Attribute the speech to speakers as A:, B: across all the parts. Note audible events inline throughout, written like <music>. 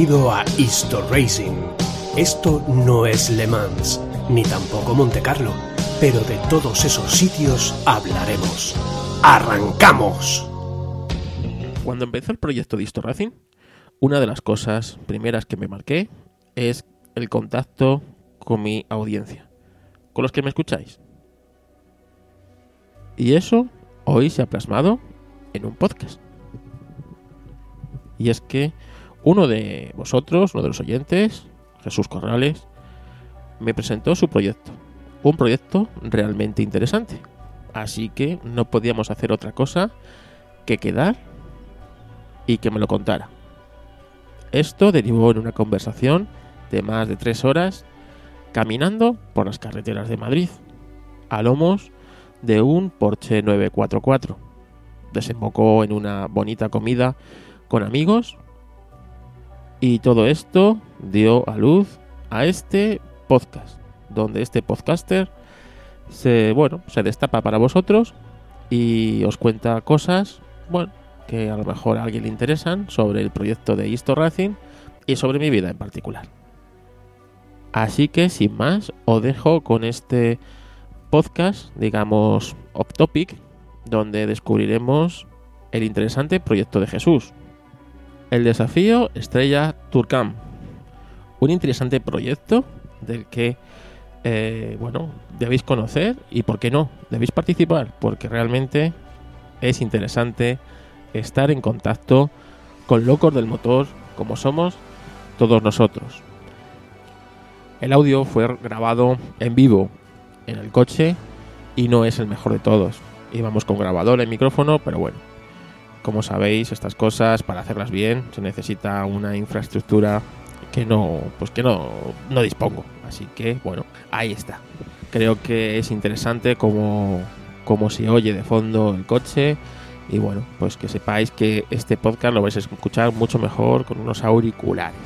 A: Bienvenido a Histo Racing. Esto no es Le Mans, ni tampoco Monte Carlo, pero de todos esos sitios hablaremos. ¡Arrancamos!
B: Cuando empezó el proyecto de Histo Racing, una de las cosas primeras que me marqué es el contacto con mi audiencia, con los que me escucháis. Y eso hoy se ha plasmado en un podcast. Y es que uno de vosotros, uno de los oyentes, Jesús Corrales, me presentó su proyecto. Un proyecto realmente interesante. Así que no podíamos hacer otra cosa que quedar y que me lo contara. Esto derivó en una conversación de más de tres horas caminando por las carreteras de Madrid, a lomos de un Porsche 944. Desembocó en una bonita comida con amigos y todo esto dio a luz a este podcast, donde este podcaster se, bueno, se destapa para vosotros y os cuenta cosas, bueno, que a lo mejor a alguien le interesan sobre el proyecto de Histo Racing y sobre mi vida en particular. Así que sin más, os dejo con este podcast, digamos, off topic, donde descubriremos el interesante proyecto de Jesús, el desafío Estrella Turcam. Un interesante proyecto del que, eh, bueno, debéis conocer y, ¿por qué no? Debéis participar porque realmente es interesante estar en contacto con locos del motor como somos todos nosotros. El audio fue grabado en vivo en el coche y no es el mejor de todos. Íbamos con grabador y micrófono, pero bueno, como sabéis, estas cosas para hacerlas bien se necesita una infraestructura que no, pues que no, no dispongo. Así que bueno, ahí está. Creo que es interesante como, como se oye de fondo el coche. Y bueno, pues que sepáis que este podcast lo vais a escuchar mucho mejor con unos auriculares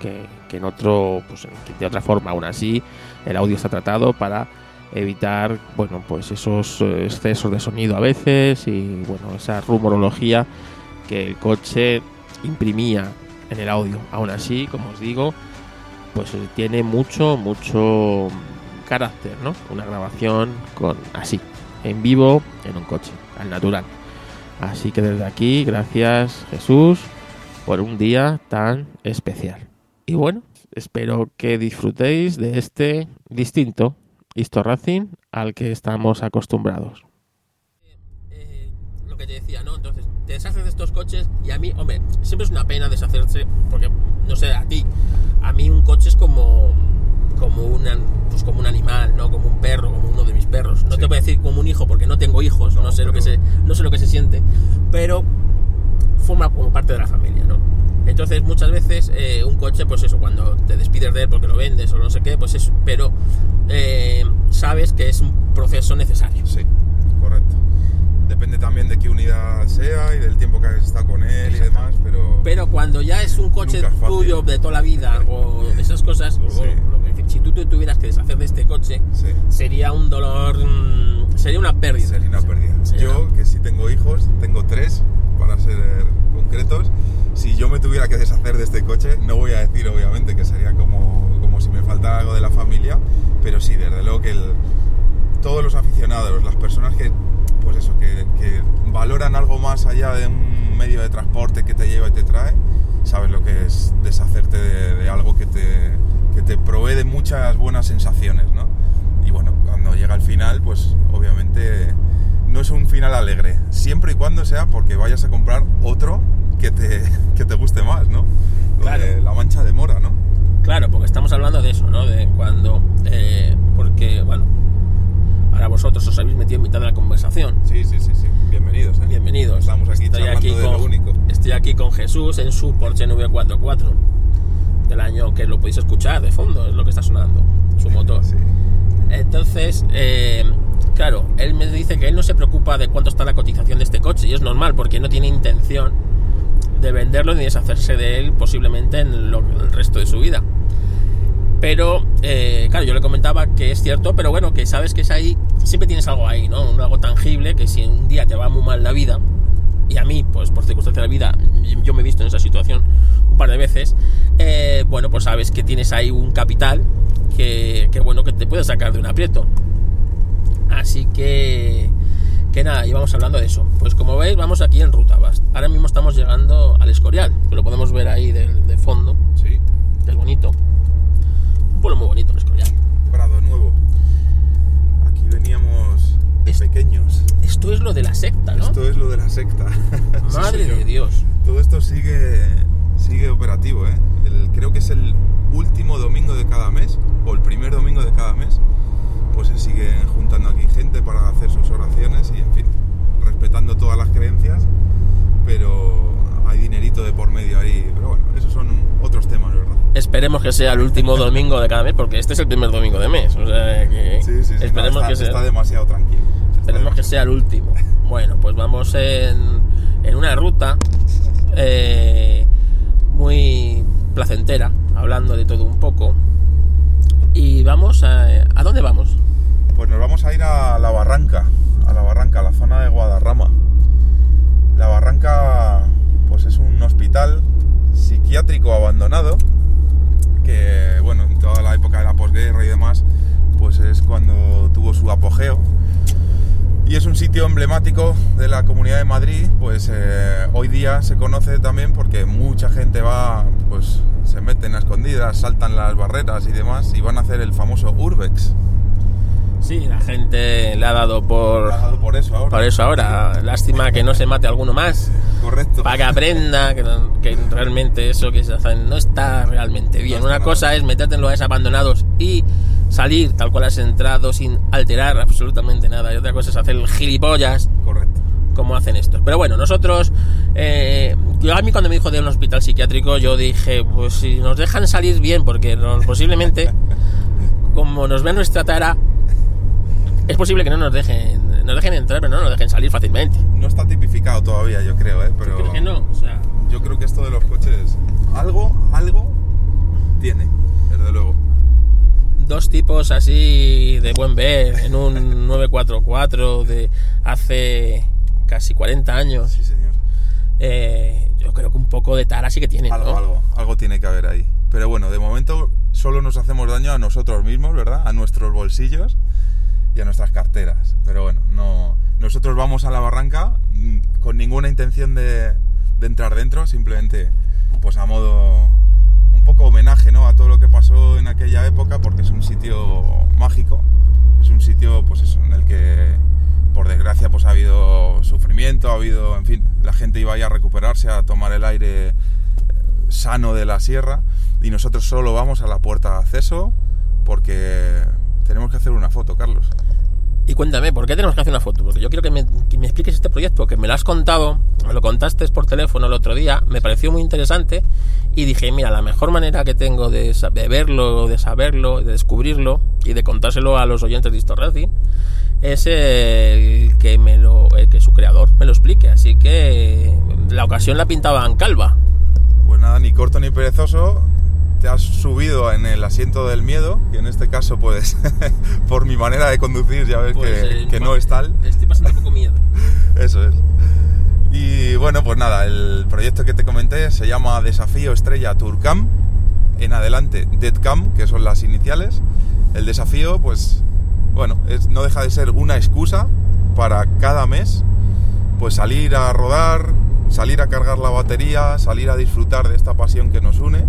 B: que, que en otro, pues de otra forma. Aún así, el audio está tratado para evitar bueno pues esos eh, excesos de sonido a veces y bueno esa rumorología que el coche imprimía en el audio. Aún así como os digo pues eh, tiene mucho mucho carácter no una grabación con así en vivo en un coche al natural. Así que desde aquí gracias Jesús por un día tan especial. Y bueno espero que disfrutéis de este distinto Histo Racing al que estamos acostumbrados.
C: Eh, lo que te decía, ¿no? Entonces, te deshaces de estos coches y a mí, hombre, siempre es una pena deshacerse, porque, no sé, a ti, a mí un coche es como como una, pues como un animal, ¿no? Como un perro, como uno de mis perros. No te voy a decir como un hijo porque no tengo hijos, no, sé lo que se, no sé lo que se siente, pero forma como parte de la familia, ¿no? Entonces muchas veces eh, un coche, pues eso, cuando te despides de él porque lo vendes o no sé qué, pues eso, pero eh, sabes que es un proceso necesario.
D: Sí, correcto. Depende también de qué unidad sea y del tiempo que has estado con él y demás, pero...
C: Pero cuando ya es un coche tuyo de toda la vida o esas cosas, o
D: Sí.
C: lo que- si tú te tuvieras que deshacer de este coche,
D: Sí.
C: sería un dolor, mm, sería una pérdida.
D: Sería una pérdida.
C: Sería
D: Yo,
C: una-
D: que sí tengo hijos, tengo tres, para ser concretos, si yo me tuviera que deshacer de este coche, no voy a decir obviamente que sería como, como si me faltara algo de la familia, pero sí, desde luego que el- todos los aficionados, las personas que, pues eso, que, que valoran algo más allá de un medio de transporte que te lleva y te trae, sabes lo que es deshacerte de, de algo que te, que te provee de muchas buenas sensaciones, ¿no? Y bueno, cuando llega el final, pues obviamente no es un final alegre, siempre y cuando sea porque vayas a comprar otro que te, que te guste más, ¿no? Lo
C: Claro.
D: de la mancha de mora, ¿no?
C: Claro, porque estamos hablando de eso, ¿no? De cuando, eh, porque, bueno, ahora vosotros os habéis metido en mitad de la conversación.
D: Sí, sí, sí, sí. Bienvenidos, ¿eh?
C: Bienvenidos.
D: Estamos aquí
C: Estoy aquí
D: de
C: con,
D: lo único.
C: Estoy aquí con Jesús en su Porsche 944 del año que lo podéis escuchar de fondo, es lo que está sonando, su motor.
D: Sí.
C: Entonces, eh, claro, él me dice que él no se preocupa de cuánto está la cotización de este coche y es normal porque no tiene intención de venderlo ni deshacerse de él posiblemente en lo- el resto de su vida. Pero, eh, claro, yo le comentaba que es cierto, pero bueno, que sabes que es ahí, siempre tienes algo ahí, ¿no? Algo tangible que si un día te va muy mal la vida, y a mí, pues por circunstancias de la vida, yo me he visto en esa situación un
B: par de veces, eh, bueno, pues sabes que tienes ahí un capital que, que, bueno, que te puede sacar de un aprieto. Así que, que nada, íbamos hablando de eso. Pues como veis, vamos aquí en ruta. Ahora mismo estamos llegando al Escorial, que lo podemos ver ahí de, de fondo,
D: Sí.
B: que es bonito. Pueblo muy bonito el Escorial.
D: Prado Nuevo. Aquí veníamos de
B: Es-
D: pequeños.
B: Esto es lo de la secta, ¿no?
D: Esto es lo de la secta. <laughs>
B: Madre de Dios.
D: Todo esto sigue, sigue operativo, ¿eh? El- creo que es el último domingo de cada mes, o el primer domingo de cada mes, pues se siguen juntando aquí gente para hacer sus oraciones y, en fin, respetando todas las creencias, pero hay dinerito de por medio ahí. Pero bueno, esos son otros temas, ¿verdad?
B: Esperemos que sea el último domingo de cada mes, porque este es el primer domingo de mes. O sea que
D: Sí, sí, sí.
B: esperemos
D: no, está,
B: que sea.
D: está demasiado tranquilo. Está
B: Esperemos que sea el último. Bueno, pues vamos en, en una ruta eh, muy placentera, hablando de todo un poco. Y vamos a... ¿A dónde vamos?
D: Pues nos vamos a ir a la Barranca, a la Barranca, a la zona de Guadarrama. La Barranca, pues es un hospital psiquiátrico abandonado, que, bueno, en toda la época de la posguerra y demás, pues es cuando tuvo su apogeo. Y es un sitio emblemático de la Comunidad de Madrid, pues eh, hoy día se conoce también porque mucha gente va, pues se meten a escondidas, saltan las barreras y demás, y van a hacer el famoso Urbex.
B: Sí, la gente le ha dado por,
D: por eso ahora.
B: por eso ahora. Lástima que no se mate alguno más.
D: Correcto.
B: para que aprenda que, realmente eso que se hace no está realmente bien.
D: No está
B: Una cosa es meterte en lugares abandonados y salir tal cual has entrado sin alterar absolutamente nada. Y otra cosa es hacer el gilipollas
D: Correcto.
B: como hacen estos. Pero bueno, nosotros, eh, yo a mí cuando me dijo de un hospital psiquiátrico, yo dije, pues si nos dejan salir bien, porque nos- posiblemente, <laughs> como nos ven nuestra tara, es posible que no nos dejen, nos dejen entrar, pero no nos dejen salir fácilmente.
D: No está tipificado todavía, yo creo, ¿eh? Pero
B: ¿Crees que no? O sea,
D: yo creo que esto de los coches, algo, algo tiene, desde luego.
B: dos tipos así de buen ver en un <laughs> 944 de hace casi 40 años.
D: Sí, señor.
B: Eh, yo creo que un poco de tara sí que tienen,
D: Algo,
B: ¿no?
D: algo, algo tiene que haber ahí. Pero bueno, de momento solo nos hacemos daño a nosotros mismos, ¿verdad? A nuestros bolsillos y a nuestras carteras. Pero bueno, no, nosotros vamos a la barranca mm, con ninguna intención de, de entrar dentro, simplemente pues a modo un poco homenaje, ¿no? A todo lo que pasó en aquella época, porque es un sitio mágico, es un sitio pues eso, en el que por desgracia pues ha habido sufrimiento, ha habido, en fin, la gente iba ahí a recuperarse, a tomar el aire eh, sano de la sierra y nosotros solo vamos a la puerta de acceso porque tenemos que hacer una foto, Carlos.
B: Y cuéntame, ¿por qué tenemos que hacer una foto? Porque yo quiero que me, que me expliques este proyecto, que me lo has contado, me lo contaste por teléfono el otro día, me pareció muy interesante y dije, mira, la mejor manera que tengo de, de verlo, de saberlo, de descubrirlo y de contárselo a los oyentes de Histo Racing es el que, me lo, el que su creador me lo explique. Así que la ocasión la pintaba en calva.
D: Pues nada, ni corto ni perezoso, te has subido en el asiento del miedo, que en este caso pues <laughs> por mi manera de conducir ya ves
B: Pues,
D: que,
B: eh,
D: que no es tal.
B: Estoy pasando un poco miedo. <laughs>
D: Eso es. Y bueno, pues nada, el proyecto que te comenté se llama Desafío Estrella Tourcam. En adelante, Deadcam, que son las iniciales. El desafío, pues, bueno, es, no deja de ser una excusa para cada mes, pues salir a rodar, salir a cargar la batería, salir a disfrutar de esta pasión que nos une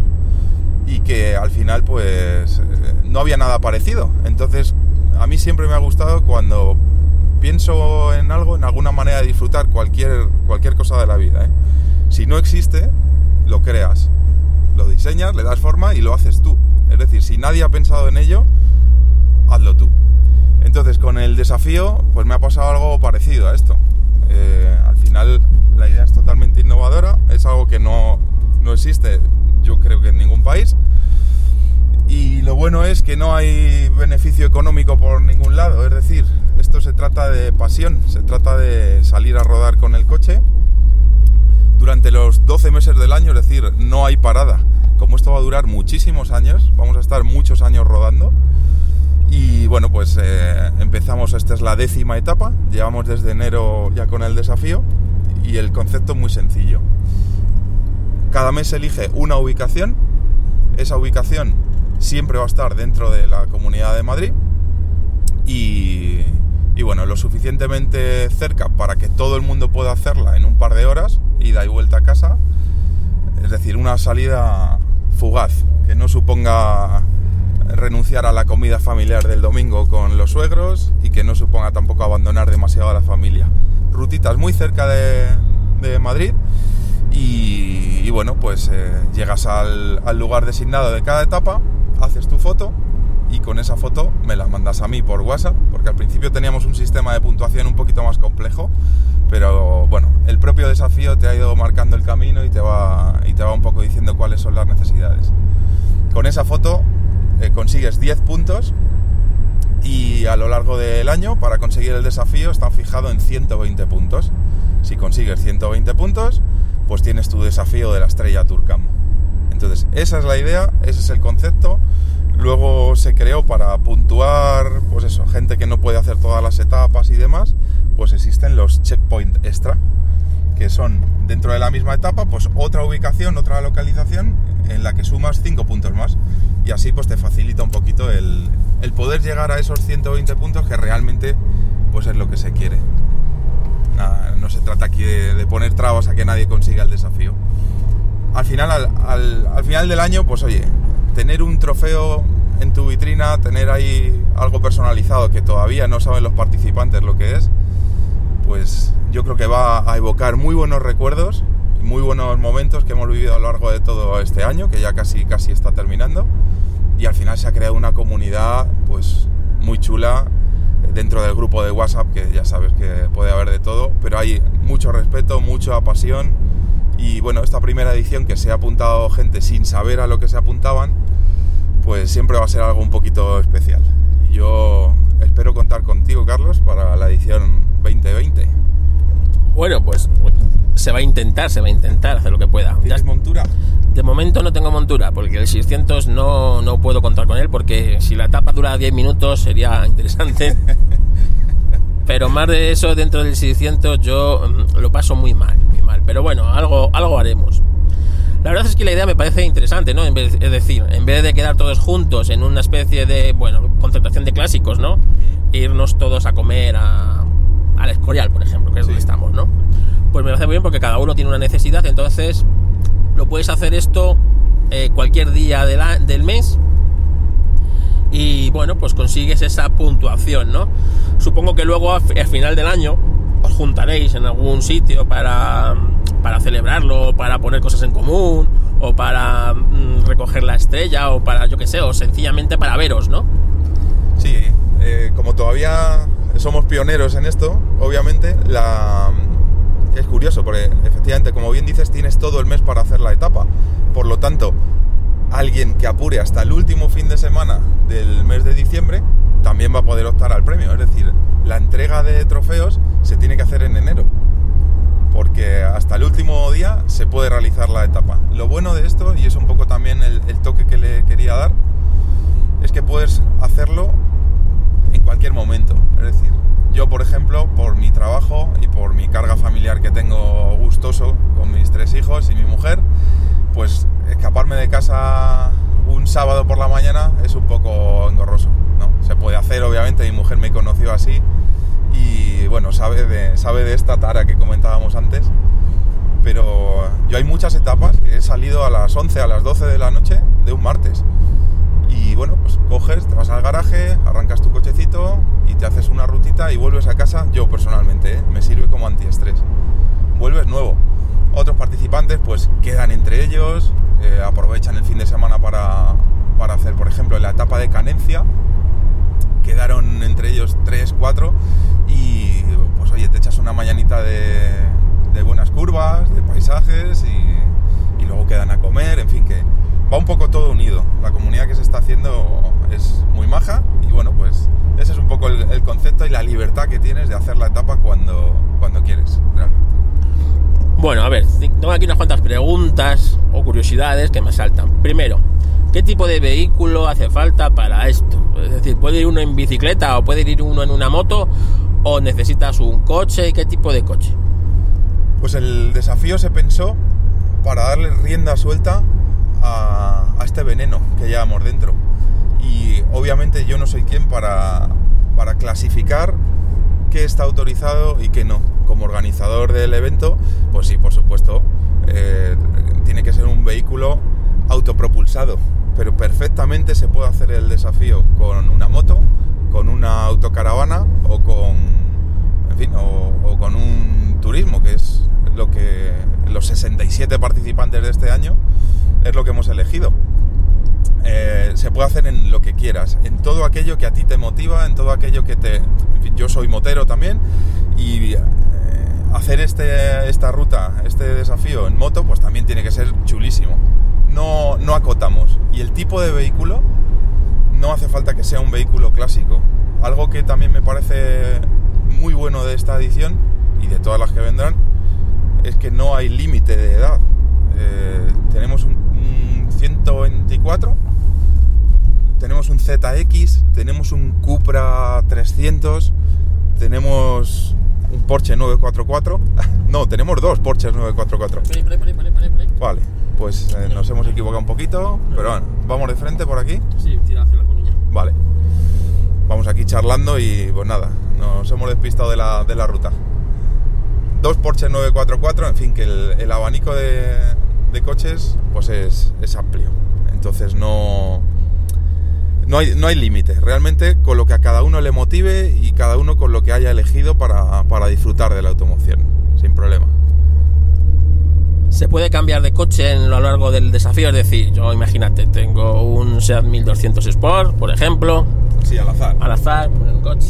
D: y que al final, pues, eh, no había nada parecido. Entonces, a mí siempre me ha gustado cuando pienso en algo, en alguna manera de disfrutar cualquier, cualquier cosa de la vida. ¿eh? Si no existe, lo creas, lo diseñas, le das forma y lo haces tú. Es decir, si nadie ha pensado en ello, hazlo tú. Entonces, con el desafío, pues me ha pasado algo parecido a esto. Eh, al final, la idea es totalmente innovadora, es algo que no, no existe, yo creo que en ningún país. Y lo bueno es que no hay beneficio económico por ningún lado, es decir, esto se trata de pasión, se trata de salir a rodar con el coche durante los 12 meses del año, es decir, no hay parada. Como esto va a durar muchísimos años, vamos a estar muchos años rodando. Y bueno, pues eh, empezamos, esta es la décima etapa, llevamos desde enero ya con el desafío y el concepto muy sencillo. Cada mes elige una ubicación. Esa ubicación siempre va a estar dentro de la Comunidad de Madrid. Y, y bueno, lo suficientemente cerca para que todo el mundo pueda hacerla en un par de horas, ida y vuelta a casa. Es decir, una salida fugaz, que no suponga renunciar a la comida familiar del domingo con los suegros y que no suponga tampoco abandonar demasiado a la familia. Rutitas muy cerca de, de Madrid y, y bueno, pues eh, llegas al, al lugar designado de cada etapa, haces tu foto y con esa foto me la mandas a mí por WhatsApp, porque al principio teníamos un sistema de puntuación un poquito más complejo, pero bueno, el propio desafío te ha ido marcando el camino y te va, y te va un poco diciendo cuáles son las necesidades. Con esa foto eh, consigues 10 puntos y a lo largo del año para conseguir el desafío está fijado en 120 puntos. Si consigues 120 puntos, pues tienes tu desafío de la estrella Turcam. Entonces, esa es la idea, ese es el concepto. Luego se creó para puntuar, pues eso, gente que no puede hacer todas las etapas y demás, pues existen los checkpoint extra, que son dentro de la misma etapa, pues otra ubicación, otra localización en la que sumas 5 puntos más. Y así pues te facilita un poquito el, el poder llegar a esos 120 puntos que realmente pues es lo que se quiere. No se trata aquí de, poner trabas a que nadie consiga el desafío. Al final, al, al, al final del año, pues oye, tener un trofeo en tu vitrina, tener ahí algo personalizado que todavía no saben los participantes lo que es, pues yo creo que va a evocar muy buenos recuerdos, muy buenos momentos que hemos vivido a lo largo de todo este año, que ya casi casi está terminando, y al final se ha creado una comunidad pues muy chula dentro del grupo de WhatsApp, que ya sabes que puede haber de todo, pero hay mucho respeto, mucha pasión y bueno, esta primera edición que se ha apuntado gente sin saber a lo que se apuntaban, pues siempre va a ser algo un poquito especial. Yo espero contar contigo, Carlos, para la edición 2020.
B: Bueno, pues se va a intentar, se va a intentar hacer lo que pueda.
D: ¿Tienes montura?
B: De momento no tengo montura, porque el 600 no, no puedo contar con él, porque si la etapa dura 10 minutos sería <laughs> interesante. Pero más de eso dentro del 600 yo mm, lo paso muy mal, muy mal. Pero bueno, algo, algo haremos. La verdad es que la idea me parece interesante, ¿no? En vez, es decir, en vez de quedar todos juntos en una especie de, bueno, concentración de clásicos, ¿no? Irnos todos a comer a, al Escorial, por ejemplo, que es sí. donde estamos, ¿no? Pues me parece muy bien porque cada uno tiene una necesidad, entonces lo puedes hacer esto eh, cualquier día de la, del mes y bueno, pues consigues esa puntuación, ¿no? Supongo que luego al final del año os juntaréis en algún sitio para, para celebrarlo, para poner cosas en común, o para mm, recoger la estrella, o para, yo qué sé, o sencillamente para veros, ¿no?
D: Sí, eh, como todavía somos pioneros en esto, obviamente, la... es curioso, porque efectivamente, como bien dices, tienes todo el mes para hacer la etapa. Por lo tanto, alguien que apure hasta el último fin de semana del mes de diciembre también va a poder optar al premio. Es decir, la entrega de trofeos se tiene que hacer en enero. Porque hasta el último día se puede realizar la etapa. Lo bueno de esto, y es un poco también el, el toque que le quería dar, es que puedes hacerlo cualquier momento. Es decir, yo por ejemplo, por mi trabajo y por mi carga familiar que tengo gustoso con mis tres hijos y mi mujer, pues escaparme de casa un sábado por la mañana es un poco engorroso. ¿no? Se puede hacer, obviamente, mi mujer me conoció así y bueno, sabe de, sabe de esta tara que comentábamos antes. Pero yo hay muchas etapas que he salido a las 11, a las 12 de la noche de un martes. Y bueno, pues coges, te vas al garaje, arrancas tu cochecito y te haces una rutita y vuelves a casa. Yo personalmente, ¿eh? me sirve como antiestrés. Vuelves nuevo. Otros participantes pues quedan entre ellos, eh, aprovechan el fin de semana para, para hacer, por ejemplo, la etapa de canencia. Quedaron entre ellos 3, 4 y pues oye, te echas una mañanita de, buenas curvas, de paisajes y luego quedan a comer, en fin, que va un poco todo unido. La comunidad que se está haciendo es muy maja y bueno, pues ese es un poco el, el concepto y la libertad que tienes de hacer la etapa cuando, cuando quieres, realmente.
B: Bueno, a ver, tengo aquí unas cuantas preguntas o curiosidades que me saltan. Primero, ¿qué tipo de vehículo hace falta para esto? Es decir, ¿puede ir uno en bicicleta o puede ir uno en una moto? ¿O necesitas un coche? ¿Qué tipo de coche?
D: Pues el desafío se pensó para darle rienda suelta a, este veneno que llevamos dentro. Y obviamente yo no soy quien para, para clasificar qué está autorizado y qué no. Como organizador del evento, pues sí, por supuesto, eh, tiene que ser un vehículo autopropulsado, pero perfectamente se puede hacer el desafío con una moto, con una autocaravana o con, en fin, o, o con un turismo, que es lo que los 67 participantes de este año es lo que hemos elegido. Eh, se puede hacer en lo que quieras, en todo aquello que a ti te motiva, en todo aquello que te... En fin, yo soy motero también y eh, hacer este, esta ruta, este desafío en moto, pues también tiene que ser chulísimo. No, no acotamos. Y el tipo de vehículo, no hace falta que sea un vehículo clásico. Algo que también me parece muy bueno de esta edición y de todas las que vendrán, es que no hay límite de edad. Eh, tenemos un, un 124 tenemos un ZX, tenemos un Cupra 300, tenemos un Porsche 944. <laughs> no, tenemos dos Porsches 944.
B: Por ahí, por ahí, por ahí, por ahí, por ahí, por ahí.
D: Vale, pues eh, nos hemos equivocado un poquito, pero bueno, vamos de frente por aquí.
B: Sí, tira hacia la.
D: Vale. Vamos aquí charlando y pues nada, nos hemos despistado de la, de la ruta. Dos Porsche 944, en fin, que el, el abanico de, de coches pues es, es amplio. Entonces no, no hay, no hay límite. Realmente con lo que a cada uno le motive y cada uno con lo que haya elegido para, para disfrutar de la automoción, sin problema.
B: Se puede cambiar de coche en lo largo del desafío, es decir, yo imagínate, tengo un Seat 1200 Sport, por ejemplo,
D: Sí, al azar.
B: al azar, poner un coche.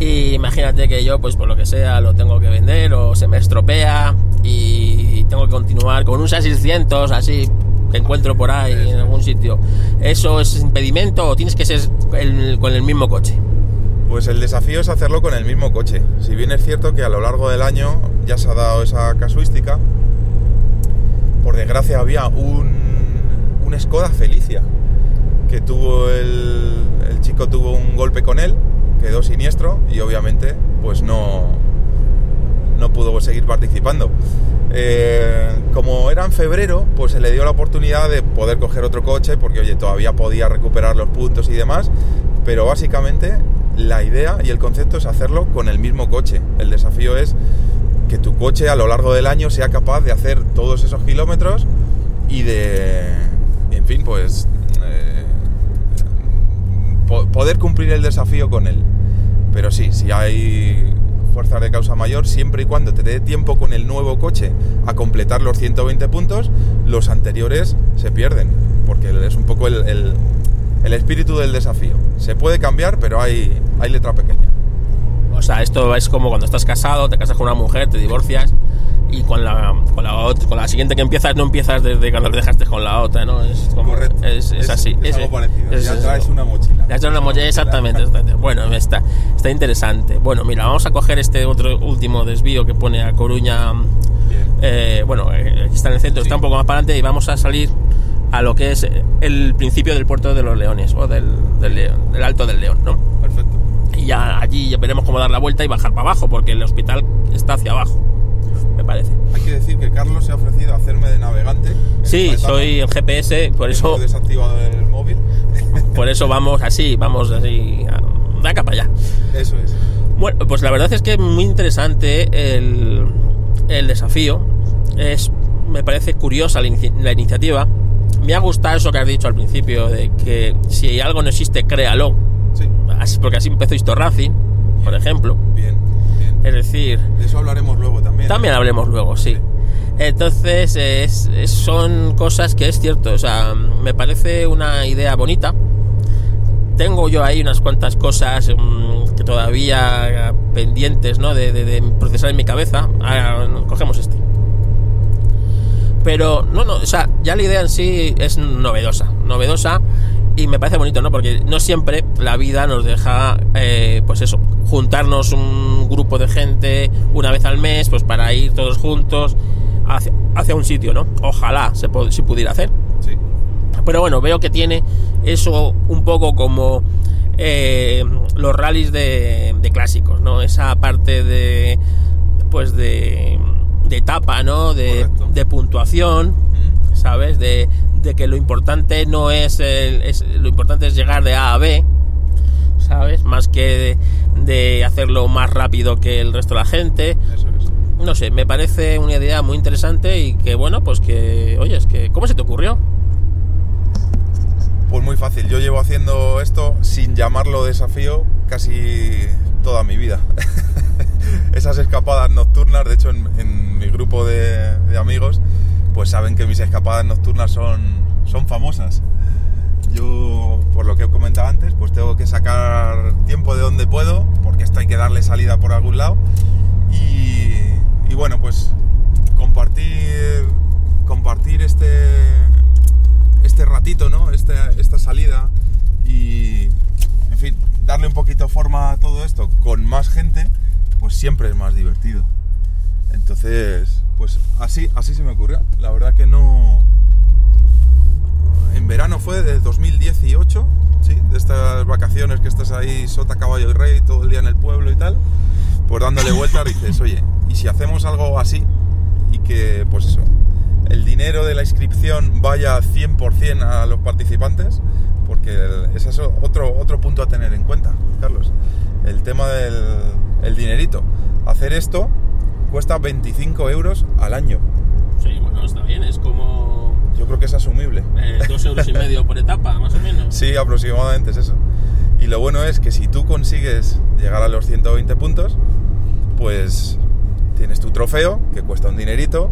B: Y imagínate que yo, pues por lo que sea, lo tengo que vender o se me estropea y tengo que continuar con un Seat 600 así que encuentro por ahí en algún sitio. ¿Eso es impedimento o tienes que ser el- con el mismo coche?
D: Pues el desafío es hacerlo con el mismo coche. Si bien es cierto que a lo largo del año ya se ha dado esa casuística, por desgracia había un, un Skoda Felicia que tuvo el, el chico tuvo un golpe con él, quedó siniestro y obviamente pues no, no pudo seguir participando. Eh, como era en febrero, pues se le dio la oportunidad de poder coger otro coche porque oye, todavía podía recuperar los puntos y demás, pero básicamente la idea y el concepto es hacerlo con el mismo coche. El desafío es que tu coche a lo largo del año sea capaz de hacer todos esos kilómetros y de, en fin, pues eh, po- poder cumplir el desafío con él. Pero sí, si hay fuerzas de causa mayor, siempre y cuando te dé tiempo con el nuevo coche a completar los 120 puntos, los anteriores se pierden, porque es un poco el, el- el espíritu del desafío. Se puede cambiar, pero hay, hay letra pequeña.
B: O sea, esto es como cuando estás casado, te casas con una mujer, te divorcias y con la, con la, con la siguiente que empiezas no empiezas desde cuando te dejaste con la otra, ¿no? Es, como, es, es así.
D: Es, algo parecido.
B: es-
D: ya
B: es-
D: traes una mochila.
B: Ya está una mochila, exactamente, exactamente. Bueno, está, está interesante. Bueno, mira, vamos a coger este otro último desvío que pone a Coruña. Eh, bueno, eh, aquí está en el centro, está un poco más para adelante y vamos a salir a lo que es el principio del puerto de los Leones o del, del, León- del Alto del León, ¿no?
D: Perfecto.
B: Y ya allí ya veremos cómo dar la vuelta y bajar para abajo, porque el hospital está hacia abajo, me parece.
D: Hay que decir que Carlos se ha ofrecido a hacerme de navegante.
B: Sí, soy el GPS, por eso,
D: desactivado el móvil. <laughs>
B: por eso vamos así, vamos así, a- de acá para allá.
D: Eso es.
B: Bueno, pues la verdad es que es muy interesante el, el desafío. Es, me parece curiosa la, inici- la iniciativa. Me ha gustado eso que has dicho al principio, de que si algo no existe, créalo.
D: Sí.
B: Porque así empezó Historracing, por ejemplo.
D: Bien, bien.
B: Es decir,
D: De eso hablaremos luego también.
B: también hablemos luego, sí.
D: Sí.
B: Entonces, es- es- son cosas que es cierto. O sea, me parece una idea bonita. Tengo yo ahí unas cuantas cosas mm, que todavía pendientes, ¿no? De, de- de procesar en mi cabeza. Ah, cogemos este. Pero, no, no, o sea, ya la idea en sí es novedosa. Novedosa y me parece bonito, ¿no? Porque no siempre la vida nos deja, eh, pues eso, juntarnos un grupo de gente una vez al mes, pues para ir todos juntos hacia, hacia un sitio, ¿no? Ojalá se, se pudiera hacer.
D: Sí.
B: Pero bueno, veo que tiene eso un poco como eh, los rallies de, de clásicos, ¿no? Esa parte de, pues de, de etapa, ¿no? De, de puntuación. ¿sabes? De, de que lo importante no es, el- es- lo importante es llegar de A a B, ¿sabes? Más que de, de hacerlo más rápido que el resto de la gente.
D: Eso es.
B: No sé, me parece una idea muy interesante y que bueno, pues que, oye, es que, ¿cómo se te ocurrió?
D: Pues muy fácil, yo llevo haciendo esto sin llamarlo desafío casi toda mi vida. <laughs> Esas escapadas nocturnas, de hecho en, en mi grupo de, de amigos, pues saben que mis escapadas nocturnas son, son famosas. Yo, por lo que he comentado antes, pues tengo que sacar tiempo de donde puedo, porque esto hay que darle salida por algún lado. Y, bueno, pues compartir, compartir este, este ratito, ¿no? Esta salida y, en fin, darle un poquito forma a todo esto con más gente, pues siempre es más divertido. Entonces, pues así, así se me ocurrió. La verdad que no... En verano fue de 2018, ¿sí? De estas vacaciones que estás ahí sota, caballo y rey todo el día en el pueblo y tal. Pues dándole vueltas dices, oye, ¿y si hacemos algo así? Y que, pues eso, el dinero de la inscripción vaya 100% a los participantes, porque ese es otro, otro punto a tener en cuenta, Carlos. El tema del el dinerito. Hacer esto cuesta 25 euros al año.
B: Sí, bueno, está bien, es como
D: Yo creo que es asumible.
B: eh, dos euros y medio por etapa, más o menos.
D: Sí, aproximadamente es eso. Y lo bueno es que si tú consigues llegar a los 120 puntos, pues tienes tu trofeo, que cuesta un dinerito,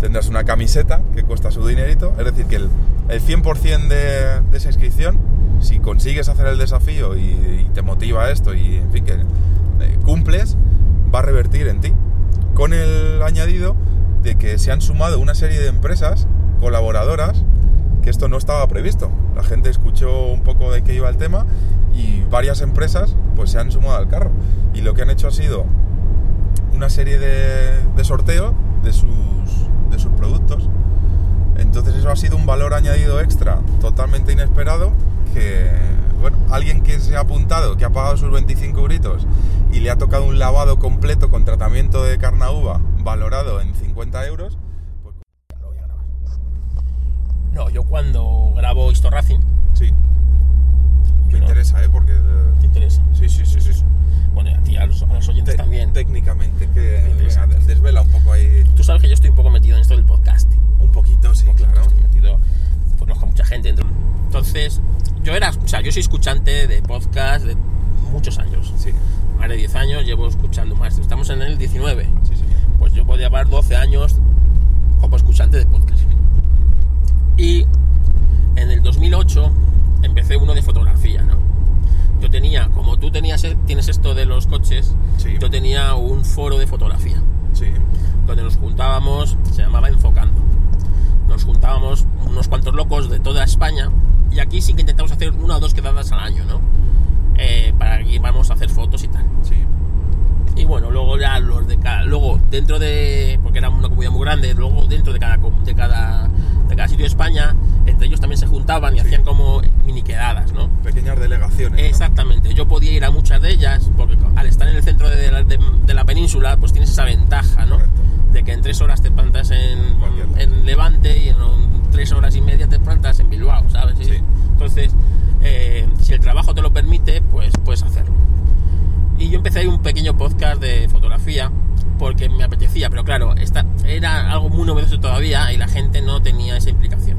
D: tendrás una camiseta, que cuesta su dinerito, es decir, que el, el 100% de, de esa inscripción, si consigues hacer el desafío y, y te motiva esto y, en fin, que eh, cumples, va a revertir en ti. Con el añadido de que se han sumado una serie de empresas colaboradoras que esto no estaba previsto. La gente escuchó un poco de qué iba el tema y varias empresas pues se han sumado al carro. Y lo que han hecho ha sido una serie de, sorteos de sus, de sus productos. Entonces eso ha sido un valor añadido extra totalmente inesperado que, bueno, alguien que se ha apuntado, que ha pagado sus 25 euritos y le ha tocado un lavado completo con tratamiento de carna uva valorado en 50 euros, pues
B: Ya lo voy a grabar. No, yo cuando grabo Histo Racing,
D: sí, me
B: no-
D: interesa, ¿eh? Porque...
B: ¿Te interesa?
D: Sí, sí, sí, sí. sí.
B: Bueno, y a ti, a los, a los oyentes
D: Te-
B: también.
D: Técnicamente, que venga, desvela un poco ahí.
B: Tú sabes que yo estoy un poco metido en esto del podcasting.
D: Un poquito, sí, claro.
B: Estoy metido, conozco a mucha gente. dentro. Entonces, yo era, o sea, yo soy escuchante de podcast de muchos años.
D: Sí,
B: Más de 10 años llevo escuchando más. Estamos en el 19.
D: sí, sí.
B: Pues yo podía llevar 12 años como escuchante de podcast. Y en el 2008 empecé uno de fotografía, ¿no? Yo tenía, como tú tenías, tienes esto de los coches,
D: Sí.
B: yo tenía un foro de fotografía
D: Sí,
B: donde nos juntábamos, se llamaba Enfocando. Nos juntábamos unos cuantos locos de toda España y aquí sí que intentamos hacer una o dos quedadas al año, ¿no? Eh, para que íbamos a hacer fotos y tal.
D: sí.
B: Y bueno, luego ya los de cada, luego dentro de, porque era una comunidad muy grande, luego dentro de cada, de cada, de cada sitio de España, entre ellos también se juntaban y
D: Sí.
B: hacían como mini quedadas, ¿no?
D: Pequeñas delegaciones. ¿no?
B: Exactamente, yo podía ir a muchas de ellas, porque al estar en el centro de la, de- de la península, pues tienes esa ventaja, ¿no?
D: Correcto.
B: De que en tres horas te plantas en, en Levante y en tres horas y media te plantas en Bilbao, ¿sabes? Y-
D: Sí.
B: Entonces, eh, si el trabajo te lo permite, pues puedes hacerlo. Y yo empecé ahí un pequeño podcast de fotografía me apetecía, pero claro, esta, era algo muy novedoso todavía y la gente no tenía esa implicación.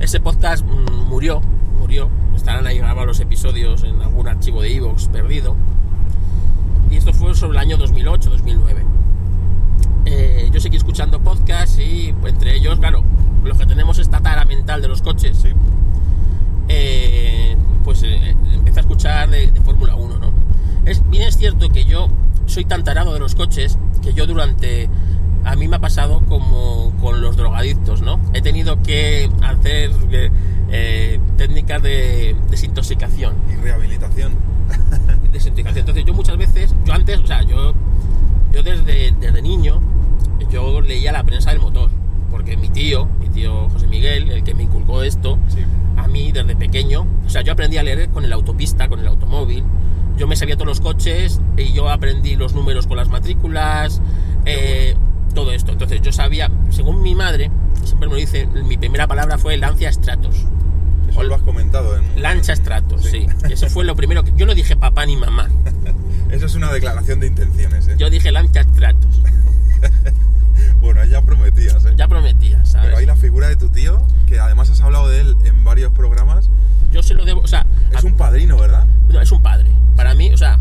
B: Ese podcast mm, murió, murió. Estarán ahí grabados los episodios en algún archivo de Evox perdido. Y esto fue sobre el año 2008-2009. Eh, yo seguí escuchando podcasts y pues, entre ellos, claro, los que tenemos esta tara mental de los coches,
D: Sí,
B: eh, pues eh, empecé a escuchar de, de Fórmula 1, ¿no? Es, bien es cierto que yo soy tan tarado de los coches que yo durante... A mí me ha pasado como con los drogadictos, ¿no? He tenido que hacer eh, técnicas de desintoxicación.
D: y rehabilitación. <laughs>
B: Desintoxicación. Entonces yo muchas veces, yo antes, o sea, yo, yo desde, desde niño, yo leía la prensa del motor. Porque mi tío, mi tío José Miguel, el que me inculcó esto,
D: Sí,
B: a mí desde pequeño, o sea, yo aprendí a leer con el autopista, con el automóvil. Yo me sabía todos los coches y yo aprendí los números con las matrículas. eh, todo esto. Entonces yo sabía, según mi madre, siempre me lo dice, mi primera palabra fue Lancia Stratos.
D: Eso lo has comentado en
B: Lancha Stratos,
D: Sí.
B: sí. Eso fue lo primero que... Yo no dije papá ni mamá. <laughs>
D: Eso es una declaración de intenciones, ¿eh?
B: Yo dije Lancha Stratos. <laughs>
D: Bueno, ya prometías, ¿eh?
B: Ya prometía, ¿sabes?
D: Pero hay la figura de tu tío, que además has hablado de él en varios programas.
B: Yo se lo debo... O sea,
D: Es
B: a-
D: un padrino, ¿verdad?
B: No, es un padre. Para mí, o sea,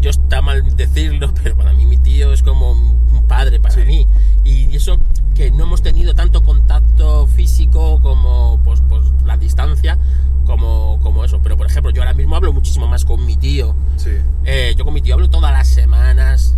B: yo está mal decirlo, <laughs> pero para mí mi tío es como un padre para
D: Sí.
B: mí. Y eso que no hemos tenido tanto contacto físico como pues, pues la distancia, como, como eso. Pero por ejemplo, yo ahora mismo hablo muchísimo más con mi tío.
D: Sí.
B: Eh, yo con mi tío hablo todas las semanas,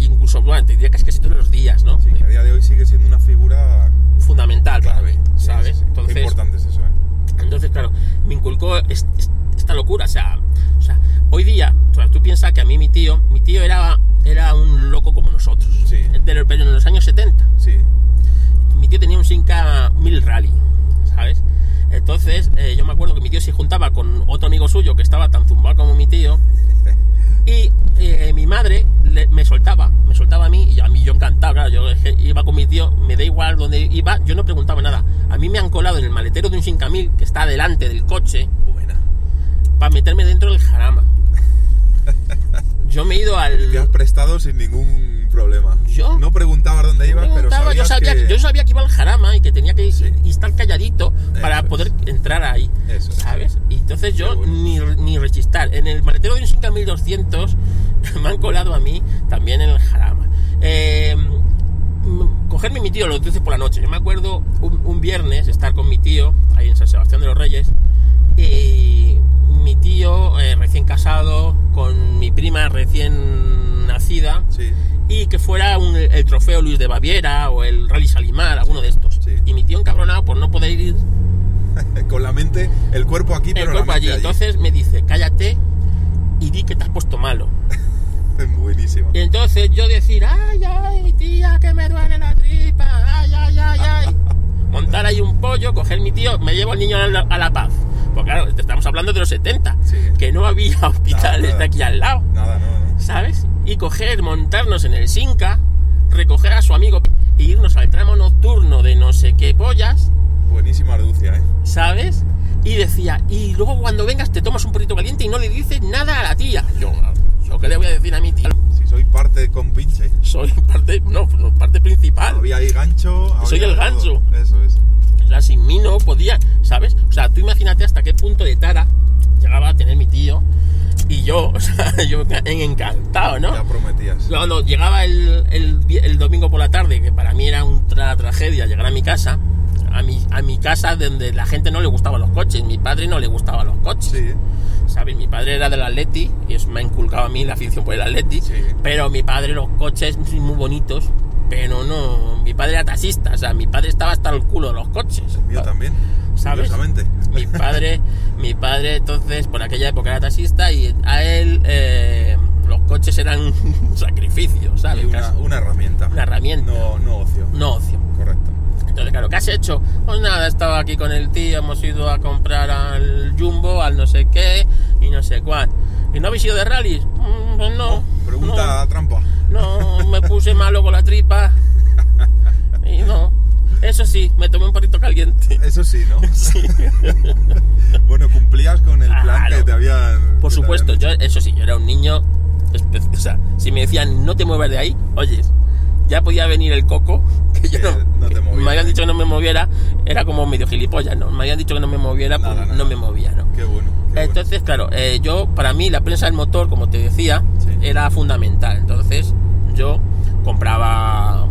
B: incluso, bueno, te diría que es casi todos los días, ¿no?
D: Sí, que a día de hoy sigue siendo una figura
B: Fundamental para mí, ¿sabes?
D: sí, sí. Qué
B: Entonces,
D: importante es eso, ¿eh?
B: Entonces, claro, me inculcó es- es- esta locura. O sea, o sea, hoy día, tú piensas que a mí mi tío, mi tío era, era un loco como nosotros.
D: Sí.
B: Pero, pero en los años 70.
D: Sí.
B: Mi tío tenía un Sinca 1000 Rally, ¿sabes? Entonces, eh, yo me acuerdo que mi tío se juntaba con otro amigo suyo que estaba tan zumbado como mi tío. <laughs> Y eh, mi madre le- me soltaba, me soltaba a mí y a mí yo encantado, claro, yo iba con mi tío, me da igual dónde iba, yo no preguntaba nada. A mí me han colado en el maletero de un Sincamil que está delante del coche
D: Buena.
B: Para meterme dentro del jarama. <laughs> Yo me he ido al...
D: Te has prestado sin ningún problema.
B: ¿Yo?
D: No preguntabas dónde ibas, pero
B: preguntaba, yo, sabía,
D: que...
B: yo sabía que iba al jarama y que tenía que
D: Sí.
B: y estar calladito para
D: es.
B: poder entrar ahí.
D: Eso es.
B: ¿Sabes? Y entonces yo
D: bueno.
B: ni, ni rechistar. En el maletero de un Sinca 1200 me han colado a mí también en el jarama. Eh, cogerme mi tío los 12 por la noche. Yo me acuerdo un, un viernes estar con mi tío ahí en San Sebastián de los Reyes. Y mi tío eh, recién casado con mi prima recién nacida
D: Sí.
B: y que fuera un- el trofeo Luis de Baviera o el Rally Salimar, alguno de estos.
D: Sí.
B: Y mi tío encabronado por no poder ir <laughs>
D: Con la mente, el cuerpo aquí,
B: el
D: pero
B: cuerpo
D: la
B: allí.
D: mente allí.
B: Entonces me dice, cállate y di que te has puesto malo. <laughs>
D: Buenísimo.
B: Y entonces yo decir, ay, ay, tía, que me duele la tripa, ay, ay, ay, ay. <laughs> Montar ahí un pollo, coger mi tío, me llevo al niño a la, a la paz. Pues claro, estamos hablando de los 70,
D: Sí.
B: que no había hospitales
D: nada.
B: de aquí al lado.
D: Nada, no, no.
B: ¿sabes? Y coger, montarnos en el Sinca, recoger a su amigo e irnos al tramo nocturno de no sé qué pollas,
D: Buenísima arducia, ¿eh?
B: ¿sabes? Y decía, y luego cuando vengas te tomas un poquito caliente y no le dices nada a la tía. Yo, ¿yo qué le voy a decir a mi tía?
D: Si soy parte con pinche.
B: Soy parte, no, parte principal.
D: Había ahí gancho.
B: Soy
D: había
B: el
D: todo.
B: gancho.
D: Eso es.
B: O sea, sin mí no podía, ¿sabes? O sea, tú imagínate hasta qué punto de tara llegaba a tener mi tío y yo, <laughs> o sea, yo en- encantado, ¿no?
D: Ya prometías.
B: Cuando llegaba el, el el domingo por la tarde, que para mí era una tragedia llegar a mi casa, a mi, a mi casa donde la gente no le gustaban los coches, mi padre no le gustaban los coches,
D: Sí.
B: ¿sabes? Mi padre era del Atleti y eso me ha inculcado a mí la afición por el Atleti,
D: Sí.
B: pero mi padre los coches sí, muy bonitos, pero no, mi padre era taxista, o sea, mi padre estaba hasta el culo de los coches.
D: El mío también.
B: ¿Sabes?
D: Curiosamente.
B: Mi padre, mi padre entonces por aquella época era taxista y a él eh, los coches eran <laughs> un sacrificio, ¿sabes?
D: Una, una herramienta.
B: una herramienta.
D: No, no ocio.
B: No ocio.
D: Correcto.
B: Entonces, claro, ¿qué has hecho? Pues nada, estaba aquí con el tío, hemos ido a comprar al Jumbo, al no sé qué y no sé cuál. ¿Y no habéis ido de rallies? Mm, pues no.
D: Pregunta trampa.
B: No, no, me puse malo con la tripa. <laughs> Y no. Eso sí, me tomé un poquito caliente.
D: Eso sí, ¿no? <laughs>
B: Sí. <laughs>
D: bueno, cumplías con el plan
B: Claro.
D: que te habían.
B: Por supuesto,
D: habían
B: yo, eso sí, yo era un niño. O sea, si me decían no te muevas de ahí, oyes, ya podía venir el coco, <laughs> que yo no.
D: te
B: me habían dicho que no me moviera, era como medio gilipollas, ¿no? Me habían dicho que no me moviera, pues
D: Nada,
B: no me movía, ¿no?
D: Qué bueno. qué bueno.
B: Entonces, claro, eh, yo, para mí, la prensa del motor, como te decía,
D: Sí.
B: era fundamental. Entonces, yo compraba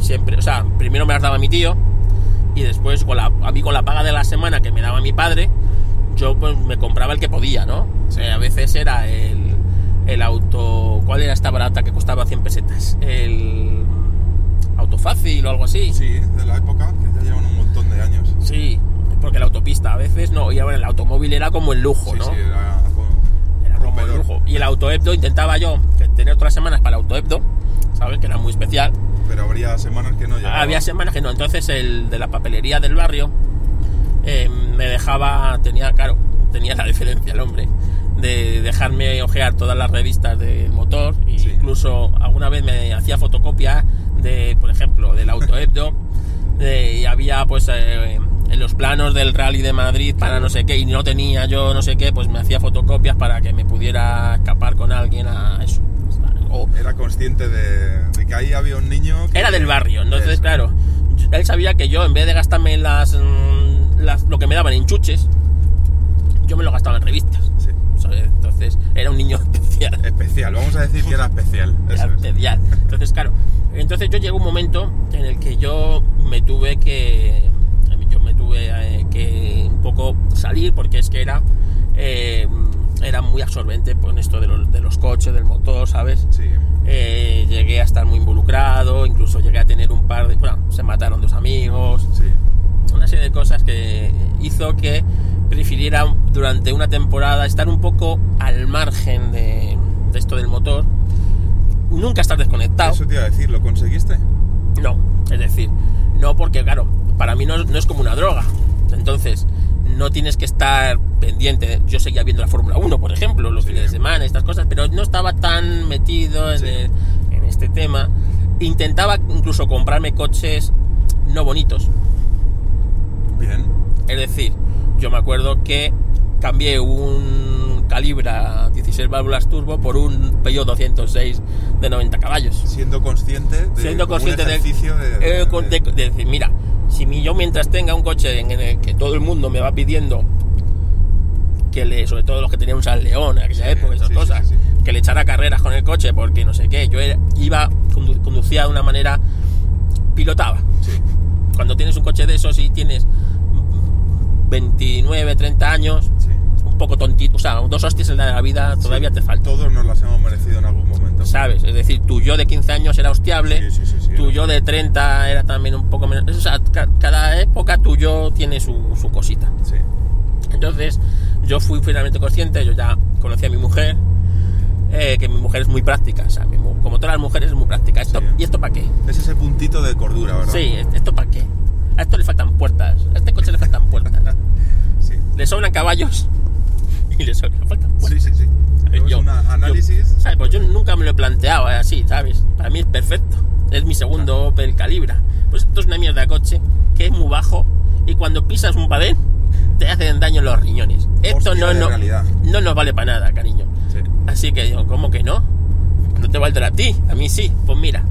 B: siempre, o sea, primero me las daba mi tío y después, con la, a mí con la paga de la semana que me daba mi padre, yo pues me compraba el que podía, ¿no? Sea, a veces era el, el auto, ¿cuál era esta barata que costaba 100 pesetas? El auto fácil o algo así.
D: Sí, de la época, que ya llevan un montón de años.
B: Sí, porque la autopista a veces no, y ahora el automóvil era como el lujo,
D: Sí,
B: ¿no?
D: sí, era. bueno,
B: Era como el lujo. Y el autohebdo intentaba yo tener otras semanas para el autohebdo, ¿sabes? Que era muy especial.
D: Pero habría semanas que no llegaban.
B: Había semanas que no. Entonces el de la papelería del barrio eh, me dejaba, tenía, claro, tenía la <laughs> diferencia el hombre, de dejarme ojear todas las revistas de motor. E
D: Sí.
B: Incluso alguna vez me hacía fotocopia de, por ejemplo, del Auto <laughs> Hebdo, de- y había pues eh, en los planos del Rally de Madrid para no sé qué, y no tenía yo no sé qué, pues me hacía fotocopias para que me pudiera escapar con alguien a eso. O,
D: Era consciente de, de que ahí había un niño. que-
B: era del barrio, entonces
D: Eso.
B: claro, él sabía que yo en vez de gastarme las, mm, las- lo que me daban en chuches, yo me lo gastaba en revistas. Entonces era un niño <laughs> especial.
D: Especial, vamos a decir que era especial. <laughs>
B: Era
D: eso es.
B: especial. Entonces, claro, entonces yo llegó un momento en el que yo me tuve que. Yo me tuve eh, que un poco salir porque es que era. eh, era muy absorbente con esto de los, de los coches, del motor, ¿sabes?
D: Sí.
B: Eh, llegué a estar muy involucrado, incluso llegué a tener un par de... Bueno, se mataron dos amigos,
D: Sí.
B: una serie de cosas que hizo que prefiriera durante una temporada estar un poco al margen de, de esto del motor, nunca estar desconectado.
D: Eso te iba a decir, ¿lo conseguiste?
B: No, es decir, no porque claro, para mí no, no es como una droga. Entonces, no tienes que estar pendiente. Yo seguía viendo la Fórmula 1, por ejemplo, los
D: Sí.
B: fines de semana, estas cosas, pero no estaba tan metido en,
D: Sí.
B: el- en este tema. Intentaba incluso comprarme coches no bonitos.
D: Bien.
B: Es decir, yo me acuerdo que cambié un Calibra 16 válvulas turbo por un Peugeot 206 de 90 caballos.
D: Siendo consciente de
B: Siendo consciente
D: un
B: de,
D: ejercicio de,
B: eh, con- de- de decir, mira, si yo mientras tenga un coche en el que todo el mundo me va pidiendo que le, sobre todo los que tenían un San León en aquella
D: Sí,
B: época, esas
D: sí,
B: cosas,
D: sí,
B: que le echara carreras con el coche porque no sé qué, yo era- iba, condu- conducía de una manera, pilotaba.
D: Sí.
B: Cuando tienes un coche de esos y tienes 29, 30 años,
D: Sí.
B: un poco tontito, o sea, dos hostias en la vida todavía
D: Sí,
B: te falta.
D: Todos nos las hemos merecido en algún momento.
B: ¿Sabes? Es decir, tu yo de 15 años era hostiable,
D: Sí,
B: tu yo de 30 era también un poco menos. O sea, ca- cada época tu yo tiene su, su cosita.
D: Sí.
B: Entonces, yo fui finalmente consciente, yo ya conocí a mi mujer, eh, que mi mujer es muy práctica, o sea, mi como todas las mujeres es muy práctica. Esto. ¿Y esto para qué?
D: Es ese puntito de cordura, ¿verdad?
B: Sí, ¿esto para qué? A esto le faltan puertas, a este coche le faltan puertas, <laughs>
D: Sí.
B: le sobran caballos <laughs> y le, sobran, faltan puertas.
D: Sí, sí, sí.
B: ¿Sabes?
D: Es
B: Yo-
D: un análisis.
B: ¿Sabes? Pues yo nunca me lo he planteado así, ¿sabes? Para mí es perfecto. Es mi segundo Opel Calibra. Pues esto es una mierda de coche que es muy bajo y cuando pisas un padén te hacen daño los riñones. Esto
D: Hostia
B: no, no, no nos vale para nada, cariño.
D: Sí.
B: Así que digo, ¿cómo que no? No te valdrá a ti, a mí sí. Pues mira,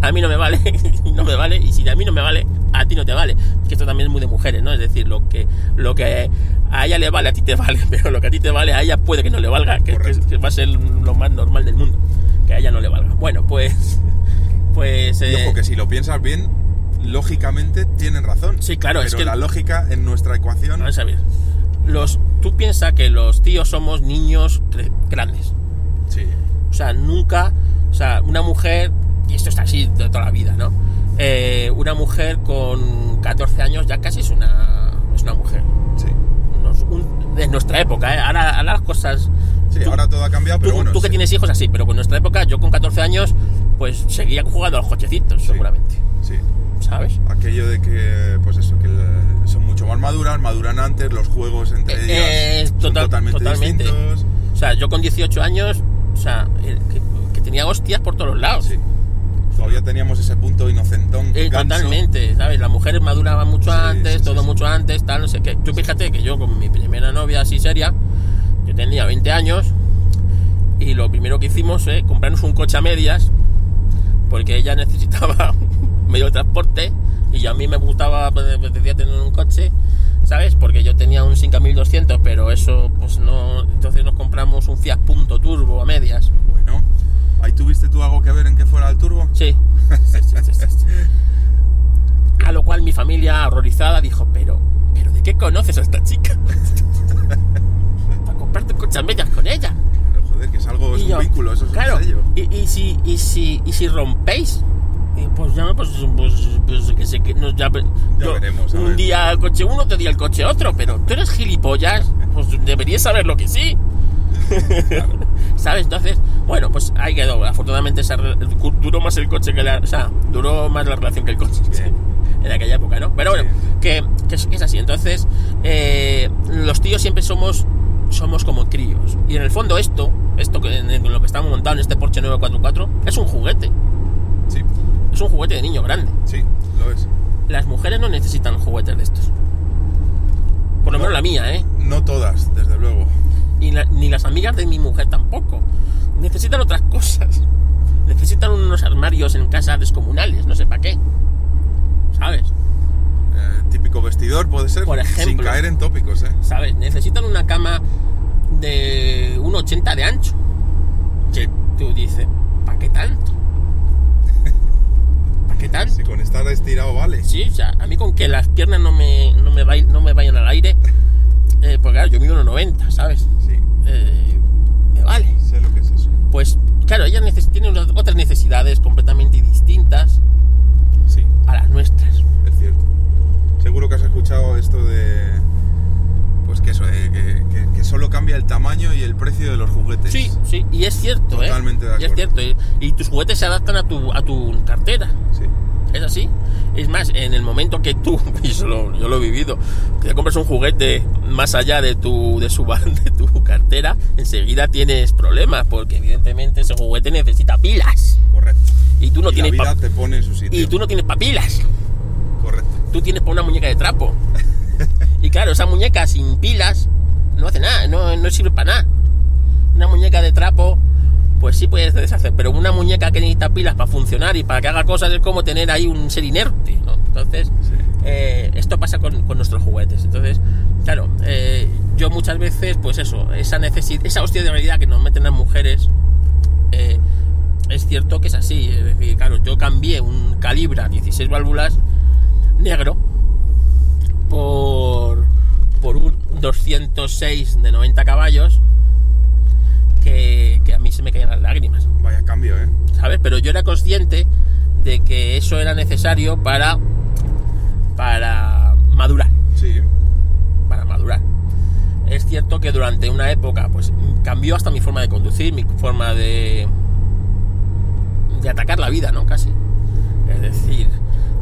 B: a mí no me vale, <laughs> no me vale, y si a mí no me vale, a ti no te vale. Que esto también es muy de mujeres, ¿no? Es decir, lo que, lo que a ella le vale, a ti te <laughs> vale, pero lo que a ti te vale, a ella puede que no le valga, que, va a ser lo más normal del mundo. Que a ella no le valga. Bueno, pues. <laughs> Pues.
D: Y
B: eh,
D: ojo, que si lo piensas bien, lógicamente tienen razón.
B: Sí, claro,
D: Pero
B: es que-
D: la lógica en nuestra ecuación.
B: Vamos a ver. Los, tú piensas que los tíos somos niños grandes.
D: Sí.
B: O sea, nunca, o sea, una mujer, y esto está así de toda la vida, ¿no? Eh, una mujer con 14 años ya casi es una, es una mujer.
D: Sí.
B: Unos- un- de nuestra época, ¿eh? Ahora, ahora las cosas...
D: Sí,
B: tú-
D: ahora todo ha cambiado, pero
B: tú,
D: bueno.
B: tú que
D: sí.
B: tienes hijos así, pero con nuestra época, yo con 14 años, pues seguía jugando a los cochecitos,
D: Sí.
B: seguramente.
D: Sí.
B: ¿Sabes?
D: Aquello de que, pues eso, que son mucho más maduras, maduran antes, los juegos entre
B: Eh,
D: ellas
B: eh,
D: son
B: total-
D: totalmente,
B: totalmente.
D: distintos.
B: O sea, yo con 18 años, o sea, eh, que, que tenía hostias por todos lados.
D: Sí. Todavía teníamos ese punto inocentón.
B: Eh, totalmente, ¿sabes? Las mujeres maduraban mucho
D: Sí,
B: antes,
D: sí,
B: todo
D: sí.
B: mucho antes, tal, no sé qué. Tú fíjate que yo con mi primera novia así seria, yo tenía 20 años y lo primero que hicimos fue comprarnos un coche a medias porque ella <laughs> necesitaba medio de transporte y yo a mí me gustaba, pues, apetecía tener un coche, ¿sabes? Porque yo tenía un Sinca 1200, pero eso pues no... Entonces nos compramos un Fiat Punto Turbo a medias.
D: Bueno, ¿ahí tuviste tú algo que ver en que fuera el turbo?
B: Sí. Sí, sí, sí. <laughs> A lo cual mi familia, horrorizada, dijo, pero, pero ¿de qué conoces a esta chica? <laughs> Para comprarte un coche a medias con ella.
D: Pero, joder, que es algo, es un
B: yo,
D: vínculo, eso es
B: claro,
D: un sello.
B: Y, y si, y, si, y si rompéis, Y pues ya, pues, pues, pues que sé que no, ya, yo
D: veremos,
B: un
D: ver.
B: día el coche uno, otro día el coche otro, pero tú eres gilipollas, pues deberías saber lo que sí. <laughs> ¿Sabes? Entonces, bueno, pues ahí quedó. Afortunadamente esa duró más el coche que la. O sea, duró más la relación que el coche.
D: Bien. <laughs>
B: En aquella época, ¿no? Pero bueno, que, que es, que es así. Entonces, eh, los tíos siempre somos somos como críos. Y en el fondo esto, esto que en, lo que estamos montando en este Porsche 944, es un juguete.
D: Sí.
B: Es un juguete de niño grande.
D: Sí, lo es.
B: Las mujeres no necesitan juguetes de estos. Por lo
D: No.
B: menos la mía, ¿eh?
D: No todas, desde luego.
B: Y la- ni las amigas de mi mujer tampoco. Necesitan otras cosas. Necesitan unos armarios en casa descomunales, no sé para qué. ¿Sabes?
D: Eh, típico vestidor puede ser.
B: Por
D: Sin caer en tópicos, ¿eh?
B: ¿Sabes? Necesitan una cama de 1,80 de ancho. Que tú dices, ¿para qué tanto? ¿Para qué tanto?
D: Si con estar estirado vale.
B: Sí, o sea, a mí con que las piernas no me, no me, vai- no me vayan al aire, eh, porque claro, yo mido 1,90, ¿sabes? Eh, me vale.
D: sé lo que es eso.
B: Pues claro, tienen unas- otras necesidades completamente distintas
D: Sí,
B: a las nuestras.
D: es cierto. Seguro que has escuchado esto de. Pues que eso, de que, que- que solo cambia el tamaño y el precio de los juguetes.
B: Sí, sí, y es cierto, ¿eh?
D: Totalmente de
B: Y es
D: acuerdo.
B: cierto, y, y tus juguetes se adaptan a tu, a tu cartera.
D: Sí.
B: Es así. Es más, en el momento que tú, <laughs> y eso lo- yo lo he vivido, que te compras un juguete más allá de tu, de su <laughs> de tu cartera, enseguida tienes problemas, porque evidentemente ese juguete necesita pilas.
D: correcto.
B: Y tú no
D: y la
B: tienes
D: vida
B: pa-
D: te pone en su sitio.
B: y tú no tienes papilas.
D: Correcto.
B: Tú tienes para una muñeca de trapo. <laughs> Y claro, esa muñeca sin pilas no hace nada, no, no sirve para nada. Una muñeca de trapo, pues sí puedes deshacer, pero una muñeca que necesita pilas para funcionar y para que haga cosas es como tener ahí un ser inerte, ¿no? Entonces,
D: Sí.
B: eh, esto pasa con, con nuestros juguetes. Entonces, claro, eh, yo muchas veces, pues eso, esa necesidad, esa hostia de realidad que nos meten las mujeres, eh, es cierto que es así. Es decir, claro, yo cambié un Calibra 16 válvulas negro por, por un 206 de 90 caballos que, que a mí se me caían las lágrimas.
D: Vaya cambio, ¿eh?
B: ¿sabes? Pero yo era consciente de que eso era necesario para para madurar,
D: Sí.
B: para madurar. Es cierto que durante una época pues cambió hasta mi forma de conducir, mi forma de de atacar la vida, ¿no? Casi. Es decir,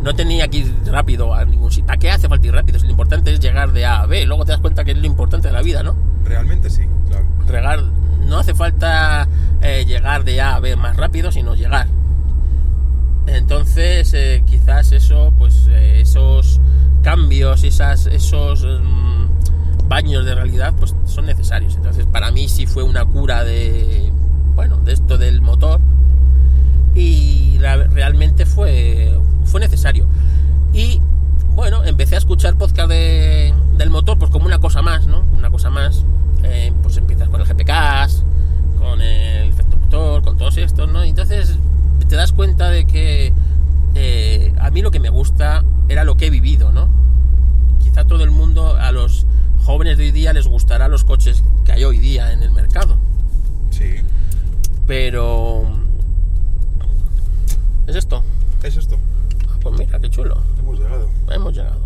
B: no tenía que ir rápido a ningún sitio. ¿Para qué hace falta ir rápido? Si lo importante es llegar de A a B. Luego te das cuenta que es lo importante de la vida, ¿no?
D: Realmente sí, claro.
B: regar no hace falta eh, llegar de A a B más rápido sino llegar. Entonces eh, quizás eso pues eh, esos cambios esas esos mm, baños de realidad pues son necesarios. Entonces para mí sí fue una cura de bueno de esto del motor. Y realmente fue fue necesario. Y bueno empecé a escuchar podcast de- del motor pues como una cosa más no una cosa más Eh, pues empiezas con el GPK con el efecto motor con todos estos no y entonces te das cuenta de que eh, a mí lo que me gusta era lo que he vivido no quizá todo el mundo a los jóvenes de hoy día les gustará los coches que hay hoy día en el mercado.
D: Sí.
B: pero es esto.
D: Es esto.
B: Pues mira qué chulo
D: Hemos llegado.
B: Hemos llegado.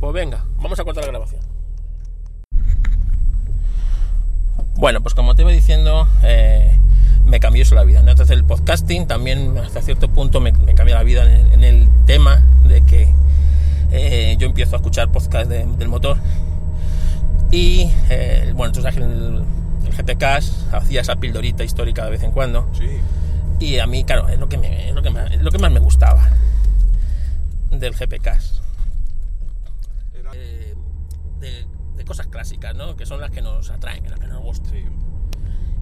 B: Pues venga, vamos a cortar la grabación. Bueno, pues como te iba diciendo, eh, me cambió eso la vida. ¿no? Entonces el podcasting también hasta cierto punto me, me cambió la vida en el, en el tema de que eh, yo empiezo a escuchar podcast de- del motor. Y eh, bueno, que el, el GTK hacía esa pildorita histórica de vez en cuando.
D: Sí.
B: Y a mí, claro, es lo que, me- es lo que, más, es lo que más me gustaba del GPK.
D: Era-
B: Eh, de, de cosas clásicas, ¿no? Que son las que nos atraen, las que nos gustan.
D: Sí.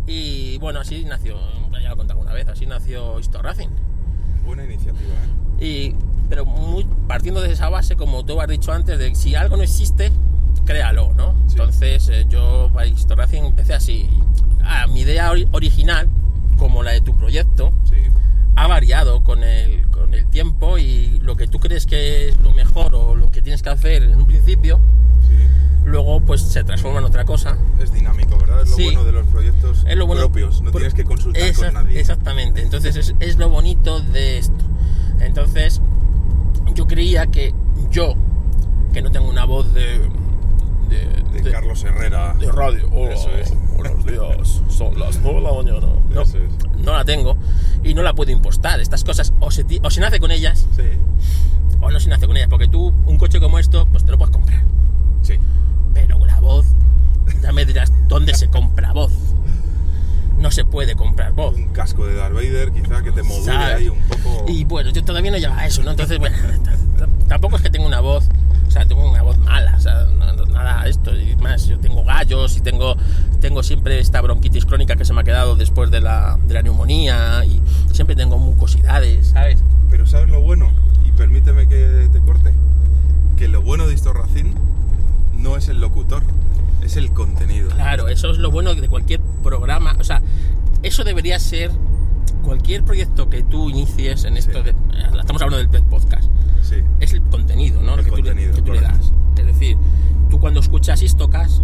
B: Y bueno, así nació, ya lo he contado una vez, así nació Histo Racing.
D: Buena iniciativa, ¿eh?
B: Y, pero muy, partiendo de esa base, como tú has dicho antes, de si algo no existe, créalo, ¿no?
D: Sí.
B: Entonces eh, yo para Histo Racing empecé así. Ah, mi idea ori- original, como la de tu proyecto,
D: Sí.
B: Ha variado con el, con el tiempo y lo que tú crees que es lo mejor o lo que tienes que hacer en un principio,
D: Sí.
B: luego pues se transforma en otra cosa.
D: Es dinámico, ¿verdad? Es lo
B: Sí.
D: bueno de los proyectos
B: Es lo bueno-
D: propios. No tienes que consultar con nadie.
B: Exactamente, entonces es, es lo bonito de esto. Entonces yo creía que yo, que no tengo una voz de... de,
D: De
B: de-
D: Carlos Herrera.
B: de radio,
D: Eso es.
B: Buenos días, son las 9 de la mañana. No,
D: es.
B: no la tengo y no la puedo impostar. Estas cosas o se, o se nace con ellas
D: Sí.
B: o no se nace con ellas, porque tú un coche como esto, pues te lo puedes comprar.
D: Sí.
B: Pero una voz, ya me dirás dónde se compra voz. No se puede comprar voz.
D: Un casco de Darth Vader, quizá que te module
B: ¿Sabes?
D: ahí un poco.
B: Y bueno, yo todavía no llevaba eso, ¿no? Entonces, bueno, tampoco es que tenga una voz, o sea, tengo una voz mala, o sea, no- nada de esto. Y más, yo tengo gallos y tengo, tengo siempre esta bronquitis crónica que se me ha quedado después de la, de la neumonía y siempre tengo mucosidades, ¿sabes?
D: Pero ¿sabes lo bueno? Y permíteme que te corte. Que lo bueno de Istorracín no es el locutor, es el contenido.
B: Claro, eso es lo bueno de cualquier programa, o sea, eso debería ser cualquier proyecto que tú inicies en esto
D: Sí.
B: de, eh, estamos hablando del del podcast.
D: Sí.
B: es el contenido, ¿no?
D: El
B: Lo que, tú, le-
D: contenido,
B: que tú le das. Es decir, tú cuando escuchas Istocas,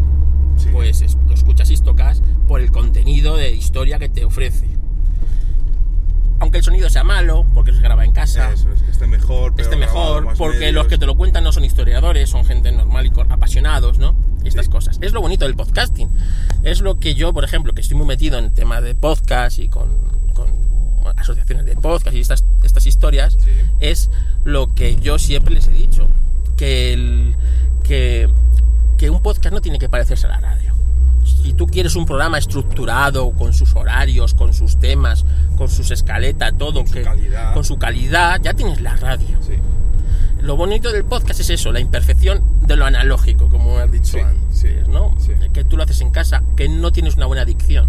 D: sí.
B: pues es- lo escuchas Istocas por el contenido de historia que te ofrece. Aunque el sonido sea malo, porque se graba en casa,
D: Eso, es que esté mejor,
B: esté mejor, porque
D: medios.
B: los que te lo cuentan no son historiadores, son gente normal y apasionados, ¿no? Y estas
D: Sí.
B: cosas. Es lo bonito del podcasting. Es lo que yo, por ejemplo, que estoy muy metido en tema de podcast y con, con asociaciones de podcast y estas, estas historias,
D: Sí.
B: es lo que yo siempre les he dicho. Que, el, que, que un podcast no tiene que parecerse a la radio. Si tú quieres un programa estructurado, con sus horarios, con sus temas, con sus escaletas, todo,
D: Con su calidad.
B: con su calidad, ya tienes la radio.
D: Sí.
B: Lo bonito del podcast es eso, la imperfección de lo analógico, como has dicho
D: Sí,
B: antes,
D: sí.
B: Que tú lo haces en casa, que no tienes una buena adicción.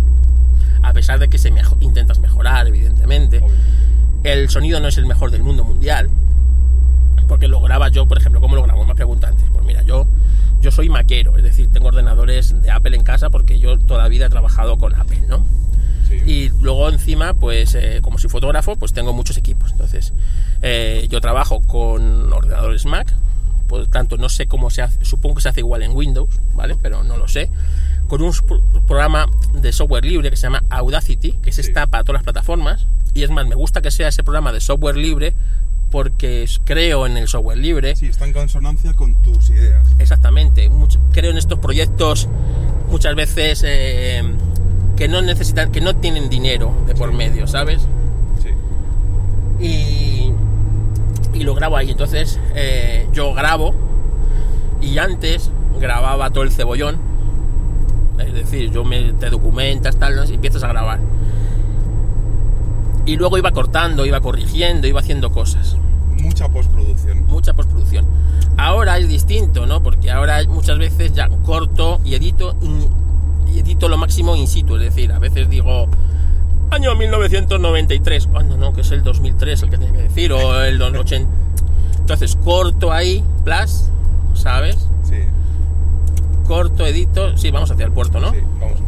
B: A pesar de que se mejo- intentas mejorar, evidentemente.
D: Obviamente.
B: El sonido no es el mejor del mundo mundial. Porque lo graba yo, por ejemplo, ¿cómo lo grabo? Me pregunta antes. Pues mira, yo, yo soy maquero, es decir, tengo ordenadores de Apple en casa porque yo toda la vida he trabajado con Apple, ¿no?
D: Sí.
B: Y luego encima, pues eh, como soy fotógrafo, pues tengo muchos equipos. Entonces, eh, yo trabajo con ordenadores Mac, por tanto no sé cómo se hace, supongo que se hace igual en Windows, ¿vale? Pero no lo sé. Con un pro- programa de software libre que se llama Audacity, que se
D: Sí.
B: está para todas las plataformas. Y es más, me gusta que sea ese programa de software libre porque creo en el software libre.
D: Sí, está en consonancia con tus ideas.
B: Exactamente. Mucho- creo en estos proyectos muchas veces eh, que no necesitan, que no tienen dinero de por medio, ¿sabes?
D: Sí.
B: Y, y lo grabo ahí. Entonces eh, yo grabo y antes grababa todo el cebollón. Es decir, yo me te documentas, tal, ¿no? y empiezas a grabar. Y luego iba cortando, iba corrigiendo, iba haciendo cosas.
D: Mucha postproducción.
B: mucha postproducción. Ahora es distinto, ¿no? Porque ahora muchas veces ya corto y edito y edito lo máximo in situ, es decir, a veces digo año 1993, cuando no, que es el 2003 el que tenía que decir, o el 80. Entonces corto ahí, plus, ¿sabes?
D: Sí.
B: Corto, edito, sí, vamos hacia el puerto, ¿no?
D: Sí, vamos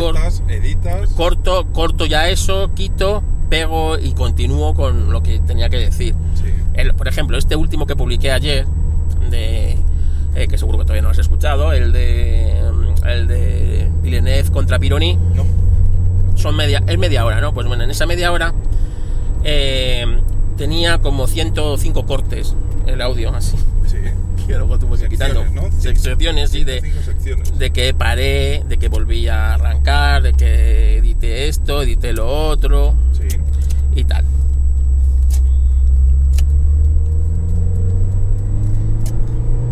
D: Cortas, editas.
B: Corto, corto ya eso, quito, pego y continúo con lo que tenía que decir.
D: Sí.
B: El- por ejemplo, este último que publiqué ayer, de, eh, que seguro que todavía no has escuchado, el de, mm, el de Villeneuve contra Pironi,
D: No.
B: son media, es media hora, ¿no? Pues bueno, en esa media hora eh, tenía como 105 cortes el audio, así,
D: Sí.
B: Que luego tuve que quitarlo.
D: Secciones, ¿no?
B: Sec- Secciones, sí, de,
D: secciones.
B: de que paré, de que volví a arrancar, de que edité esto, edité lo otro
D: Sí.
B: y tal.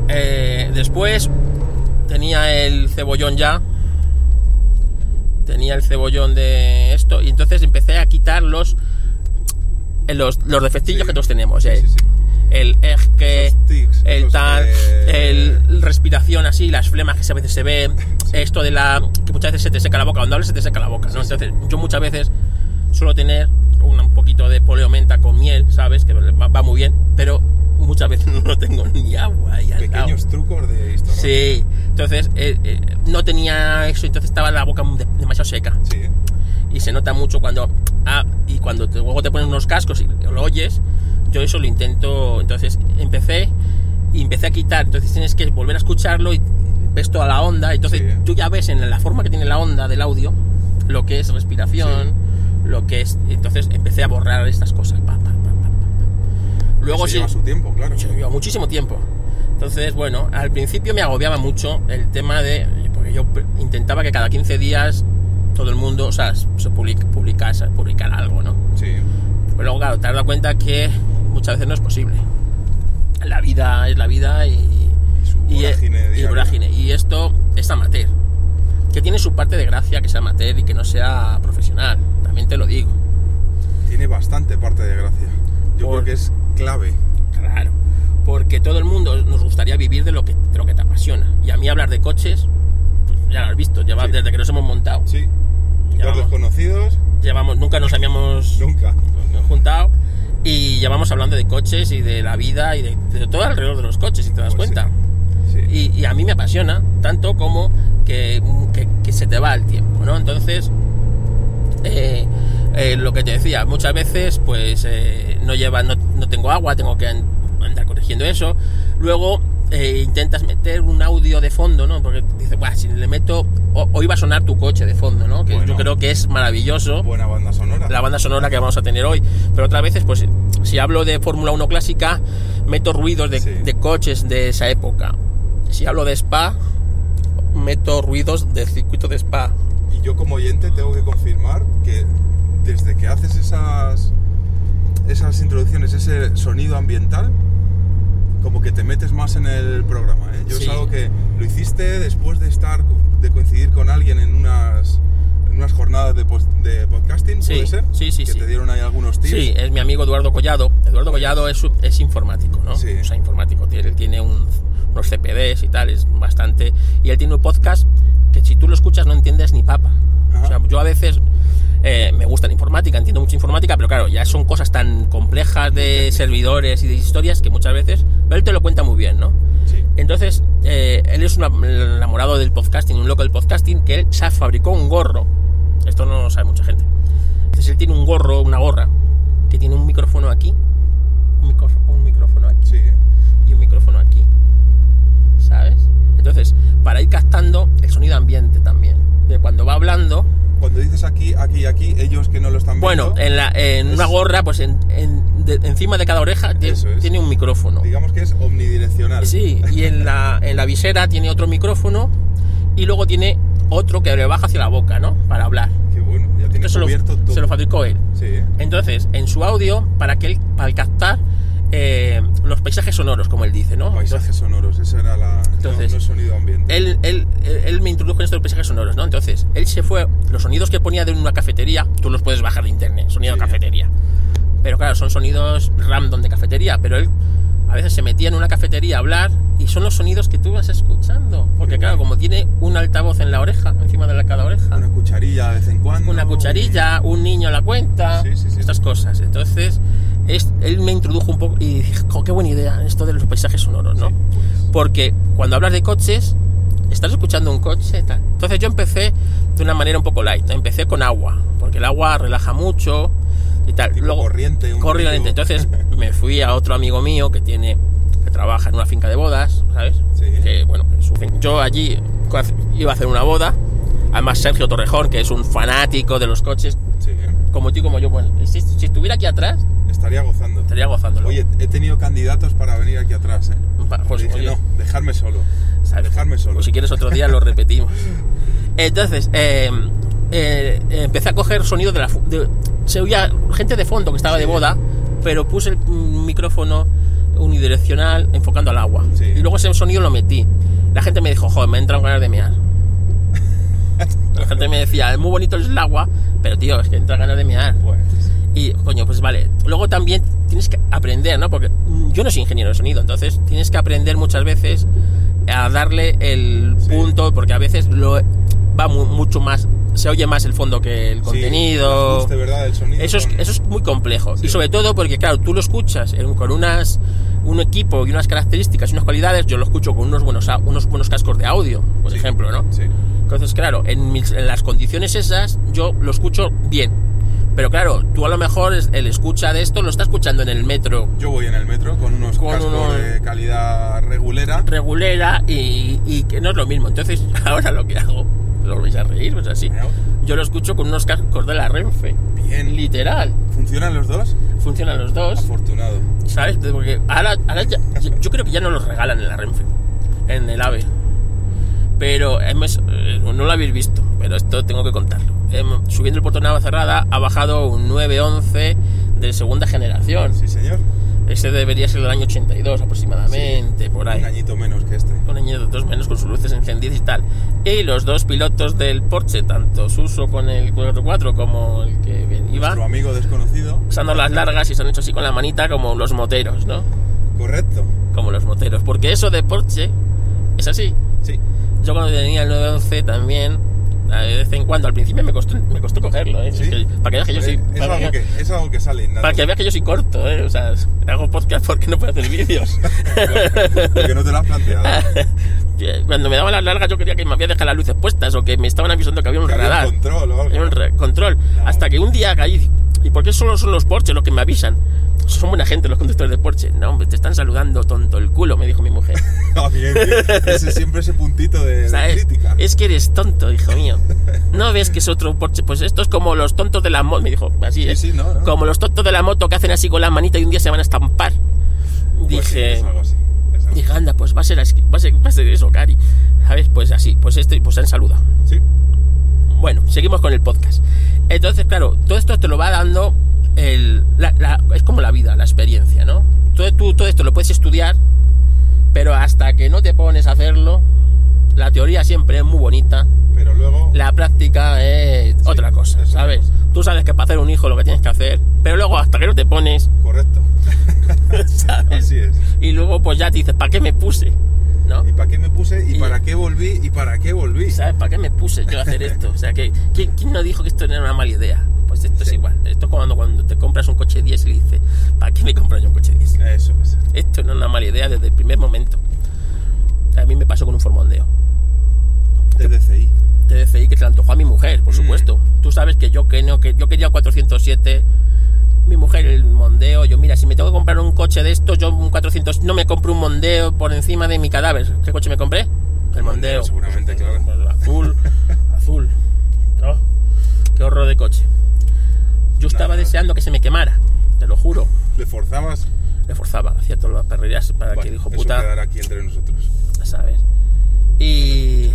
B: Eh, después tenía el cebollón ya. Tenía el cebollón de esto. Y entonces empecé a quitar los, los, los defectillos
D: Sí.
B: que todos tenemos. eh.
D: Sí, sí, sí.
B: El eje,
D: tics,
B: el tal, el respiración así, las flemas que a veces se ven. Esto de la. que muchas veces se te seca la boca. Cuando hablas se te seca la boca, ¿no? Entonces, yo muchas veces suelo tener un, poquito de poleomenta con miel, ¿sabes? Que va, va muy bien, pero muchas veces <laughs> no tengo ni agua ahí al.
D: Pequeños trucos de historia.
B: Sí, entonces eh, eh, no tenía eso, entonces estaba la boca de- demasiado seca.
D: Sí.
B: Y se nota mucho cuando. Ah, y cuando te- luego te pones unos cascos y lo oyes, yo eso lo intento. Entonces empecé y empecé a quitar. Entonces tienes que volver a escucharlo y ves toda la onda. Entonces
D: Sí.
B: tú ya ves en la forma que tiene la onda del audio lo que es respiración, lo que es. Entonces empecé a borrar estas cosas. Pa, pa, pa. Luego sí.
D: lleva su tiempo, claro.
B: Yo llevo muchísimo tiempo. Entonces, bueno, al principio me agobiaba mucho el tema de. Porque yo intentaba que cada 15 días todo el mundo, o sea, se public- publicase, publicar algo, ¿no?
D: Sí.
B: Pero luego, claro, te has dado cuenta que muchas veces no es posible. La vida es la vida y.
D: Y su
B: y,
D: vorágine
B: y
D: diaria.
B: vorágine. Y esto es amateur. que tiene su parte de gracia que sea amateur y que no sea profesional, también te lo digo.
D: Tiene bastante parte de gracia. Yo
B: Por-
D: creo que es clave.
B: Claro, porque todo el mundo nos gustaría vivir de lo que, de lo que te apasiona. Y a mí hablar de coches, pues ya lo has visto,
D: Sí.
B: desde que nos hemos montado,
D: Sí.
B: Llevamos,
D: desconocidos,
B: llevamos- nunca nos habíamos <laughs>
D: nunca.
B: juntado y llevamos hablando de coches y de la vida y de, de todo alrededor de los coches, si te das
D: Pues
B: cuenta.
D: Sí.
B: Y, y a mí me apasiona tanto como que, que- que se te va el tiempo, ¿no? Entonces, eh, eh, lo que te decía, muchas veces pues eh, no lleva, no, no tengo agua, tengo que an- andar corrigiendo eso. Luego eh, intentas meter un audio de fondo, ¿no? Porque dices, "Buah, si le meto, hoy va a sonar tu coche de fondo, ¿no? Que
D: Bueno.
B: yo creo que es maravilloso
D: Buena banda sonora.
B: la banda sonora que vamos a tener hoy. Pero otras veces, pues, si hablo de Fórmula 1 clásica, meto ruidos de,
D: Sí.
B: de coches de esa época. Si hablo de Spa, meto ruidos del circuito de Spa.
D: Y yo como oyente tengo que confirmar que desde que haces esas esas introducciones, ese sonido ambiental, como que te metes más en el programa. ¿eh? Yo
B: Sí.
D: es algo que lo hiciste después de estar, de coincidir con alguien en unas, en unas jornadas de, pos- de podcasting,
B: Sí,
D: ¿puede ser?
B: sí, sí,
D: Que
B: sí.
D: te dieron ahí algunos tips.
B: Sí, es mi amigo Eduardo Collado. Eduardo Collado es, es informático, ¿no?
D: Sí.
B: O sea, informático. Tiene, él tiene un- unos CPDs y tal, es bastante. Y él tiene un podcast que si tú lo escuchas no entiendes ni papa.
D: Ajá.
B: O sea, yo a veces eh, me gusta la informática, entiendo mucho informática, pero claro, ya son cosas tan complejas de servidores y de historias que muchas veces. Pero él te lo cuenta muy bien, ¿no?
D: Sí.
B: Entonces, eh, él es un am- enamorado del podcasting, un loco del podcasting, que él se fabricó un gorro. Esto no lo sabe mucha gente. Entonces, él tiene un gorro, una gorra, que tiene un micrófono aquí, un, micro- un micrófono aquí
D: Sí.
B: y un micrófono aquí. ¿Sabes? Entonces, para ir captando el sonido ambiente también. De cuando va hablando,
D: Cuando dices aquí, aquí y aquí, ellos que no lo están
B: bueno,
D: viendo,
B: en, la, en
D: Es-
B: una gorra, pues en, en- de- encima de cada oreja tiene,
D: Eso es.
B: tiene un micrófono.
D: digamos que es omnidireccional.
B: Sí, y en la, en la visera tiene otro micrófono y luego tiene otro que le baja hacia la boca, ¿no? Para hablar.
D: Qué bueno, ya tiene
B: Esto se lo,
D: cubierto todo.
B: se lo fabricó él.
D: Sí.
B: Entonces, en su audio, para que él, para captar eh, los paisajes sonoros, como él dice, ¿no?
D: Paisajes sonoros, esa era la. no-
B: Entonces,
D: no, sonido ambiente.
B: él, él, él me introdujo en esto de paisajes sonoros, ¿no? Entonces, él se fue, los sonidos que ponía de una cafetería, tú los puedes bajar de internet, sonido
D: Sí.
B: de cafetería. Pero claro, son sonidos random de cafetería, pero él a veces se metía en una cafetería a hablar y son los sonidos que tú vas escuchando. Porque claro, como tiene un altavoz en la oreja, encima de la, cada oreja,
D: Una cucharilla de vez en cuando.
B: una cucharilla, un niño a la cuenta,
D: Sí, sí,
B: estas cosas. Entonces, es- él me introdujo un poco y dije, "Jo, qué buena idea esto de los paisajes sonoros, ¿no?
D: Sí.
B: Porque cuando hablas de coches, estás escuchando un coche tal. Entonces yo empecé de una manera un poco light, empecé con agua, porque el agua relaja mucho y tal.
D: Tipo
B: Luego,
D: corriente, un
B: corriente. Entonces <laughs> me fui a otro amigo mío que tiene que trabaja en una finca de bodas, ¿sabes?
D: Sí.
B: Que bueno, yo allí iba a hacer una boda. Además Sergio Torrejón, que es un fanático de los coches,
D: Sí,
B: como tú como yo, bueno, si, si estuviera aquí atrás,
D: estaría gozando.
B: estaría gozándolo.
D: Oye, he tenido candidatos para venir aquí atrás, ¿eh?
B: Pues,
D: dije,
B: oye,
D: no, dejarme solo.
B: ¿sabes?
D: Dejarme solo.
B: O si quieres otro día lo <laughs> repetimos. Entonces, eh, eh, empecé a coger sonido de la... de- se oía gente de fondo que estaba de boda, pero puse el micrófono unidireccional enfocando al agua.
D: Sí.
B: Y luego ese sonido lo metí. La gente me dijo, joder, me entran ganas de mear. <laughs> La gente me decía, es muy bonito el agua, pero tío, es que entra ganas de mear.
D: Pues,
B: Y, coño, pues vale. Luego también tienes que aprender, ¿no? Porque yo no soy ingeniero de sonido, entonces tienes que aprender muchas veces a darle el
D: Sí.
B: punto, porque a veces lo va mu- mucho más, se oye más el fondo que el contenido.
D: ¿verdad? El sonido.
B: Eso es,
D: con-
B: eso es muy complejo.
D: Sí.
B: Y sobre todo porque, claro, tú lo escuchas con unas un equipo y unas características y unas cualidades, yo lo escucho con unos buenos, unos buenos cascos de audio, por ejemplo, ¿no?
D: Sí.
B: Entonces, claro, en, mis- en las condiciones esas yo lo escucho bien. Pero claro, tú a lo mejor el escucha de esto lo está escuchando en el metro
D: Yo voy en el metro con unos
B: Con
D: cascos
B: unos-
D: de calidad regulera.
B: regulera y, y que no es lo mismo. Entonces, <laughs> ahora lo que hago, lo vais a reír, pues así. Yo lo escucho con unos cascos de la Renfe.
D: Bien.
B: Literal.
D: ¿Funcionan los dos?
B: Funcionan los dos.
D: Afortunado.
B: ¿Sabes? Porque ahora, ahora ya- yo creo que ya no los regalan en la Renfe, en el AVE. Pero hemos- eh, no lo habéis visto, pero esto tengo que contarlo. Em, subiendo el portón de cerrada ha bajado un 911 de segunda generación.
D: Sí, señor.
B: Ese debería ser del año 82 aproximadamente, por ahí.
D: Un añito menos que este.
B: Un de dos menos con sus luces encendidas y tal. Y los dos pilotos del Porsche, tanto Suso con el 44 como el que iba,
D: Nuestro amigo desconocido.
B: usando las largas y se han hecho así con la manita como los moteros, ¿no?
D: Correcto.
B: Como los moteros. Porque eso de Porsche es así.
D: Sí.
B: Yo cuando tenía el 911 también, de vez en cuando, al principio me costó, me costó cogerlo, ¿eh?
D: Sí.
B: Es que- para que veas que yo soy...
D: Es, algo
B: que-
D: es algo que sale innado.
B: Para que veas que yo soy corto, ¿eh? O sea, hago podcast porque no puedo hacer vídeos. <laughs>
D: Porque no te lo has planteado. <laughs>
B: Cuando me daban las largas yo quería que me había dejado las luces puestas o que me estaban avisando que había un
D: Que había
B: radar.
D: un control o algo.
B: Había un control.
D: No.
B: Hasta que un día caí. ¿Y por qué solo son los Porsche los que me avisan? Son buena gente los conductores de Porsche. No, hombre, te están saludando, tonto el culo, me dijo mi mujer. <laughs>
D: Ah, bien, bien. Ese, siempre ese puntito de, de crítica.
B: Es que eres tonto, hijo mío. ¿No ves que es otro Porsche? Pues esto es como los tontos de la moto, me dijo. Así
D: Sí,
B: es.
D: sí, no, no.
B: Como los tontos de la moto que hacen así con la manita y un día se van a estampar.
D: Pues sí,
B: Dije.
D: es algo así.
B: Dije, anda, pues va a ser, va a ser, va a ser eso, Cari. ¿Sabes? Pues así, pues este, pues han saludado.
D: Sí.
B: Bueno, seguimos con el podcast. Entonces, claro, todo esto te lo va dando el, la- la- es como la vida, la experiencia, ¿no? Todo, tú, todo esto lo puedes estudiar, pero hasta que no te pones a hacerlo, la teoría siempre es muy bonita,
D: Pero luego.
B: la práctica es otra cosa,
D: es
B: ¿sabes? Tú sabes que para hacer un hijo lo que tienes que hacer, pero luego hasta que no te pones,
D: Correcto. <laughs>
B: ¿sabes?
D: Así es.
B: Y luego pues ya te dices, ¿para qué me puse? ¿No?
D: ¿Y para qué me puse? ¿Y,
B: Y-
D: para qué volví? ¿Y para qué volví?
B: ¿Sabes? ¿Para qué me puse yo a hacer <laughs> esto? O sea, que ¿quién, quién no dijo que esto era una mala idea? Pues esto es igual. Esto es cuando, cuando te compras un coche 10 y dices, ¿para qué me compro yo un coche 10?
D: Eso es.
B: Esto no es una mala idea desde el primer momento. A mí me pasó con un Formondeo.
D: DDCI.
B: TDCI que se le antojó a mi mujer, por
D: Mm.
B: supuesto. Tú sabes que yo, que no, que yo quería un 407, mi mujer el Mondeo. Yo, mira, si me tengo que comprar un coche de estos, yo un 400, no me compro un Mondeo por encima de mi cadáver. ¿Qué coche me compré? El Mondeo.
D: Seguramente, claro.
B: Azul, <laughs> azul. Oh, qué horror de coche. Yo estaba
D: Nada.
B: deseando que se me quemara, te lo juro.
D: ¿Le forzabas?
B: Le forzaba, hacía todas las perrerías para
D: Bueno,
B: que dijo
D: eso
B: puta,
D: quedará aquí entre nosotros.
B: ¿sabes? Y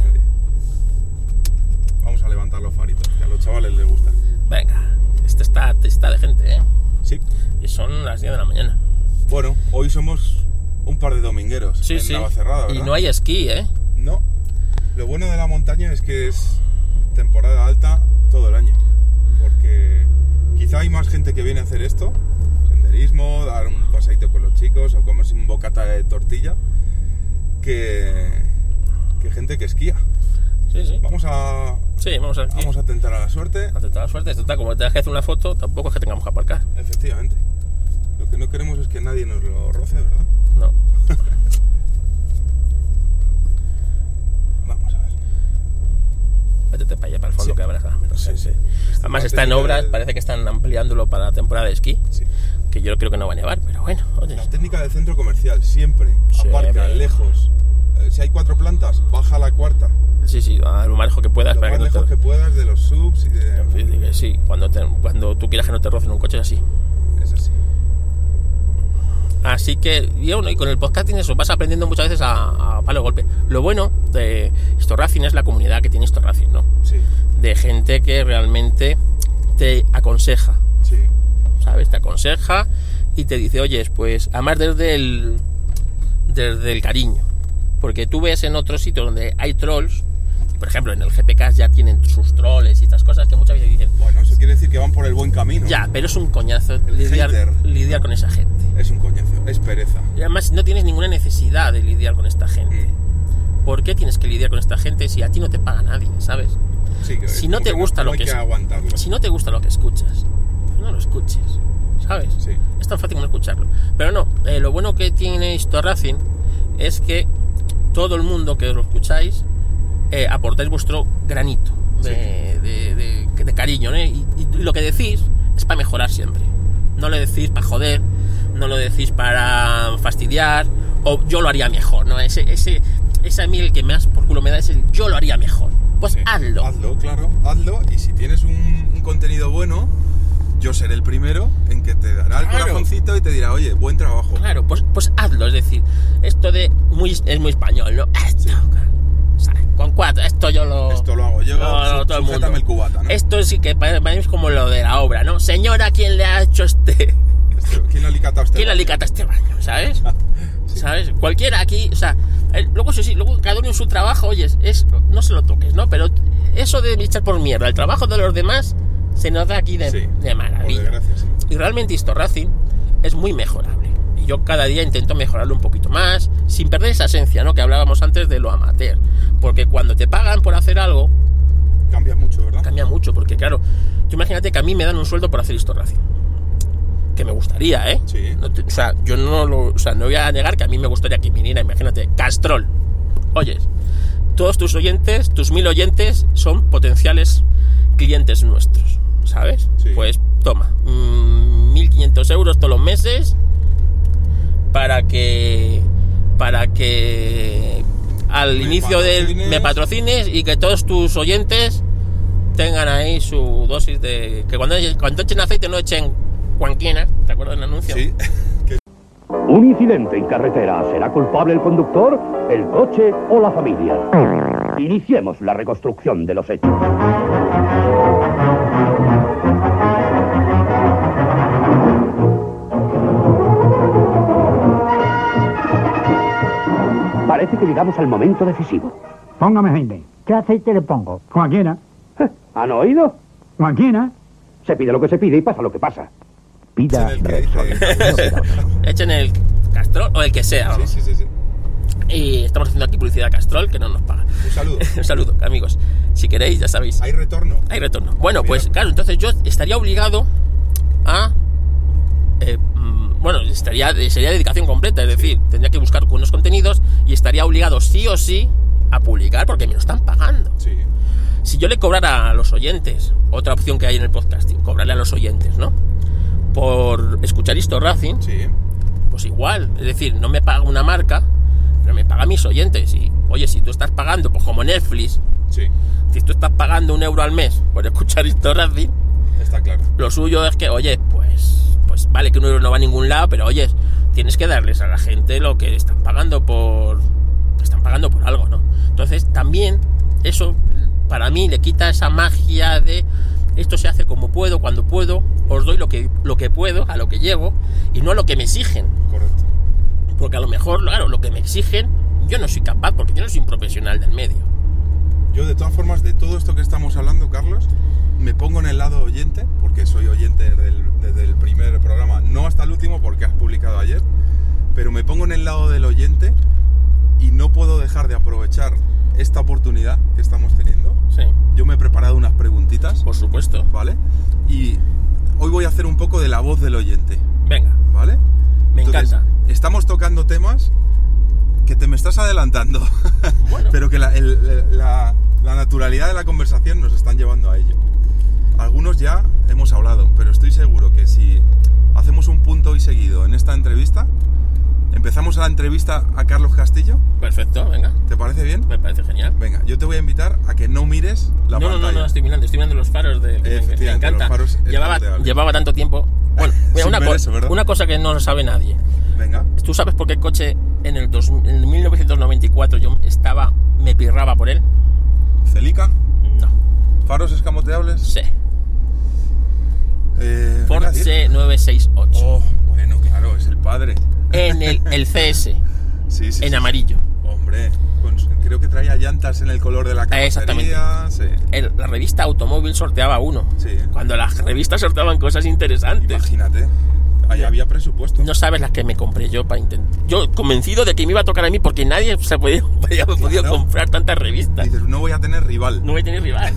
D: Vamos a levantar los faritos, que a los chavales les gusta.
B: venga, este está, está de gente, ¿eh?
D: Sí.
B: Y son las 10 de la mañana.
D: Bueno, hoy somos un par de domingueros
B: Sí,
D: en
B: sí.
D: Navacerrada,
B: y
D: ¿verdad?
B: no hay esquí, ¿eh?
D: No. Lo bueno de la montaña es que es temporada alta todo el año. Porque quizá hay más gente que viene a hacer esto, senderismo, dar un paseíto con los chicos o comerse un bocata de tortilla, que, que gente que esquía.
B: Sí, sí.
D: Vamos a,
B: Sí, vamos a,
D: vamos a tentar a la suerte,
B: a tentar la suerte. Está como te que hacer una foto, tampoco es que tengamos que aparcar.
D: efectivamente. Lo que no queremos es que nadie nos lo roce, ¿verdad?
B: No. <laughs>
D: Vamos a ver.
B: Métete para allá, para el fondo,
D: Sí.
B: que habrá
D: Sí, sí.
B: Además
D: Esta
B: está en obras,
D: del-
B: parece que están ampliándolo para la temporada de esquí,
D: Sí.
B: que yo creo que no va a nevar, pero bueno, oye.
D: La técnica del centro comercial. Siempre. Aparca, lejos. Eh, si hay cuatro plantas, baja la cuarta.
B: Sí, sí, a lo más lejos que puedas
D: Lo
B: para
D: más
B: que no
D: lejos
B: te...
D: que puedas de los subs y de...
B: Sí, cuando, te- cuando tú quieras que no te rocen un coche es así.
D: Es así.
B: Así que, y bueno, y con el podcasting eso, vas aprendiendo muchas veces a, a palo golpe. Lo bueno de Historracing es la comunidad que tiene Historracing, ¿no?
D: Sí,
B: De gente que realmente te aconseja,
D: sí.
B: ¿sabes? Te aconseja y te dice, oye, pues además desde el, desde el cariño. Porque tú ves en otros sitios donde hay trolls, por ejemplo en el GPK ya tienen sus trolls y estas cosas que muchas veces dicen,
D: Bueno, eso quiere decir que van por el buen camino.
B: ya, pero es un coñazo lidiar,
D: hater.
B: lidiar con esa gente.
D: Es un coñazo, es pereza.
B: Y además no tienes ninguna necesidad de lidiar con esta gente.
D: Mm.
B: ¿Por qué tienes que lidiar con esta gente si a ti no te paga nadie, ¿sabes?
D: Sí, que
B: Si no te gusta lo
D: hay
B: que
D: que
B: es-. Si no te gusta lo que escuchas, no lo escuches, ¿sabes?
D: Sí.
B: Es tan fácil como escucharlo. Pero no, eh, lo bueno que tiene esto Racing es que todo el mundo que lo escucháis eh, aportáis vuestro granito de, de- de- de cariño, ¿no? Y, y lo que decís es para mejorar siempre. No lo decís para joder, no lo decís para fastidiar, o yo lo haría mejor, ¿no? Ese, ese, ese a mí el que más por culo me da es el yo lo haría mejor. Pues
D: Sí.
B: hazlo.
D: Hazlo, claro, hazlo. Y si tienes un, un contenido bueno, yo seré el primero en que te dará el
B: Claro.
D: corazoncito y te dirá, oye, buen trabajo.
B: Claro, pues, pues hazlo, es decir, esto de muy, es muy español, ¿no? Esto,
D: Sí.
B: ¿sabes? con cuatro, esto yo lo...
D: Esto lo hago yo,
B: no,
D: su-
B: todo el mundo.
D: el cubata, ¿no?
B: Esto sí que para mí es como lo de la obra, ¿no? Señora, ¿quién le ha hecho este?
D: ¿Quién le ha alicatado este?
B: ¿Quién le alicata este baño? ¿Sabes? <laughs> ¿Sabes? Cualquiera aquí, o sea, luego sí, sí, luego cada uno en su trabajo, oye, es, no se lo toques, ¿no? Pero eso de echar por mierda el trabajo de los demás se nos da aquí de,
D: Sí,
B: de maravilla.
D: desgracia, sí.
B: Y realmente esto Racing es muy mejorable. Y yo cada día intento mejorarlo un poquito más, sin perder esa esencia, ¿no? Que hablábamos antes de lo amateur. Porque cuando te pagan por hacer algo,
D: Cambia mucho, ¿verdad?
B: cambia mucho. Porque claro, tú imagínate que a mí me dan un sueldo por hacer esto Racing. Que me gustaría, ¿eh?
D: Sí.
B: No te- o sea, yo no lo, o sea, no voy a negar que a mí me gustaría que viniera, imagínate, Castrol. Oyes, todos tus oyentes, tus mil oyentes, son potenciales clientes nuestros, ¿sabes?
D: Sí.
B: Pues toma, mm, 1.500 euros todos los meses para que para que al
D: Me
B: inicio del me patrocines y que todos tus oyentes tengan ahí su dosis de que cuando, cuando echen aceite no echen cuanquiena, ¿te acuerdas del anuncio?
D: Sí. <laughs>
E: Un incidente en carretera. ¿Será culpable el conductor, el coche o la familia? Iniciemos la reconstrucción de los hechos. Parece que llegamos al momento decisivo.
F: Póngame aceite. ¿Qué aceite le pongo? Cualquiera. <laughs>
E: ¿Han oído?
F: Cualquiera.
E: Se pide lo que se pide y pasa lo que pasa. Pida Repsol. <laughs>
B: Echen el Castrol o el que sea.
D: Sí,
B: vamos.
D: sí, sí, sí.
B: Y estamos haciendo aquí publicidad a Castrol que no nos paga.
D: Un saludo. <laughs>
B: Un saludo, amigos. Si queréis, ya sabéis.
D: Hay retorno.
B: Hay retorno. Bueno,
D: Mira.
B: pues claro, entonces yo estaría obligado a. eh, mm, bueno, estaría, sería dedicación completa, es decir, tendría que buscar unos contenidos y estaría obligado sí o sí a publicar porque me lo están pagando.
D: Sí.
B: Si yo le cobrara a los oyentes, otra opción que hay en el podcasting, cobrarle a los oyentes, ¿no? Por escuchar Histo Racing,
D: Sí.
B: pues igual, es decir, no me paga una marca, pero me paga a mis oyentes. Y oye, si tú estás pagando, pues como Netflix,
D: Sí.
B: si tú estás pagando un euro al mes por escuchar Histo Racing,
D: Está claro.
B: lo suyo es que, oye, pues, pues vale que un euro no va a ningún lado, pero oye, tienes que darles a la gente lo que están pagando por. están pagando por algo, ¿no? Entonces, también, eso para mí le quita esa magia de esto se hace como puedo, cuando puedo, os doy lo que, lo que puedo, a lo que llego, y no a lo que me exigen.
D: Correcto.
B: Porque a lo mejor, claro, lo que me exigen, yo no soy capaz, porque yo no soy un profesional del medio.
D: Yo, de todas formas, de todo esto que estamos hablando, Carlos, me pongo en el lado oyente, porque soy oyente del- desde el primer programa, no hasta el último, porque has publicado ayer, pero me pongo en el lado del oyente y no puedo dejar de aprovechar esta oportunidad que estamos teniendo.
B: Sí,
D: Yo me he preparado unas preguntitas,
B: por supuesto.
D: ¿vale? Y hoy voy a hacer un poco de la voz del oyente,
B: Venga,
D: ¿vale?
B: me
D: Entonces,
B: encanta.
D: Estamos tocando temas que te me estás adelantando, <laughs>
B: Bueno.
D: pero que la, el- la- la naturalidad de la conversación nos están llevando a ello. Algunos ya hemos hablado, pero estoy seguro que si hacemos un punto y seguido en esta entrevista, empezamos la entrevista a Carlos Castillo,
B: Perfecto, venga.
D: ¿te parece bien?
B: Me parece genial.
D: Venga, yo te voy a invitar a que no mires la
B: no, no,
D: pantalla.
B: no, no, estoy mirando, estoy mirando los faros de. Me,
D: Efectivamente,
B: me encanta.
D: los faros
B: llevaba, llevaba tanto tiempo. Bueno, <laughs> mira, una, una cosa que no lo sabe nadie.
D: Venga,
B: ¿Tú sabes por qué el coche en el, dos- en 1994 yo estaba, me pirraba por él?
D: Celica,
B: No,
D: faros escamoteables.
B: sé.
D: Eh,
B: Ford
D: venga, di.
B: C968.
D: Oh, bueno, claro, es el padre.
B: En el, el CS, <laughs>
D: Sí, sí.
B: en
D: sí,
B: amarillo.
D: sí. Hombre, creo que traía llantas en el color de la
B: exactamente.
D: carrocería. Sí,
B: El- la revista Automóvil sorteaba uno.
D: sí.
B: Cuando las revistas sorteaban cosas interesantes.
D: Imagínate. Ahí había presupuesto.
B: No sabes las que me compré yo para intentar. Yo convencido de que me iba a tocar a mí porque nadie se podía, podía haber podido
D: Claro.
B: comprar tantas revistas.
D: Dices, no voy a tener rival.
B: No voy a tener rival.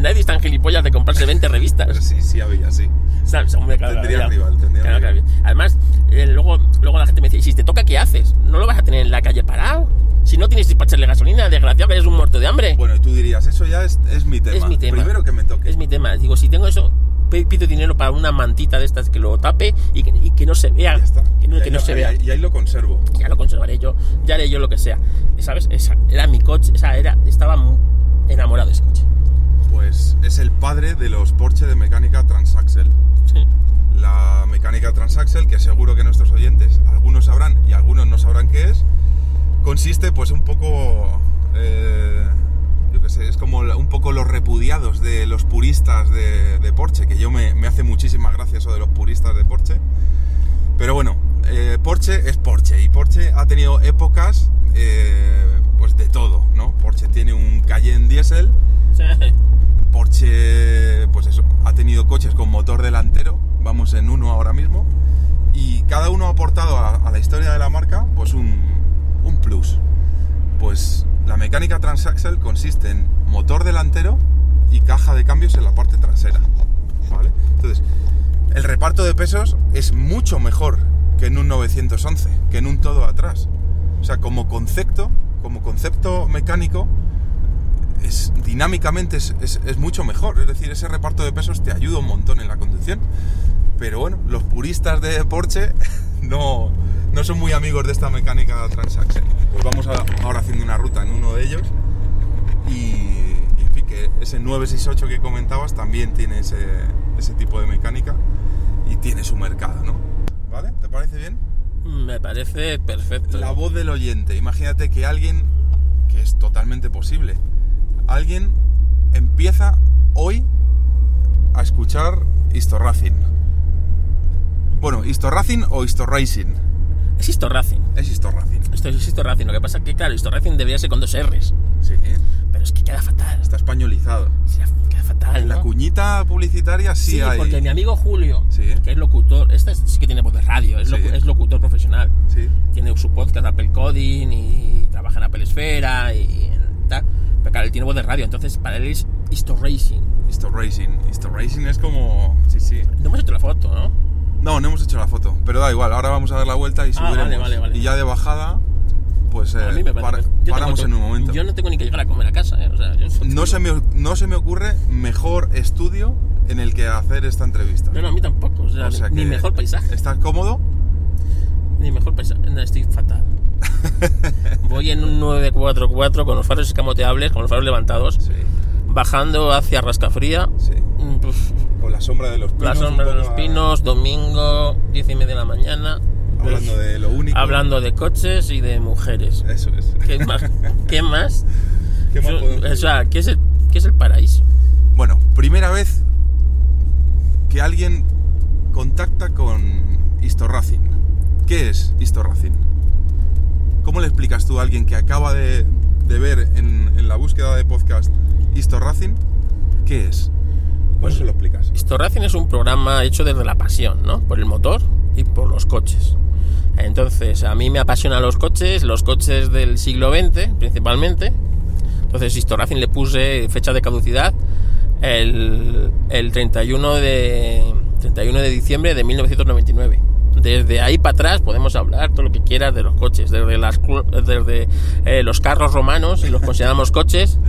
B: Nadie es tan gilipollas de comprarse 20 revistas.
D: Pero sí, sí había, sí.
B: ¿Sabes? Hombre, claro,
D: Tendría
B: claro.
D: rival, tendría
B: Claro,
D: rival.
B: claro. Además, eh, luego, luego la gente me dice, "¿Y si te toca, ¿qué haces? ¿No lo vas a tener en la calle parado? Si no tienes para echarle gasolina, desgraciado que eres un muerto de hambre.
D: Bueno, y tú dirías, eso ya es, es mi tema.
B: es mi tema.
D: Primero que me toque.
B: Es mi tema. Digo, si tengo eso, pido dinero para una mantita de estas que lo tape y que, y que no se vea.
D: Ya está.
B: Que no,
D: Y
B: que
D: ahí
B: no
D: lo-
B: se
D: ahí-
B: vea.
D: Y ahí lo conservo.
B: ya lo conservaré yo, ya haré yo lo que sea. ¿Sabes? Esa, era mi coche, o sea, era, estaba enamorado de ese coche.
D: Pues es el padre de los Porsche de mecánica transaxle.
B: Sí.
D: La mecánica transaxle, que seguro que nuestros oyentes, algunos sabrán y algunos no sabrán qué es, consiste pues un poco, eh, yo qué sé, es, como un poco los repudiados de los puristas de, de Porsche, que yo me, me hace muchísima gracia eso de los puristas de Porsche. Pero bueno, eh, Porsche es Porsche y Porsche ha tenido épocas eh, pues de todo, ¿no? Porsche tiene un Cayenne diésel, <laughs> Porsche pues eso, ha tenido coches con motor delantero, vamos en uno ahora mismo, y cada uno ha aportado a, a la historia de la marca pues un, un plus. Pues la mecánica transaxle consiste en motor delantero y caja de cambios en la parte trasera. ¿vale? Entonces, el reparto de pesos es mucho mejor que en un 911, que en un todo atrás. O sea, como concepto, como concepto mecánico, es, dinámicamente es, es- es mucho mejor. Es decir, ese reparto de pesos te ayuda un montón en la conducción. Pero bueno, los puristas de Porsche <laughs> no, no son muy amigos de esta mecánica transaxle. Pues vamos a- ahora haciendo una ruta en uno de ellos. Y, y en fin, que ese 968 que comentabas también tiene ese, ese tipo de mecánica y tiene su mercado, ¿no? ¿Vale? ¿Te parece bien?
B: Me parece perfecto.
D: La voz del oyente. Imagínate que alguien, que es totalmente posible, alguien empieza hoy a escuchar Historracing. Bueno, Historracing o Historracing.
B: Es Histo Racing.
D: Es Historracing.
B: Esto es Histo Racing. Lo que pasa es que, claro, Histo Racing debería ser con dos R's.
D: Sí,
B: Pero es que queda fatal.
D: está españolizado.
B: Sí, Queda fatal.
D: En la cuñita publicitaria sí,
B: Sí,
D: hay.
B: porque mi amigo Julio,
D: Sí.
B: que es locutor, este sí que tiene voz de radio, es,
D: Sí.
B: locu- es locutor profesional.
D: Sí.
B: Tiene su podcast Apple Coding y trabaja en Apple Esfera y tal. Pero claro, él tiene voz de radio, entonces para él es Histo Racing.
D: Historracing. Historracing es como. Sí, sí.
B: No hemos hecho la foto, ¿no?
D: No, no hemos hecho la foto, pero da igual, ahora vamos a dar la vuelta y
B: Ah,
D: subiremos.
B: vale, vale, vale.
D: Y ya de bajada, pues eh,
B: a mí me
D: para-
B: tengo
D: paramos en un momento.
B: Yo no tengo ni que llegar a comer a casa, ¿eh? O sea, yo
D: No se, me, no se me ocurre mejor estudio en el que hacer esta entrevista.
B: No, no, a mí tampoco. O sea,
D: O sea
B: ni
D: que
B: mejor paisaje.
D: ¿Estás cómodo?
B: Ni mejor paisaje. No, estoy fatal. <laughs> Voy en un 944 con los faros escamoteables, con los faros levantados,
D: Sí,
B: bajando hacia Rascafría.
D: sí.
B: Mm, pues,
D: Con la sombra de los pinos.
B: la sombra de los
D: a-
B: pinos, domingo, 10 y media de la mañana.
D: Hablando
B: Pues,
D: de lo único.
B: hablando de coches y de mujeres.
D: Eso es.
B: ¿Qué más? ¿Qué más? <laughs>
D: ¿Qué más
B: Yo- o sea, ¿qué es, el, ¿qué es el paraíso?
D: Bueno, primera vez que alguien contacta con Historracing. ¿Qué es Historracing? ¿Cómo le explicas tú a alguien que acaba de, de ver en, en la búsqueda de podcast Historracing? ¿Qué es? ¿Cómo
B: Pues-
D: se lo explicas?
B: Historracing es un programa hecho desde la pasión, ¿no? Por el motor y por los coches. Entonces, a mí me apasionan los coches, los coches del siglo XX principalmente. Entonces, Historracing le puse fecha de caducidad el, el 31, de, 31 de diciembre de 1999. Desde ahí para atrás podemos hablar todo lo que quieras de los coches, desde, las, desde eh, los carros romanos, y los consideramos coches,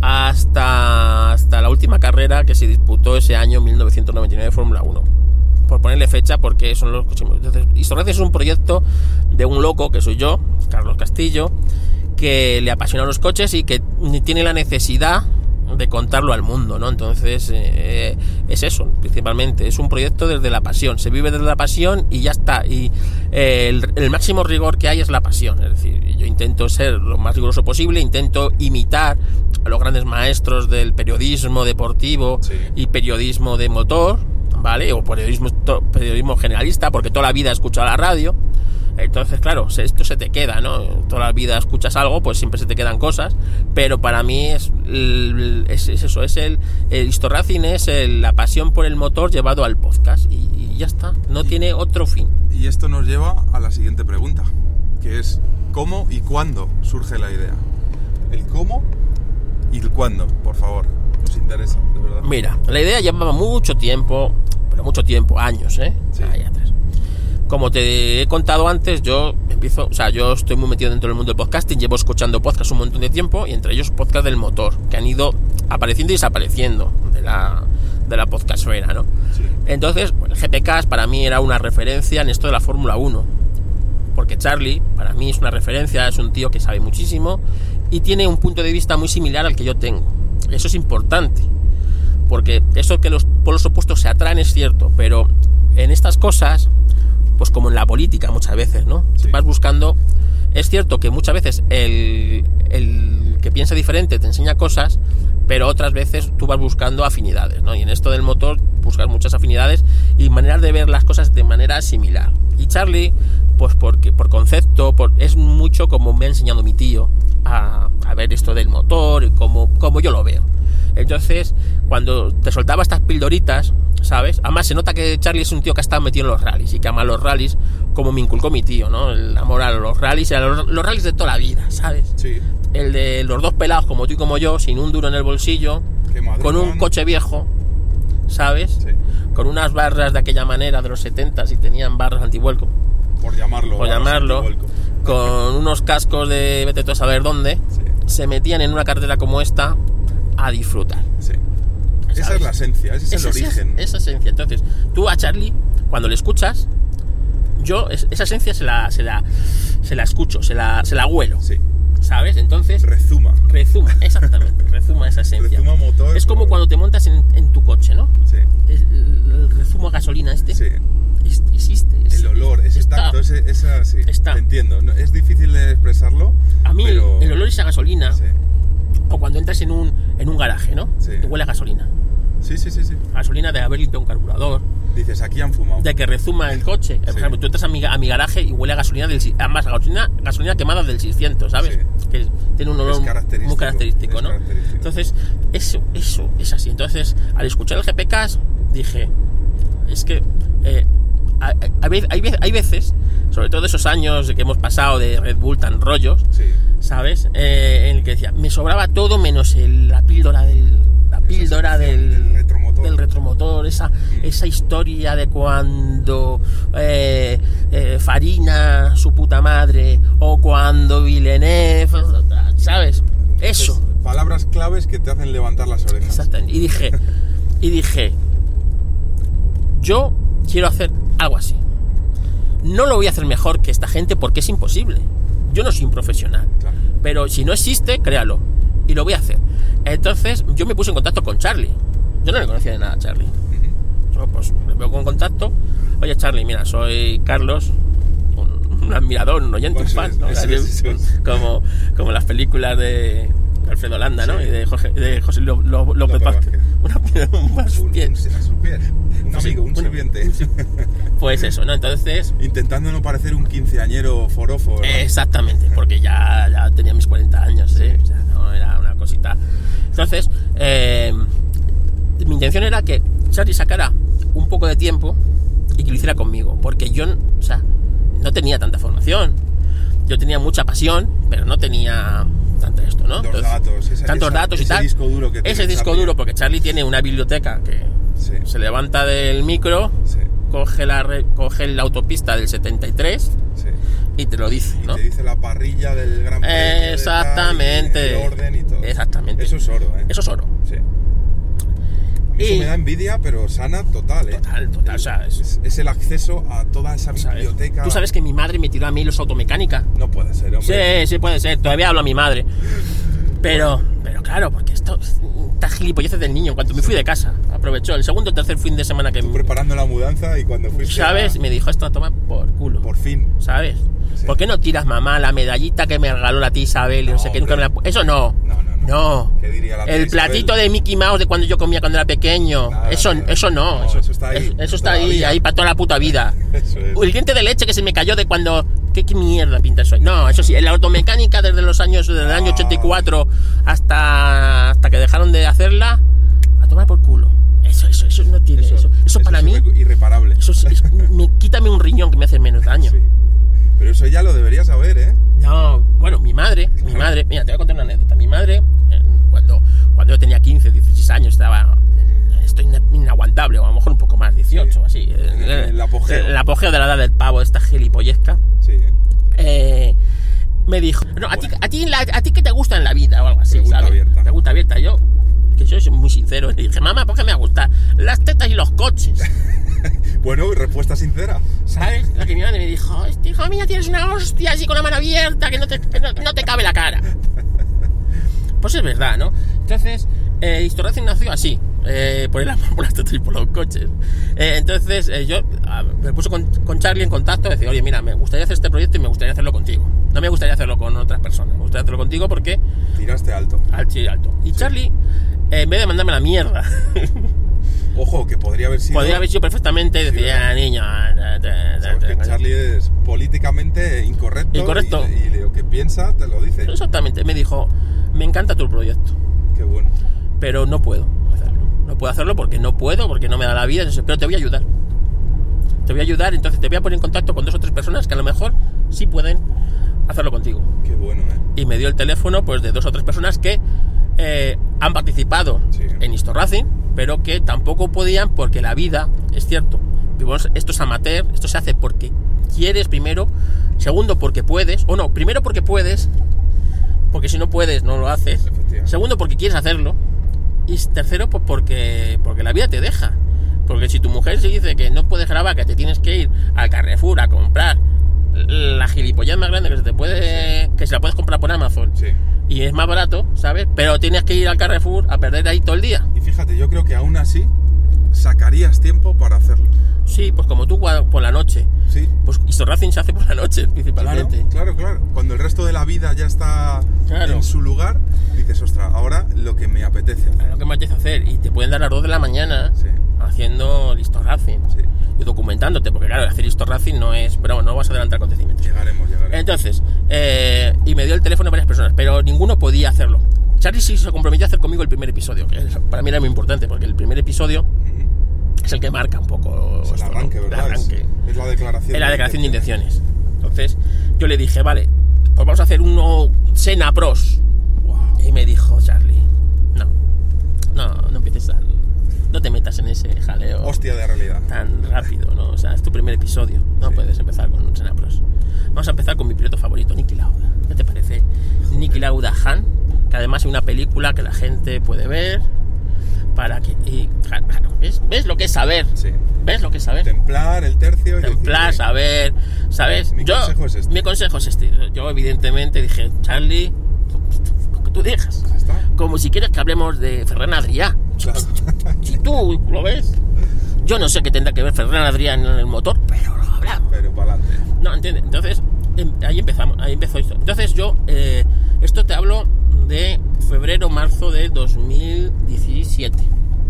B: hasta, hasta la última carrera que se disputó ese año 1999 de Fórmula 1. Por ponerle fecha, porque son los coches. Entonces, Historracing es un proyecto de un loco que soy yo, Carlos Castillo, que le apasiona los coches y que tiene la necesidad de contarlo al mundo, ¿no? Entonces, eh, es eso, principalmente. Es un proyecto desde la pasión. Se vive desde la pasión y ya está. Y eh, el, el máximo rigor que hay es la pasión. Es decir, yo intento ser lo más riguroso posible, intento imitar a los grandes maestros del periodismo deportivo
D: Sí.
B: y periodismo de motor, ¿vale? O periodismo, periodismo generalista, porque toda la vida he escuchado la radio. Entonces, claro, esto se te queda, ¿no? Toda la vida escuchas algo, pues siempre se te quedan cosas. Pero para mí es, es, es eso, es el, el Historracing es el- la pasión por el motor llevado al podcast. Y, y ya está, no tiene otro fin.
D: Y esto nos lleva a la siguiente pregunta, que es ¿cómo y cuándo surge la idea? El cómo y el cuándo, por favor. Nos interesa, de verdad.
B: Mira, la idea llevaba mucho tiempo, pero mucho tiempo, años, ¿eh?
D: Sí.
B: Ahí atrás. Como te he contado antes, yo empiezo, o sea, yo estoy muy metido dentro del mundo del podcasting, llevo escuchando podcasts un montón de tiempo y entre ellos podcast del motor, que han ido apareciendo y desapareciendo de la, de la podcastfera, ¿no?
D: Sí.
B: Entonces, el GPK para mí era una referencia en esto de la Fórmula 1. Porque Charlie, para mí, es una referencia, es un tío que sabe muchísimo y tiene un punto de vista muy similar al que yo tengo. Eso es importante. Porque eso que los polos opuestos se atraen es cierto, pero en estas cosas, pues como en la política muchas veces, ¿no?
D: Sí.
B: Vas buscando. Es cierto que muchas veces el, el que piensa diferente, te enseña cosas, pero otras veces tú vas buscando afinidades, ¿no? Y en esto del motor buscas muchas afinidades y maneras de ver las cosas de manera similar. Y Charlie, pues porque por concepto, es mucho como me ha enseñado mi tío a, a ver esto del motor y como, como yo lo veo. Entonces, cuando te soltaba estas pildoritas, ¿sabes? Además, se nota que Charlie es un tío que ha estado metido en los rallies y que ama los rallies como me inculcó mi tío, ¿no? El amor a los rallies a los, los rallies de toda la vida, ¿sabes?
D: Sí.
B: El de los dos pelados como tú y como yo, sin un duro en el bolsillo, con un coche viejo, ¿sabes?
D: Sí.
B: Con unas barras de aquella manera de los 70 y tenían barras antivuelco,
D: Por llamarlo.
B: por llamarlo, <laughs> con unos cascos de vete tú a saber dónde,
D: Sí.
B: se metían en una carretera como esta a disfrutar.
D: Sí. Esa
B: ¿sabes?
D: es la esencia, ese es
B: Esa
D: el origen.
B: Esa esencia. Entonces, tú a Charlie, cuando le escuchas, yo es- esa esencia se la, se la, se la escucho, se la, se la huelo,
D: Sí.
B: ¿Sabes? Entonces,
D: Rezuma.
B: rezuma, <laughs> exactamente, rezuma esa esencia.
D: Rezuma motor.
B: Es como
D: por-
B: cuando te montas en, en tu coche, ¿no?
D: Sí.
B: El, el rezumo a gasolina este
D: Sí.
B: es- existe. es-
D: El olor, ese
B: está.
D: tacto, ese, esa, sí.
B: Está.
D: Te entiendo. No, es difícil de expresarlo.
B: A mí
D: pero...
B: el olor es a gasolina,
D: Sí.
B: o cuando entras en un, en un garaje, ¿no?
D: Sí.
B: Te huele a gasolina.
D: Sí, sí, sí, sí.
B: Gasolina de haber limpiado un carburador,
D: Dices, aquí han fumado.
B: de que rezuma el coche. Por
D: Sí.
B: ejemplo, tú entras a mi, a mi garaje y huele a gasolina del además gasolina, gasolina quemada del 600, ¿sabes?
D: Sí.
B: Que tiene un olor
D: característico,
B: muy característico,
D: es
B: ¿no?
D: característico.
B: Entonces, eso, eso es así. Entonces, al escuchar el GPK dije, es que eh, hay, hay- hay ve- hay veces, sobre todo esos años que hemos pasado de Red Bull tan rollos,
D: Sí.
B: ¿sabes? Eh, en el que decía, me sobraba todo menos el- la píldora del píldora
D: sensación
B: del,
D: del retromotor.
B: del retromotor, esa, esa historia de cuando eh, eh, Farina, su puta madre, o cuando Villeneuve, ¿sabes? Eso,
D: Pues, palabras claves que te hacen levantar las orejas.
B: exactamente. Y dije, <laughs> y dije, yo quiero hacer algo así. No lo voy a hacer mejor que esta gente porque es imposible. Yo no soy un profesional.
D: Claro.
B: Pero si no existe, créalo. Y lo voy a hacer. Entonces yo me puse en contacto con Charlie. Yo no le conocía de nada a Charlie.
D: Ujú.
B: Yo, pues me pongo en contacto. Oye Charlie, mira, soy Carlos, un, un admirador, un oyente, un
D: Eso
B: fan. ¿no?
D: es, es.
B: Como, como las películas de Alfredo Landa, ¿no?
D: Sí.
B: Y de José, de José Lo- Lo- López
D: López
B: Vázquez. Una, un, más
D: Un,
B: bien.
D: un. Un
B: Pues
D: amigo, un sirviente.
B: Pues eso, ¿no? Entonces,
D: Intentando no parecer un quinceañero forofo. ¿no?
B: Exactamente, porque ya, ya tenía mis 40 años, ¿eh? O sea, no era una cosita. Entonces, eh, mi intención era que Charlie sacara un poco de tiempo y que lo hiciera conmigo, porque yo, o sea, no tenía tanta formación. Yo tenía mucha pasión, pero no tenía tanto esto, ¿no?
D: Tantos datos, esa-
B: tantos
D: esa-
B: datos y
D: ese
B: tal.
D: disco duro que
B: Ese disco
D: Charlie.
B: duro, porque Charlie tiene una biblioteca que
D: Sí.
B: se levanta del micro,
D: Sí.
B: coge la, coge la autopista del 73
D: sí.
B: Y te lo dice,
D: Y
B: ¿no?
D: te dice la parrilla del gran Premio de tal, y
B: Exactamente.
D: el orden y todo.
B: Exactamente.
D: Eso es oro, ¿eh?
B: Eso es oro.
D: Sí. A mí
B: Y-
D: Eso me da envidia, pero sana total, ¿eh?
B: Total, total, o sea, es-
D: es, es el acceso a toda esa
B: ¿sabes?
D: biblioteca.
B: Tú sabes que mi madre me tiró a mí los automecánica.
D: No puede ser, hombre.
B: Sí, sí puede ser. Todavía hablo a mi madre. Pero, pero claro, porque esto, estas gilipolleces del niño, en cuanto me fui de casa, aprovechó el segundo o tercer fin de semana que
D: Tú preparando la mudanza y cuando fuiste.
B: ¿Sabes?
D: a-
B: Me dijo esto a tomar por culo.
D: Por fin.
B: ¿Sabes?
D: Sí.
B: ¿Por qué no tiras, mamá, la medallita que me regaló la tía Isabel y no, sé qué? Nunca me la Eso no.
D: No, no, no.
B: No.
D: ¿Qué diría la tía
B: El platito de Mickey Mouse de cuando yo comía cuando era pequeño.
D: Nada,
B: eso,
D: nada.
B: eso no.
D: No,
B: eso,
D: eso está ahí,
B: Eso, está ahí, ahí para toda la puta vida. <laughs>
D: Eso es.
B: El diente de leche que se me cayó de cuando. ¿Qué, qué mierda pinta eso? No, eso sí, la automecánica desde los años. Desde el año
D: Ah.
B: 84 hasta, hasta que dejaron de hacerla. A tomar por culo. Eso, eso, eso no tiene. Eso, eso, para mí.
D: irre- irreparable.
B: Eso es- es- me, quítame un riñón que me hace menos daño.
D: Sí. Pero eso ya lo deberías saber, ¿eh?
B: No, bueno, mi madre, mi madre, mira, te voy a contar una anécdota. Mi madre, eh, cuando, cuando yo tenía 15, 16 años, estaba. eh, Estoy ina- inaguantable, o a lo mejor un poco más, 18
D: Sí.
B: así. eh,
D: En el- el apogeo.
B: El apogeo de la edad del pavo, esta gilipollesca.
D: Sí, ¿eh?
B: eh, me dijo, no, a ti, a, ti a ti qué te gusta en la vida o algo así,
D: Pregunta
B: ¿sabes?
D: abierta.
B: Pregunta abierta. Yo, que soy muy sincero, le dije, mamá, ¿por qué me va a gustar? Las tetas y los coches. <laughs>
D: Bueno, respuesta sincera.
B: ¿Sabes? La que mi madre me dijo, este hijo mía tienes una hostia así con la mano abierta que no te, que no, no te cabe la cara. <laughs> Pues es verdad, ¿no? Entonces, eh, Historracing nació así. eh, por el amor por, las- por los coches. Eh, entonces eh, yo ah, me puse con, con Charlie en contacto y decía, oye, mira, me gustaría hacer este proyecto y me gustaría hacerlo contigo. No me gustaría hacerlo con otras personas, me gustaría hacerlo contigo porque
D: Tiraste alto.
B: al chile alto. Y Charlie, eh, en vez de mandarme la mierda, <laughs>
D: Ojo, que podría haber sido.
B: podría haber sido perfectamente y
D: Sí,
B: decir, ah, niño, ah, ah, ah,
D: que Charlie es políticamente incorrecto.
B: Incorrecto.
D: Y, y lo que piensa te lo dice.
B: Exactamente, me dijo, me encanta tu proyecto.
D: Qué bueno.
B: pero no puedo hacerlo. No puedo hacerlo porque no puedo, porque no me da la vida, entonces, pero te voy a ayudar. Te voy a ayudar, entonces te voy a poner en contacto con dos o tres personas que a lo mejor sí pueden hacerlo contigo.
D: Qué bueno, ¿eh?
B: Y me dio el teléfono pues de dos o tres personas que eh, han participado
D: Sí.
B: en Histo Racing, pero que tampoco podían porque la vida, es cierto, esto es amateur, esto se hace porque quieres primero, segundo porque puedes, o no, primero porque puedes, porque si no puedes no lo haces, segundo porque quieres hacerlo, y tercero pues porque, porque la vida te deja. Porque si tu mujer se dice que no puedes grabar, que te tienes que ir al Carrefour a comprar la gilipollez más grande que se te puede, que se la puedes comprar por Amazon,
D: Sí.
B: y es más barato, ¿sabes? Pero tienes que ir al Carrefour a perder ahí todo el día.
D: Y fíjate, yo creo que aún así sacarías tiempo para hacerlo.
B: Sí, pues como tú por la noche.
D: Sí.
B: Pues Racing se hace por la noche,
D: Claro,
B: principalmente.
D: claro, claro. Cuando el resto de la vida ya está
B: Claro.
D: en su lugar, dices, ostras, ahora lo que me apetece hacer.
B: lo que me apetece hacer. Y te pueden dar a las 2 de la mañana
D: Sí.
B: haciendo el Histo Racing.
D: Sí.
B: Y documentándote, porque claro, hacer Histo Racing no es... Pero bueno, no vas a adelantar acontecimientos.
D: Llegaremos, llegaremos.
B: Entonces, eh, y me dio el teléfono a varias personas, pero ninguno podía hacerlo. Charlie sí se comprometió a hacer conmigo el primer episodio, que para mí era muy importante, porque el primer episodio
D: Ujú.
B: Es el que marca un poco...
D: Es el
B: esto,
D: arranque,
B: El
D: ¿verdad? Es-
B: arranque.
D: Es, la declaración.
B: Es la declaración de intenciones. Entonces, yo le dije, vale, pues vamos a hacer uno Sena Pros.
D: Wow.
B: Y me dijo Charlie, no, no, no empieces a... No te metas en ese jaleo
D: Hostia de realidad.
B: tan rápido, ¿no? O sea, es tu primer episodio, no
D: Sí.
B: puedes empezar con un Sena Pros. Vamos a empezar con mi piloto favorito, Nicky Lauda. ¿Qué te parece? Nicky Lauda Han, que además es una película que la gente puede ver para que... Y, ¿ves? ¿Ves lo que es saber?
D: Sí.
B: ¿Ves lo que es saber?
D: Templar el tercio y
B: Templar,
D: decir,
B: saber, ¿sabes?
D: Mi
B: yo,
D: consejo es este.
B: Mi consejo es este. Yo, evidentemente, dije, Charlie, lo que tú digas.
D: "Ya está".
B: Como si quieres que hablemos de Ferran Adrià.
D: Claro.
B: Si tú lo ves, yo no sé qué tendrá que ver Ferran Adrià en el motor, pero lo hablamos.
D: Pero para adelante.
B: No, ¿entiendes? Entonces, ahí empezamos, ahí empezó esto. Entonces yo, eh, esto te hablo de febrero, marzo de 2017.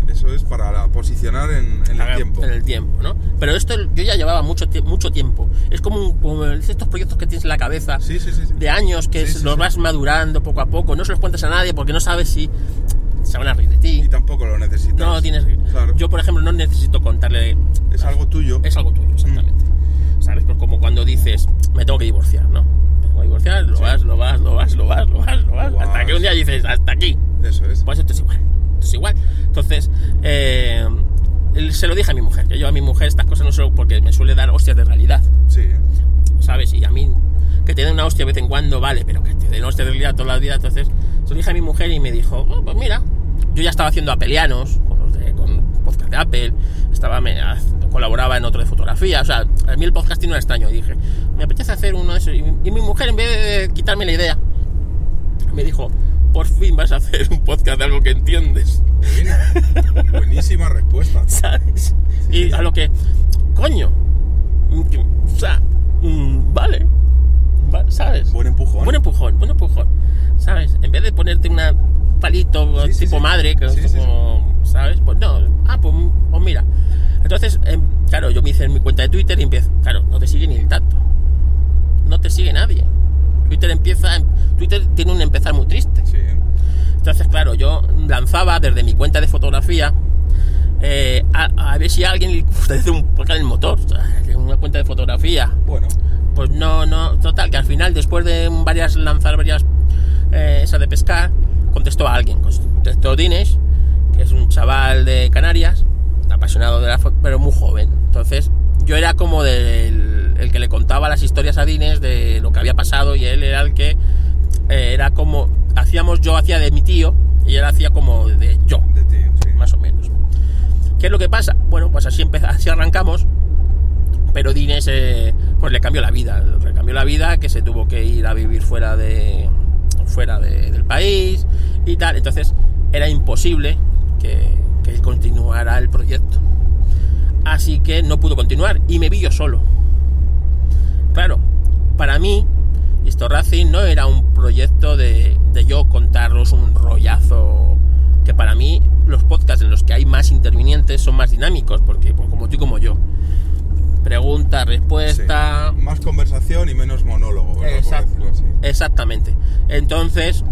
D: Eso es para posicionar en, en el tiempo.
B: En el tiempo, ¿no? Pero esto yo ya llevaba mucho, mucho tiempo. Es como, un- como estos proyectos que tienes en la cabeza
D: Sí, sí, sí.
B: de años que es- los vas madurando poco a poco. No se los cuentas a nadie porque no sabes si se van a reír de ti.
D: Y tampoco lo necesitas.
B: No tienes.
D: Claro.
B: Yo, por ejemplo, no necesito contarle.
D: Es algo tuyo.
B: Es algo tuyo, exactamente. ¿Sabes? Pues como cuando dices, me tengo que divorciar, ¿no? Me tengo que divorciar, lo
D: Sí.
B: vas, lo vas, lo vas, lo vas, lo vas, lo vas. Hasta que un día dices, hasta aquí.
D: Eso es.
B: Pues esto es igual. Esto es igual. Entonces, eh, se lo dije a mi mujer. Que yo a mi mujer estas cosas no solo porque me suele dar hostias de realidad.
D: Sí.
B: ¿Sabes? Y a mí, que te den una hostia de vez en cuando, vale, pero que te den hostia de realidad toda la vida. Entonces, se lo dije a mi mujer y me dijo, "Oh, pues mira, yo ya estaba haciendo apelianos con los de con podcast de Apple, estaba, colaboraba en otro de fotografía. O sea, a mí el podcasting no era extraño. Y dije, me apetece hacer uno de esos. Y, y mi mujer, en vez de quitarme la idea, me dijo, por fin vas a hacer un podcast de algo que entiendes.
D: Buenísima <laughs> respuesta.
B: ¿sabes? Y a lo que, coño, que- o sea, mm, vale, va- ¿sabes?
D: Buen empujón.
B: Buen empujón, buen empujón, ¿sabes? En vez de ponerte una palito
D: Sí, sí,
B: tipo
D: sí.
B: madre, que
D: Sí,
B: es
D: sí,
B: como, ¿sabes? Pues no, ah, pues, pues mira. Entonces, em, claro, yo me hice en mi cuenta de Twitter y empiezo, claro, no te sigue ni el tanto. No te sigue nadie. Twitter empieza, Twitter tiene un empezar muy triste.
D: Sí.
B: Entonces, claro, yo lanzaba desde mi cuenta de fotografía eh, a, a ver si a alguien le <laughs> hacer un podcast en el motor. Una cuenta de fotografía.
D: Bueno.
B: Pues no, no, total, que al final, después de varias lanzar varias eh, esa de pescar, contestó a alguien. Contestó Dinesh, que es un chaval de Canarias, apasionado de la foto, pero muy joven. Entonces, yo era como del, el que le contaba las historias a Dinesh de lo que había pasado y él era el que eh, era como hacíamos yo hacía de mi tío y él hacía como de yo
D: De ti, sí.
B: más o menos qué es lo que pasa bueno pues así empeza- así arrancamos pero Dines eh, pues le cambió la vida le cambió la vida que se tuvo que ir a vivir fuera de fuera de- del país y tal entonces era imposible que, que continuara el proyecto. Así que no pudo continuar y me vi yo solo. Claro, para mí, Histo Racing no era un proyecto de, de yo contaros un rollazo. Que para mí, los podcasts en los que hay más intervinientes son más dinámicos, porque pues, como tú y como yo. Pregunta, respuesta.
D: Sí. Más conversación y menos monólogo, así.
B: Exactamente. Entonces,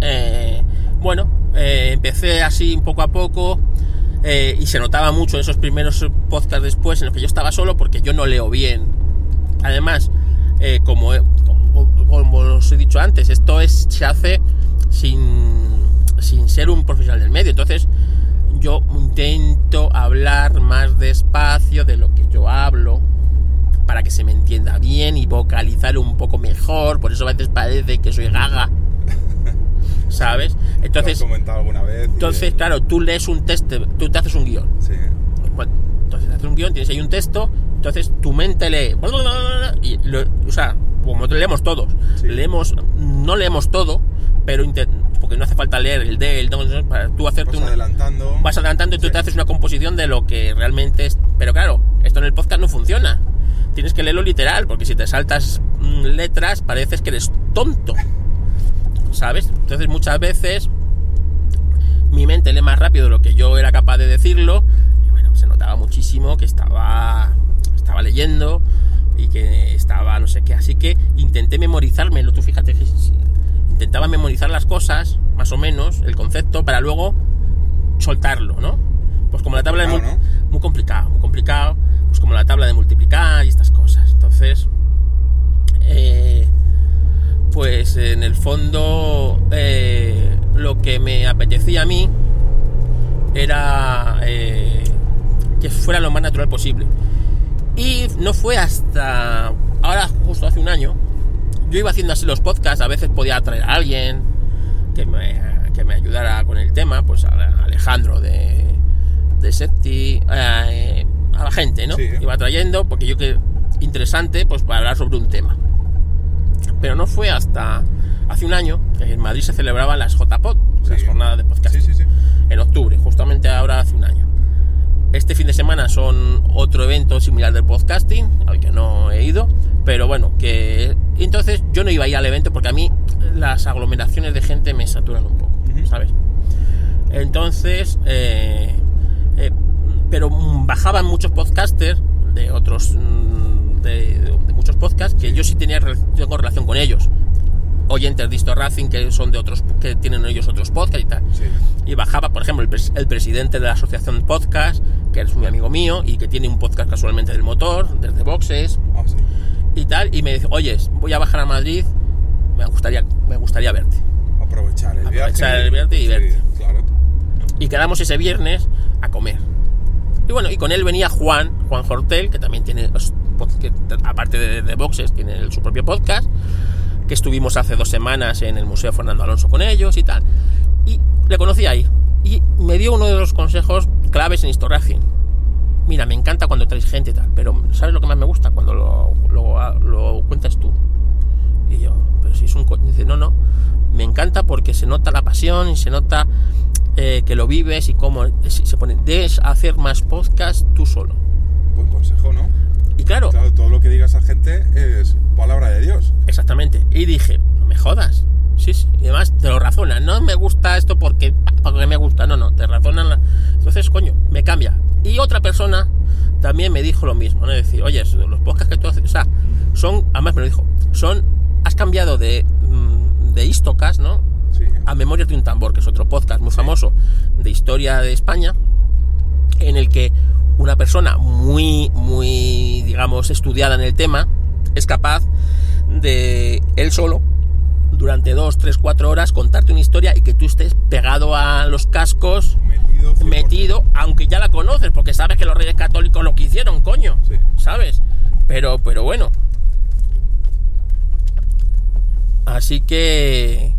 B: eh, bueno, eh, empecé así poco a poco eh, y se notaba mucho en esos primeros podcasts después en los que yo estaba solo porque yo no leo bien. Además, eh, como os he dicho antes, esto es, se hace sin, sin ser un profesional del medio. Entonces, yo intento hablar más despacio de lo que yo hablo para que se me entienda bien y vocalizar un poco mejor. Por eso a veces parece que soy gaga. ¿Sabes? Entonces,
D: comentado alguna vez. y-
B: entonces claro, tú lees un texto, tú te haces un guion.
D: Sí.
B: Bueno, entonces haces un guion, tienes ahí un texto, entonces tu mente lee. Y lo- o sea, como leemos todos,
D: Sí.
B: leemos, no leemos todo, pero porque no hace falta leer el de, el de, para tú hacerte
D: Vas
B: una,
D: adelantando.
B: vas adelantando y tú
D: Sí.
B: te haces una composición de lo que realmente es. Pero claro, esto en el podcast no funciona. Tienes que leerlo literal, porque si te saltas mm, letras, pareces que eres tonto. ¿Sabes? Entonces muchas veces mi mente lee más rápido de lo que yo era capaz de decirlo. Y bueno, se notaba muchísimo que estaba, estaba leyendo y que estaba no sé qué. Así que intenté memorizármelo. Tú fíjate intentaba memorizar las cosas, más o menos, el concepto, para luego soltarlo, ¿no? Pues como la tabla de mul- muy complicado, muy complicado, pues como la tabla de multiplicar y estas cosas. Entonces, eh, pues en el fondo eh, lo que me apetecía a mí era eh, que fuera lo más natural posible. Y no fue hasta ahora, justo hace un año, yo iba haciendo así los podcasts, a veces podía traer a alguien que me, que me ayudara con el tema, pues a Alejandro de, de Septi, eh, a la gente, ¿no?
D: Sí.
B: Iba trayendo, porque yo que interesante, pues para hablar sobre un tema. Pero no fue hasta hace un año que en Madrid se celebraban las JPod, las jornadas de podcast
D: Sí, sí, sí.
B: en octubre, justamente ahora hace un año. Este fin de semana son otro evento similar del podcasting, al que no he ido, pero bueno, que entonces yo no iba a ir al evento porque a mí las aglomeraciones de gente me saturan un poco. ¿sabes? Entonces, eh, eh, pero bajaban muchos podcasters de otros, mm, de, de muchos podcasts que yo sí tenía tengo relación con ellos. Oyentes de Histo Racing que son de otros, que tienen ellos otros podcasts y tal
D: Sí.
B: y bajaba, por ejemplo, el, el presidente de la asociación Podcast, que es un amigo mío y que tiene un podcast casualmente del motor, desde boxes
D: Ah, sí.
B: y tal, y me dice, oye, voy a bajar a Madrid, me gustaría, me gustaría verte.
D: Aprovechar el viaje.
B: Aprovechar el viaje y
D: Sí,
B: verte.
D: claro.
B: Y quedamos ese viernes a comer. Y bueno, y con él venía Juan, Juan Hortel, que también tiene, que, aparte de, de boxes, tiene su propio podcast, que estuvimos hace dos semanas en el Museo Fernando Alonso con ellos y tal. Y le conocí ahí. Y me dio uno de los consejos claves en Historracing. Mira, me encanta cuando traes gente y tal, pero ¿sabes lo que más me gusta? Cuando lo, lo, lo cuentas tú. Y yo, pero si es un. Dice, no, no. Me encanta porque se nota la pasión y se nota eh, que lo vives y cómo si se pone. Debes hacer más podcast tú solo.
D: Buen consejo, ¿no?
B: Y claro,
D: Claro, todo lo que digas a gente es palabra de Dios.
B: exactamente. Y dije, no me jodas. Sí, sí. Y además te lo razonan. No me gusta esto porque, porque me gusta. No, no, te razonan. La... Entonces, coño, me cambia. Y otra persona también me dijo lo mismo. ¿no? Es decir, oye, los podcasts que tú haces, o sea, son, además me lo dijo, son, has cambiado de, mm, de Istocast, ¿no?
D: Sí.
B: a Memorias de un Tambor, que es otro podcast muy famoso de historia de España, en el que una persona muy, muy, digamos, estudiada en el tema, es capaz de él solo, durante dos, tres, cuatro horas, contarte una historia y que tú estés pegado a los cascos,
D: Metido. 100%.
B: metido, aunque ya la conoces, porque sabes que los reyes católicos lo que hicieron, coño,
D: Sí.
B: ¿sabes? Pero, pero bueno. Así que,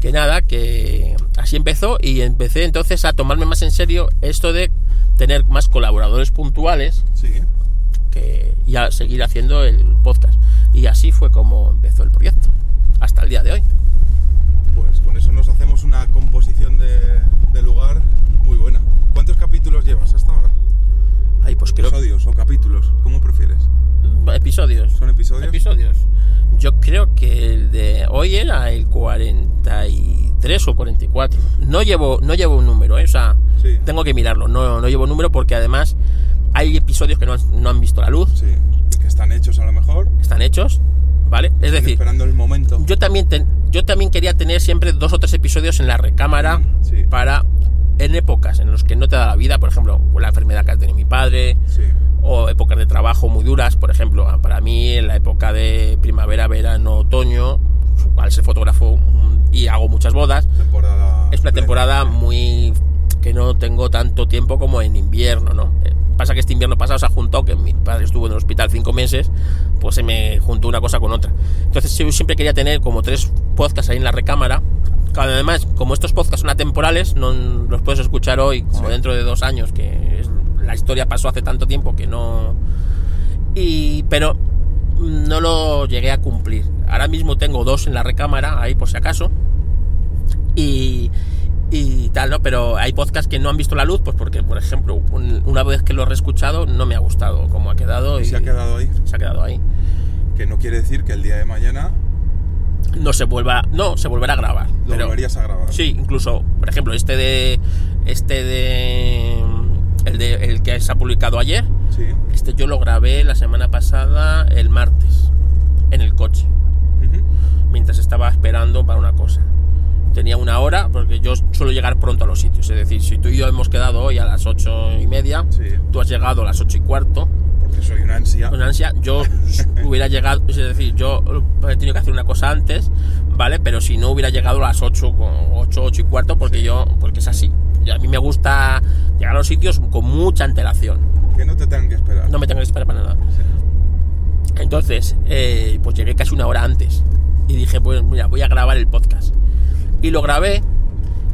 B: que nada, que así empezó y empecé entonces a tomarme más en serio esto de tener más colaboradores puntuales
D: Sí.
B: que, y a seguir haciendo el podcast. Y así fue como empezó el proyecto, hasta el día de hoy.
D: Pues con eso nos hacemos una composición de, de lugar muy buena
B: episodios o capítulos, ¿cómo prefieres? Mm, episodios. ¿Son episodios? Episodios. Yo creo que el de hoy era el 43 o 44. No llevo, no llevo un número, ¿eh? o sea, tengo que mirarlo. No, no llevo un número porque además hay episodios que no han, visto la luz.
D: Sí, que están hechos a lo mejor.
B: Están hechos, ¿vale? Es decir,
D: esperando el momento.
B: Yo también, ten, yo también quería tener siempre dos o tres episodios en la recámara
D: mm,
B: para en épocas en los que no te da la vida, por ejemplo, la enfermedad que ha tenido mi padre,
D: Sí.
B: o épocas de trabajo muy duras, por ejemplo, para mí en la época de primavera, verano, otoño, al ser fotógrafo mm, y hago muchas bodas,
D: Temporada.
B: es una temporada muy que no tengo tanto tiempo como en invierno, ¿no? Pasa que este invierno pasado se ha juntado, que mi padre estuvo en el hospital cinco meses, pues se me juntó una cosa con otra. Entonces yo siempre quería tener como tres podcasts ahí en la recámara. Además, como estos podcasts son atemporales, no los puedes escuchar hoy, como
D: Sí.
B: dentro de dos años, que es- la historia pasó hace tanto tiempo que no... Y, pero no lo llegué a cumplir. Ahora mismo tengo dos en la recámara, ahí por si acaso. Y, y tal, ¿no? Pero hay podcasts que no han visto la luz, pues porque, por ejemplo, un- una vez que lo he reescuchado, no me ha gustado cómo ha quedado.
D: Y
B: Y
D: se ha quedado ahí.
B: se ha quedado ahí.
D: Que no quiere decir que el día de mañana
B: No se vuelva, no, se volverá a grabar.
D: lo
B: pero,
D: volverías a grabar.
B: Sí, incluso, por ejemplo, este de. Este de. El, de, el que se ha publicado ayer.
D: Sí.
B: Este yo lo grabé la semana pasada, el martes, en el coche, mientras estaba esperando para una cosa. Tenía una hora, porque yo suelo llegar pronto a los sitios. Es decir, si tú y yo hemos quedado hoy a las ocho y media,
D: Sí.
B: tú has llegado a las ocho y cuarto,
D: Porque soy una ansia.
B: con ansia, yo <laughs> hubiera llegado, es decir, yo he tenido que hacer una cosa antes, ¿vale? Pero si no hubiera llegado a las 8, 8, 8 y cuarto, porque yo, porque es así. Y a mí me gusta llegar a los sitios con mucha antelación.
D: Que no te tengan que esperar.
B: No me tengo que esperar para nada. Entonces, eh, pues llegué casi una hora antes. Y dije, pues mira, voy a grabar el podcast. Y lo grabé.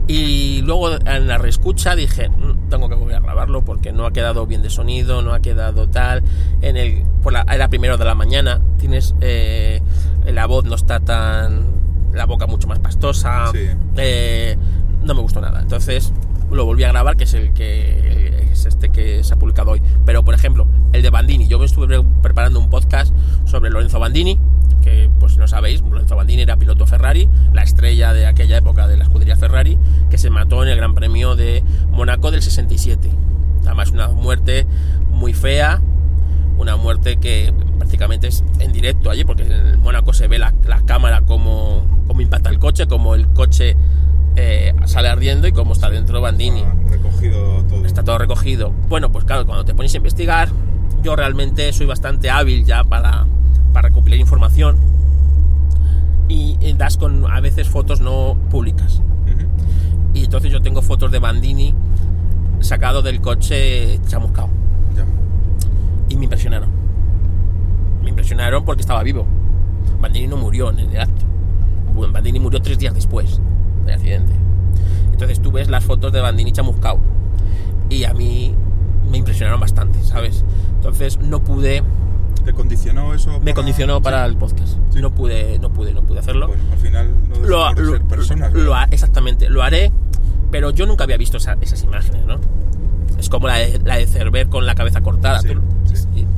B: Y luego en la reescucha dije, "Mm, tengo que volver a grabarlo porque no ha quedado bien de sonido, no ha quedado tal. En el, por la, era primero de la mañana, tienes eh, la voz no está tan, la boca mucho más pastosa.
D: Sí.
B: eh, no me gustó nada. Entonces lo volví a grabar, que es el que es este que se ha publicado hoy. Pero por ejemplo, el de Bandini, yo me estuve pre- preparando un podcast sobre Lorenzo Bandini, que pues no sabéis, Lorenzo Bandini era piloto Ferrari, la estrella de aquella época de la escudería Ferrari, que se mató en el Gran Premio de Mónaco del 67. Además una muerte muy fea, una muerte que prácticamente es en directo allí, porque en Mónaco se ve la, la cámara como, como impacta el coche, como el coche eh, sale ardiendo y cómo está dentro Bandini.
D: Ah, recogido todo.
B: Está todo recogido. Bueno, pues claro, cuando te pones a investigar, yo realmente soy bastante hábil ya para, para recopilar información y eh, das con a veces fotos no públicas.
D: Ujú.
B: Y entonces yo tengo fotos de Bandini sacado del coche chamuscado
D: Ya.
B: y me impresionaron. Me impresionaron porque estaba vivo. Bandini no murió en el acto. Bandini murió tres días después del accidente. Entonces tú ves las fotos de Bandini chamuscado y a mí me impresionaron bastante, ¿sabes? Entonces no pude,
D: ¿Te condicionó eso?
B: me
D: para-
B: condicionó para
D: Sí.
B: el podcast.
D: Sí.
B: No pude, no pude, no pude hacerlo.
D: Bueno, al final no
B: lo,
D: de
B: lo-
D: ser personas.
B: lo ha- exactamente, lo haré, pero yo nunca había visto esa- esas imágenes, ¿no? Es como la de, la de Cerver con la cabeza cortada.
D: Sí,
B: tú-.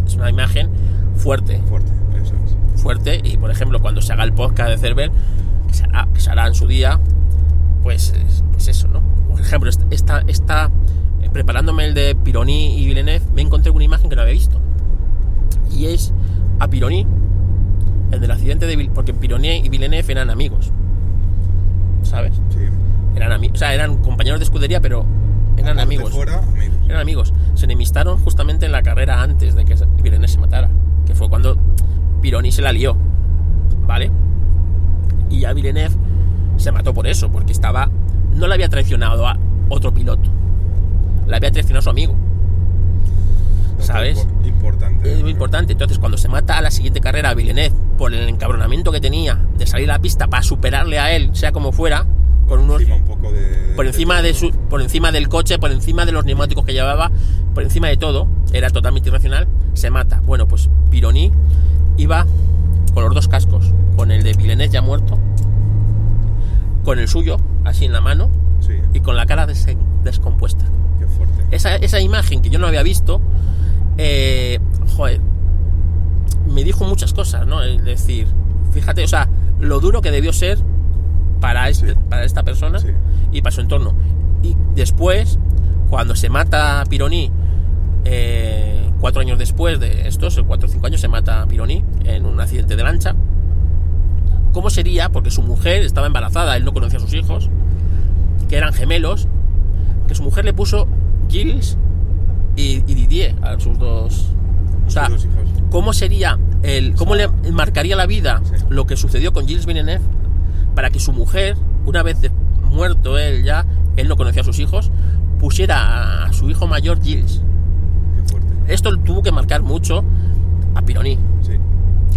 B: Es una imagen fuerte,
D: Fuerte, eso es.
B: fuerte, y por ejemplo, cuando se haga el podcast de Cerver, que se hará, que se hará en su día, pues, es- pues eso, ¿no? Por ejemplo, esta, esta, eh, preparándome el de Pironi y Villeneuve, me encontré una imagen que no había visto. Y es a Pironi, el del accidente de porque Pironi y Villeneuve eran amigos. ¿Sabes?
D: Sí.
B: Eran amigos, o sea, eran compañeros de escudería, pero eran
D: Aparte
B: amigos.
D: Fuera, amigos.
B: Eran amigos. Se enemistaron justamente en la carrera antes de que Villeneuve se matara, que fue cuando Pironi se la lió, ¿vale? Y ya Villeneuve se mató por eso, porque estaba no le había traicionado a otro piloto, le había traicionado a su amigo. ¿Sabes?
D: impor- Importante.
B: Es muy importante. Entonces, cuando se mata a la siguiente carrera a Villeneuve por el encabronamiento que tenía de salir a la pista para superarle a él, sea como fuera, con unos
D: Encima un poco de...
B: por encima de su, por encima del coche, por encima de los neumáticos que llevaba, por encima de todo, era totalmente irracional, se mata. Bueno, pues Pironi iba con los dos cascos, con el de Villeneuve ya muerto, con el suyo así en la mano
D: Sí,
B: y con la cara des- descompuesta.
D: qué fuerte.
B: Esa, esa imagen que yo no había visto, eh, joder, me dijo muchas cosas, ¿no? Es decir, fíjate, o sea, lo duro que debió ser para, este,
D: Sí.
B: para esta persona
D: Sí.
B: y para su entorno. Y después, cuando se mata a Pironi, eh, cuatro años después de estos, cuatro o cinco años, se mata a Pironi en un accidente de lancha. ¿Cómo sería? Porque su mujer estaba embarazada, él no conocía a sus hijos, que eran gemelos, que su mujer le puso Gilles y, y Didier a sus dos. O sea,
D: dos hijos.
B: ¿cómo sería el. cómo le marcaría la vida
D: Sí.
B: lo que sucedió con Gilles Villeneuve para que su mujer, una vez de- muerto él ya, él no conocía a sus hijos, pusiera a su hijo mayor Gilles?
D: Qué fuerte.
B: Esto tuvo que marcar mucho a Pironi.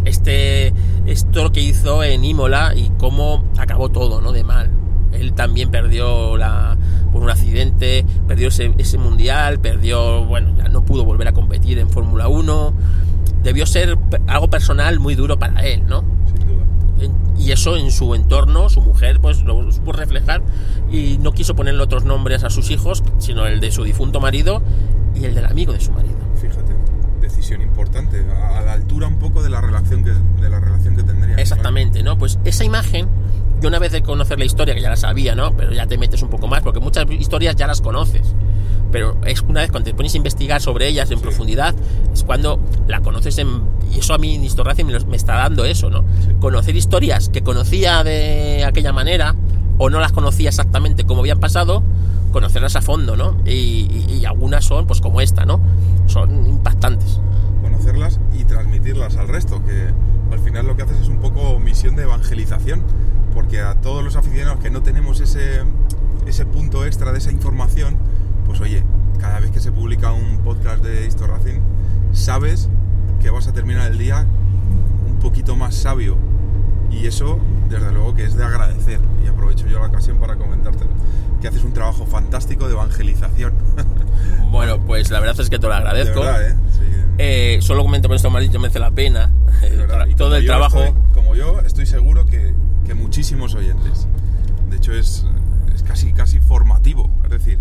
B: Este, esto que hizo en Imola y cómo acabó todo, ¿no? De mal. Él también perdió la, por un accidente, perdió ese, ese mundial, perdió, bueno, ya no pudo volver a competir en Fórmula 1. Debió ser algo personal muy duro para él, ¿no?
D: Sin duda.
B: En- y eso en su entorno, su mujer, pues lo supo reflejar y no quiso ponerle otros nombres a sus hijos, sino el de su difunto marido y el del amigo de su marido.
D: Decisión importante, a, la altura un poco de la relación que, de la relación que tendría.
B: Exactamente, ¿no? Pues esa imagen, yo una vez de conocer la historia, que ya la sabía, ¿no? Pero ya te metes un poco más, porque muchas historias ya las conoces. Pero es una vez cuando te pones a investigar sobre ellas en
D: Sí.
B: profundidad, es cuando la conoces en... Y eso a mí en Historracia me, me está dando eso, ¿no?
D: Sí.
B: Conocer historias que conocía de aquella manera, o no las conocía exactamente como habían pasado, conocerlas a fondo, ¿no? Y, algunas son, pues como esta, ¿no? Son impactantes.
D: conocerlas y transmitirlas al resto, que al final lo que haces es un poco misión de evangelización, porque a todos los aficionados que no tenemos ese, ese punto extra de esa información, pues oye, cada vez que se publica un podcast de Histo Racing, sabes que vas a terminar el día un poquito más sabio. Y eso, desde luego, que es de agradecer. Y aprovecho yo la ocasión para comentarte que haces un trabajo fantástico de evangelización. <laughs>
B: Bueno, pues la verdad es que te lo
D: de
B: agradezco.
D: verdad, ¿eh? Sí.
B: Eh, solo comento por esto dicho, merece la pena.
D: De verdad, <laughs>
B: tra-
D: y
B: todo el trabajo.
D: estoy- como yo, estoy seguro que, que muchísimos oyentes. De hecho, es, es casi, casi formativo. Es decir,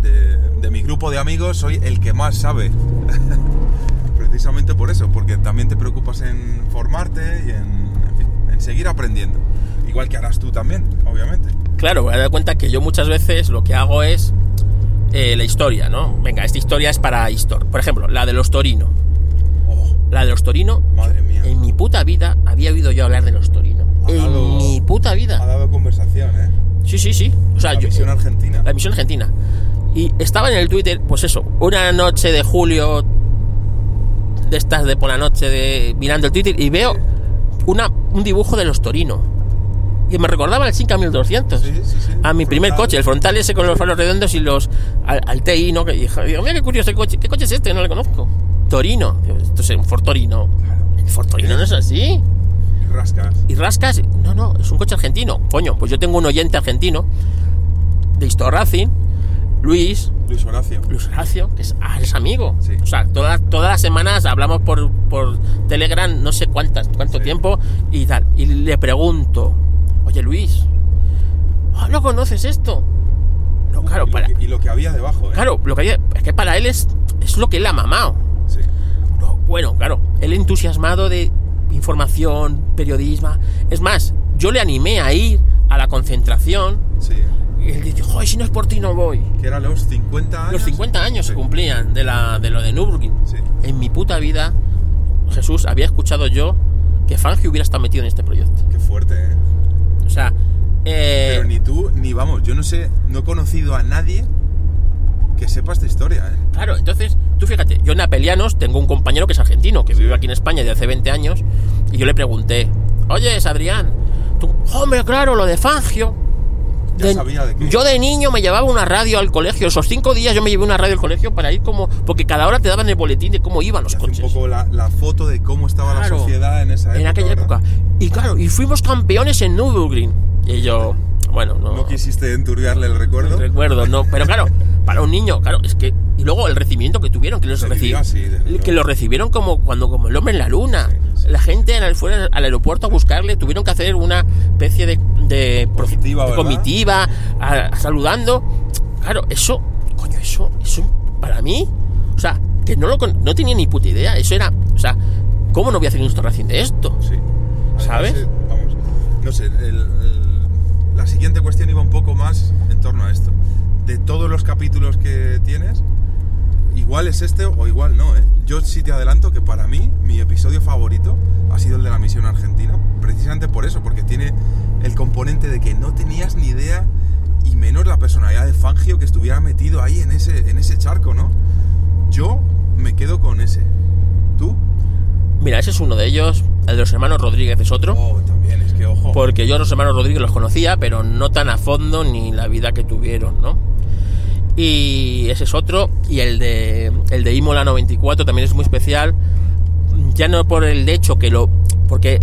D: de, de mi grupo de amigos soy el que más sabe. <laughs> Precisamente por eso, porque también te preocupas en formarte y en, en fin, en seguir aprendiendo. Igual que harás tú también, obviamente.
B: Claro, me he dado cuenta que yo muchas veces lo que hago es eh, la historia, ¿no? Venga, esta historia es para Histor. Por ejemplo, la de los Torino.
D: Oh,
B: La de los Torino.
D: madre mía.
B: En mi puta vida había oído yo hablar de los Torino.
D: Ha
B: En
D: dado-
B: mi puta
D: Ha
B: vida.
D: dado conversación, ¿eh?
B: Sí, sí, sí. O sea,
D: La
B: yo,
D: misión argentina.
B: la misión argentina. Y estaba en el Twitter, pues eso, una noche de julio, de estas de por la noche, de mirando el Twitter, y veo una, un dibujo de los Torino. Que me recordaba Sinca 1200.
D: Sí, sí, sí.
B: A mi primer
D: Frontal.
B: coche, el frontal ese con los faros redondos y los. Al, al TI, ¿no? Que digo, mira qué curioso el coche. ¿Qué coche es este? No le conozco. Torino. Esto es un Ford Torino.
D: Claro.
B: El Ford Torino no es así.
D: Y rascas.
B: Y rascas. No, no, es un coche argentino. Coño, pues yo tengo un oyente argentino de Histor Racing, Luis,
D: Luis Horacio.
B: Luis Horacio, que es, ah, es amigo.
D: Sí.
B: O sea, todas, todas las semanas hablamos por, por Telegram, no sé cuántas, cuánto
D: Sí.
B: tiempo y tal. Y le pregunto, oye Luis, ¿no conoces esto? No, claro,
D: y, lo
B: para,
D: que, y lo que había debajo, ¿eh?
B: claro, lo que había- es que para él es, es lo que él ha mamado.
D: Sí.
B: No, bueno, claro, él entusiasmado de información, periodismo. Es más, yo le animé a ir a la concentración.
D: Sí.
B: Y él dice, joder, si no es por ti no voy.
D: Que era los 50 años.
B: Los 50 años se cumplían de, la, de lo de Nürburgring.
D: Sí.
B: En mi puta vida, Jesús, había escuchado yo que Fangio hubiera estado metido en este proyecto.
D: Qué fuerte, ¿eh?
B: O sea, eh,
D: Pero ni tú, ni vamos, yo no sé, no he conocido a nadie que sepa esta historia, ¿eh?
B: claro, entonces, tú fíjate, yo en Apelianos tengo un compañero que es argentino, que vive aquí en España de hace 20 años, y yo le pregunté, oye, Adrián, tú, hombre, claro, lo de Fangio.
D: Ya sabía de.
B: Yo de niño me llevaba una radio al colegio. Esos cinco días yo me llevé una radio al colegio para ir como. Porque cada hora te daban el boletín de cómo iban los coches.
D: un poco la, la foto de cómo estaba
B: Claro.
D: la sociedad en esa época.
B: en aquella
D: ¿verdad?
B: época. Y claro, y fuimos campeones en Nürburgring. Y yo, bueno, no.
D: No quisiste enturbiarle el recuerdo.
B: recuerdo, no. Pero claro, para un niño, claro, es que. Y luego el recibimiento que tuvieron, que los
D: así, luego.
B: Que lo recibieron como cuando como el hombre en la luna.
D: Sí, sí.
B: La gente en el, fuera al aeropuerto a buscarle, tuvieron que hacer una especie de, de,
D: Comitiva,
B: de
D: ¿verdad?
B: comitiva, a- saludando. Claro, eso, coño, eso, eso para mí, o sea, que no lo con- no tenía ni puta idea. Eso era, o sea, ¿cómo no voy a hacer un Insta Racing de esto?
D: Sí. Además,
B: ¿Sabes?
D: eh, vamos, no sé, el- el- la siguiente cuestión iba un poco más en torno a esto. De todos los capítulos que tienes, igual es este o igual no, ¿eh? Yo sí te adelanto que para mí mi episodio favorito ha sido el de la misión argentina, precisamente por eso, porque tiene el componente de que no tenías ni idea y menos la personalidad de Fangio que estuviera metido ahí en ese, en ese charco, ¿no? Yo me quedo con ese.
B: Mira, ese es uno de ellos. El de los hermanos Rodríguez es otro.
D: Oh, también, es que ojo.
B: Porque yo a los hermanos Rodríguez los conocía, pero no tan a fondo ni la vida que tuvieron, ¿no? Y ese es otro. Y el de, el de Imola 94 también es muy especial. Ya no por el hecho que lo. Porque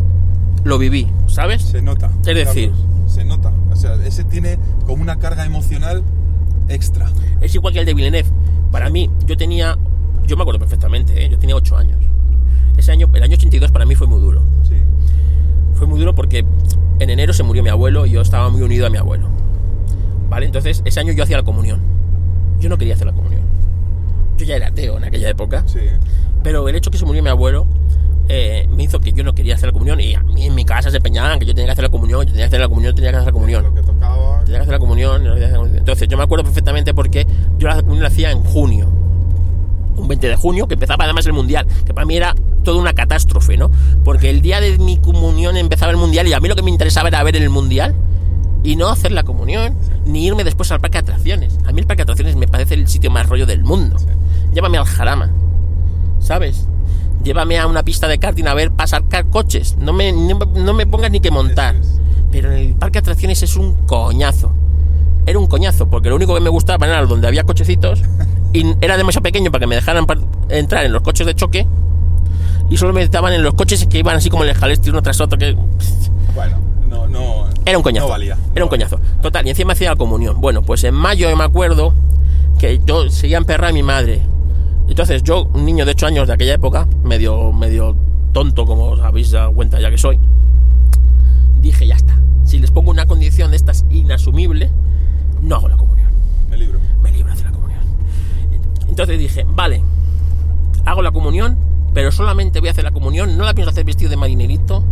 B: lo viví, ¿sabes?
D: Se nota.
B: Es decir-
D: se nota. O sea, ese tiene como una carga emocional extra.
B: Es igual que el de Villeneuve. Para mí, yo tenía. Yo me acuerdo perfectamente, ¿eh? yo tenía 8 años. Ese año, el año 82 para mí fue muy duro.
D: Sí.
B: Fue muy duro porque en enero se murió mi abuelo y yo estaba muy unido a mi abuelo. ¿Vale? Entonces, ese año yo hacía la comunión. Yo no quería hacer la comunión. Yo ya era ateo en aquella época.
D: Sí.
B: Pero el hecho que se murió mi abuelo eh, me hizo que yo no quería hacer la comunión. Y a mí en mi casa se peñaban que yo tenía que hacer la comunión, yo tenía que hacer la comunión, tenía que hacer la comunión.
D: Lo que tocaba.
B: Tenía que la comunión. hacer la comunión. Entonces, yo me acuerdo perfectamente porque yo la comunión la hacía en junio. Un 20 de junio, que empezaba además el mundial, que para mí era toda una catástrofe, ¿no? Porque el día de mi comunión empezaba el mundial y a mí lo que me interesaba era ver el mundial y no hacer la comunión, ni irme después al parque de atracciones. A mí el parque de atracciones me parece el sitio más rollo del mundo. Llévame al jarama, ¿sabes? Llévame a una pista de karting a ver pasar coches. No me, no, me- no me pongas ni que montar. Pero el parque de atracciones es un coñazo. Era un coñazo, porque lo único que me gustaba era donde había cochecitos <laughs> y era demasiado pequeño para que me dejaran entrar en los coches de choque y solo me estaban en los coches que iban así como el escalestri uno tras otro que <laughs>
D: Bueno, no, no.
B: era un coñazo.
D: No valía.
B: Era un coñazo. Total, y encima hacía la comunión. Bueno, pues en mayo yo me acuerdo que yo seguía emperrada a mi madre. Entonces yo, un niño de 8 años de aquella época, medio, medio tonto, como os habéis dado cuenta ya que soy, dije, ya está. Si les pongo una condición de estas inasumible, no hago la comunión.
D: Me libro.
B: Me libro de hacer la comunión. Entonces dije, vale, hago la comunión, pero solamente voy a hacer la comunión, no la pienso hacer vestido de marinerito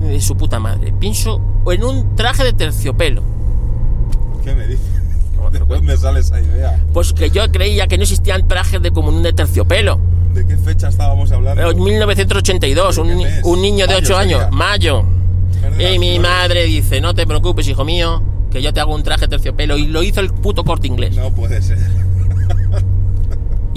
B: ni de su puta madre. Pienso en un traje de terciopelo.
D: ¿Qué me dices?
B: ¿Cómo te
D: ¿De dónde sale esa idea?
B: Pues que yo creía que no existían trajes de comunión de terciopelo.
D: ¿De qué fecha estábamos hablando?
B: Pero en 1982, un,
D: ¿Pero qué
B: ni-
D: mes?
B: un niño de
D: Mayo
B: 8 años,
D: sería.
B: mayo. Y mi madre dice, no te preocupes, hijo mío, que yo te hago un traje de terciopelo. Y lo hizo el puto corte inglés.
D: No puede ser.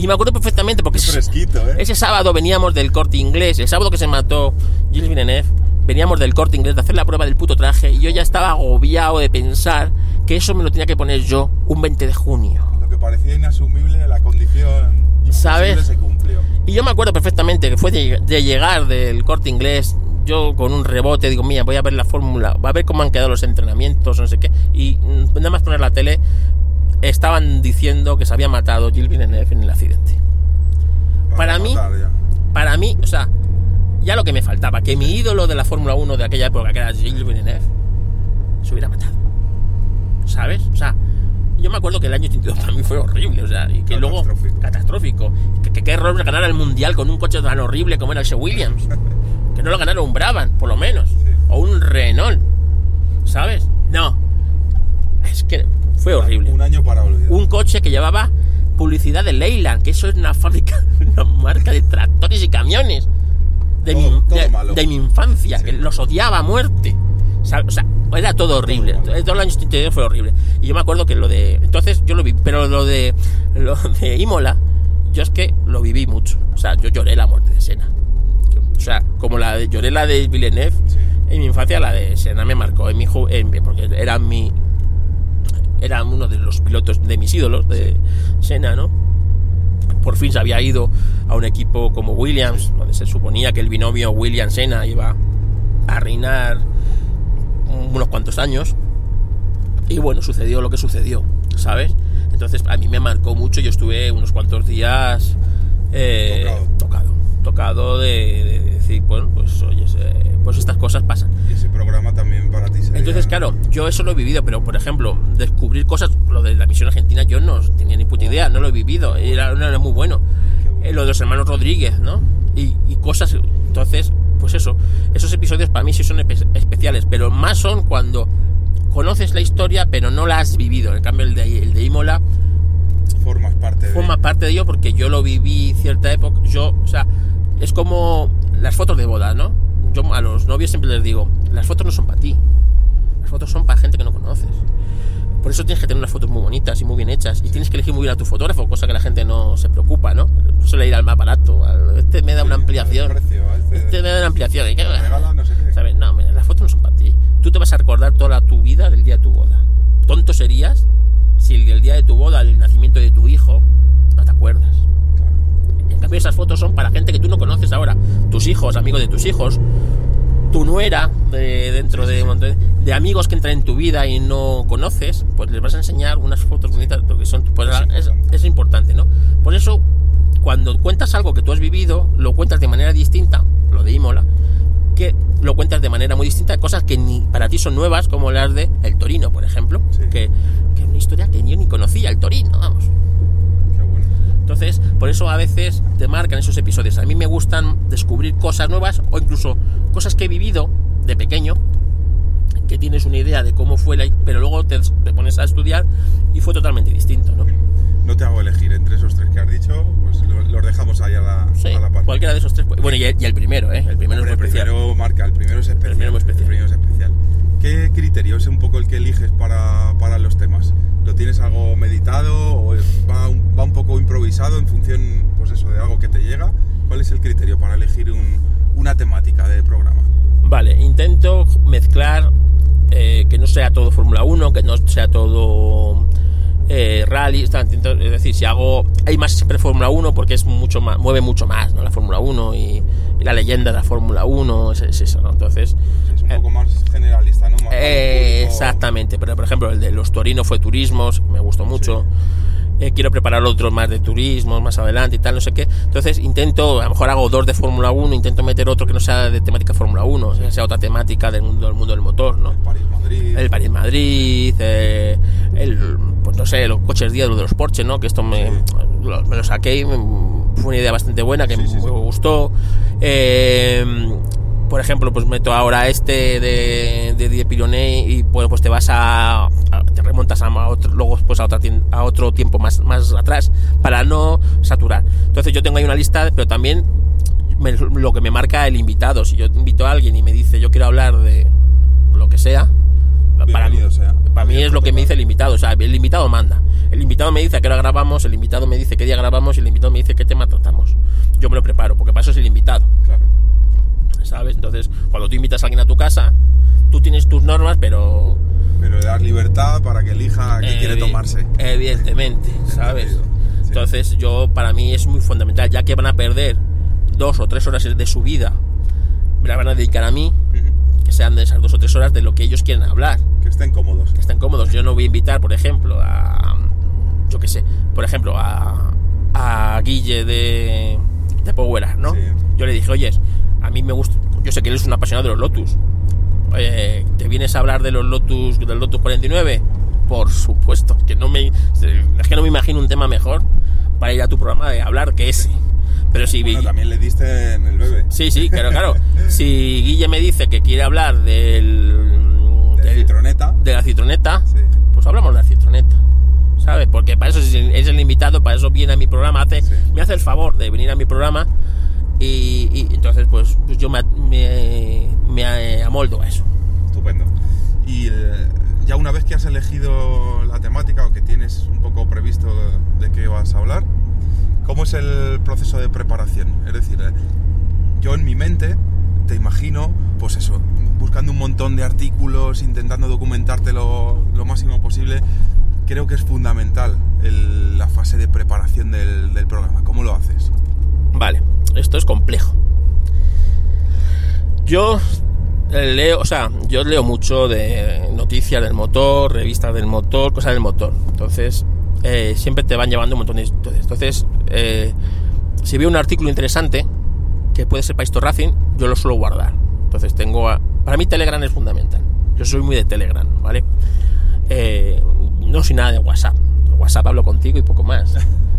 B: Y me acuerdo perfectamente porque ese-
D: fresquito, ¿eh?
B: Ese sábado veníamos del corte inglés, el sábado que se mató Gilles Villeneuve, veníamos del corte inglés de hacer la prueba del puto traje y yo ya estaba agobiado de pensar que eso me lo tenía que poner yo un 20 de junio.
D: Lo que parecía inasumible, la condición
B: ¿Sabes?
D: se cumplió.
B: Y yo me acuerdo perfectamente que fue de, de llegar del corte inglés, yo con un rebote digo, mira, voy a ver la fórmula, va a ver cómo han quedado los entrenamientos, no sé qué, y nada más poner la tele, estaban diciendo que se había matado Gilles Villeneuve en el accidente. Para mí- para mí, o sea, ya lo que me faltaba, que mi ídolo de la Fórmula 1 de aquella época, que era Gilles Villeneuve, se hubiera matado. ¿Sabes? O sea, yo me acuerdo que el año 82 para mí fue horrible, o sea, y que luego.
D: Catastrófico.
B: Que, que qué error ganar el mundial con un coche tan horrible como era el Sir Williams. <laughs> que no lo ganara un Brabham, por lo menos. O un Renault. ¿Sabes? No. Es que fue horrible
D: Un año para olvidar.
B: un coche que llevaba publicidad de Leyland, que eso es una <laughs> fábrica, una marca de tractores y camiones de,
D: Todo-
B: mi,
D: todo
B: de, mi infancia,
D: Sí.
B: que los odiaba a muerte. O sea, o sea, era todo horrible.
D: Todo
B: Todo,
D: malo.
B: el año 82 fue horrible. Y yo me acuerdo que lo de. Entonces yo lo vi, pero lo de. Lo de Imola, yo es que lo viví mucho. O sea, yo lloré la muerte de Sena. O sea, como la de, lloré la de Villeneuve,
D: Sí.
B: en mi infancia la de Sena me marcó. En mi, ju- en- porque era mi. Era uno de los pilotos de mis ídolos, de Sena, ¿no? Por fin se había ido a un equipo como Williams, donde se suponía que el binomio Williams-Sena iba a reinar unos cuantos años. Y bueno, sucedió lo que sucedió, ¿sabes? Entonces a mí me marcó mucho. Yo estuve unos cuantos días eh, tocado. Tocado de, de decir, bueno, pues oye, pues estas cosas pasan.
D: Y ese programa también para ti sería...
B: Entonces, claro, yo eso lo he vivido, pero por ejemplo, descubrir cosas, lo de la misión argentina, yo no tenía ni puta idea, no lo he vivido, era, no era muy bueno.
D: Bueno.
B: Eh, lo de los hermanos Rodríguez, ¿no? Y, y cosas Entonces, pues eso, esos episodios para mí sí son espe- especiales, pero más son cuando conoces la historia pero no la has vivido. En cambio, el de, el de Imola
D: Formas parte de...
B: forma parte de ello porque yo lo viví cierta época. Yo, o sea, es como las fotos de boda, ¿no? Yo a los novios siempre les digo, las fotos no son para ti. Las fotos son para gente que no conoces. Por eso tienes que tener unas fotos muy bonitas y muy bien hechas. Y tienes que elegir muy bien a tu fotógrafo, cosa que la gente no se preocupa, ¿no? Suele ir al más barato. al- Este me da una ampliación.
D: precio, este-
B: Este me da una ampliación. ¿y qué?
D: Regala no sé qué.
B: ¿Sabes? No, las fotos no son para ti. Tú te vas a recordar toda tu vida del día de tu boda. Tonto serías si el día de tu boda, el nacimiento de tu hijo, no te acuerdas. En cambio esas fotos son para gente que tú no conoces ahora. Tus hijos, amigos de tus hijos, tu nuera de dentro de de, de amigos que entran en tu vida y no conoces, pues les vas a enseñar unas fotos bonitas porque son pues,
D: Es
B: es
D: importante,
B: ¿no? Por eso cuando cuentas algo que tú has vivido, lo cuentas de manera distinta, lo de Imola, que lo cuentas de manera muy distinta, cosas que ni para ti son nuevas, como las de El Torino, por ejemplo,
D: Sí.
B: que, que es una historia que yo ni conocía, El Torino, vamos.
D: Qué bueno.
B: Entonces, por eso a veces te marcan esos episodios. A mí me gustan descubrir cosas nuevas o incluso cosas que he vivido de pequeño, que tienes una idea de cómo fue, la, pero luego te, te pones a estudiar y fue totalmente distinto, ¿no?
D: No te hago elegir entre esos tres que has dicho, pues lo- los dejamos ahí a la,
B: Sí,
D: a la parte.
B: cualquiera de esos tres. Bueno, y el, y el primero, ¿eh? El primero
D: Hombre,
B: es
D: el
B: especial.
D: primero marca, el primero es especial.
B: primero es especial.
D: el primero es especial. ¿Qué criterio es un poco el que eliges para, para los temas? ¿Lo tienes algo meditado o va un, va un poco improvisado en función pues eso, de algo que te llega? ¿Cuál es el criterio para elegir un- una temática de programa?
B: Vale, intento mezclar eh, que no sea todo Fórmula 1, que no sea todo eh, rally, es decir, si hago hay más siempre Fórmula 1 porque es mucho más, mueve mucho más, ¿no? La Fórmula 1 y, y la leyenda de la Fórmula 1 es, es eso, ¿no? Entonces,
D: Es un
B: Eh,
D: poco más generalista, ¿no? Más
B: eh, exactamente, pero por ejemplo el de los Torino fue turismos, me gustó mucho. Eh, quiero preparar otro más de turismo más adelante y tal, no sé qué. Entonces intento, a lo mejor hago dos de Fórmula 1, intento meter otro que no sea de temática Fórmula 1, que sea otra temática del mundo del, mundo del motor, ¿no?
D: París-Madrid.
B: El París-Madrid, eh, el, pues no sé, los coches días de los Porsche, ¿no? Que esto me, lo, me lo saqué y me- fue una idea bastante buena que
D: Sí,
B: me gustó. Eh, por ejemplo, pues meto ahora este de, de Die Pironey y pues, pues te vas a, a- te remontas a otro, luego pues a, otra a otro tiempo más, más atrás para no saturar. Entonces yo tengo ahí una lista, pero también me- lo que me marca el invitado. Si yo invito a alguien y me dice yo quiero hablar de lo que sea, para mí,
D: sea.
B: para mí es lo que me dice el invitado. O sea, el invitado manda. El invitado me dice a qué hora grabamos, el invitado me dice qué día grabamos y el invitado me dice qué tema tratamos. Yo me lo preparo, porque para eso es el invitado.
D: Claro.
B: ¿Sabes? Entonces, cuando tú invitas a alguien a tu casa, tú tienes tus normas, pero.
D: Pero le das libertad para que elija qué quiere
B: evi-
D: tomarse.
B: Evidentemente, <laughs> ¿sabes?
D: Sí.
B: Entonces, yo, para mí es muy fundamental, ya que van a perder dos o tres horas de su vida, me la van a dedicar a mí, que sean de esas dos o tres horas de lo que ellos quieren hablar.
D: Que estén cómodos.
B: que estén cómodos. Yo no voy a invitar, por ejemplo, a. Yo qué sé, por ejemplo, a. A Guille de. De Power ¿no?
D: Sí.
B: Yo le dije, oye, a mí me gusta. Yo sé que él es un apasionado de los Lotus. Eh, ¿Te vienes a hablar de los Lotus, del Lotus 49? Por supuesto, que no me. Es que no me imagino un tema mejor para ir a tu programa de hablar que ese. Pero si.
D: Bueno, también le diste en el bebé.
B: Sí, sí, claro, claro. <laughs> Si Guille me dice que quiere hablar del.
D: De
B: del-
D: citroneta.
B: de la citroneta,
D: Sí.
B: pues hablamos de la citroneta. ¿Sabes? Porque para eso es el, es el invitado, para eso viene a mi programa, hace,
D: Sí.
B: me hace el favor de venir a mi programa y, y entonces pues, pues yo me, me, me amoldo a eso.
D: Estupendo. Y eh, ya una vez que has elegido la temática o que tienes un poco previsto de qué vas a hablar, ¿cómo es el proceso de preparación? Es decir, eh, yo en mi mente te imagino, pues eso, buscando un montón de artículos, intentando documentarte lo, lo máximo posible. Creo que es fundamental el- la fase de preparación del, del programa. ¿Cómo lo haces?
B: Vale, esto es complejo. Yo eh, leo, o sea, yo leo mucho de noticias del motor, revistas del motor, cosas del motor. Entonces, eh, siempre te van llevando un montón de. Entonces, eh, si veo un artículo interesante, que puede ser para Histo Racing, yo lo suelo guardar. Entonces, tengo. a- para mí, Telegram es fundamental. Yo soy muy de Telegram, ¿vale? No soy nada de WhatsApp. WhatsApp hablo contigo y poco más. <laughs>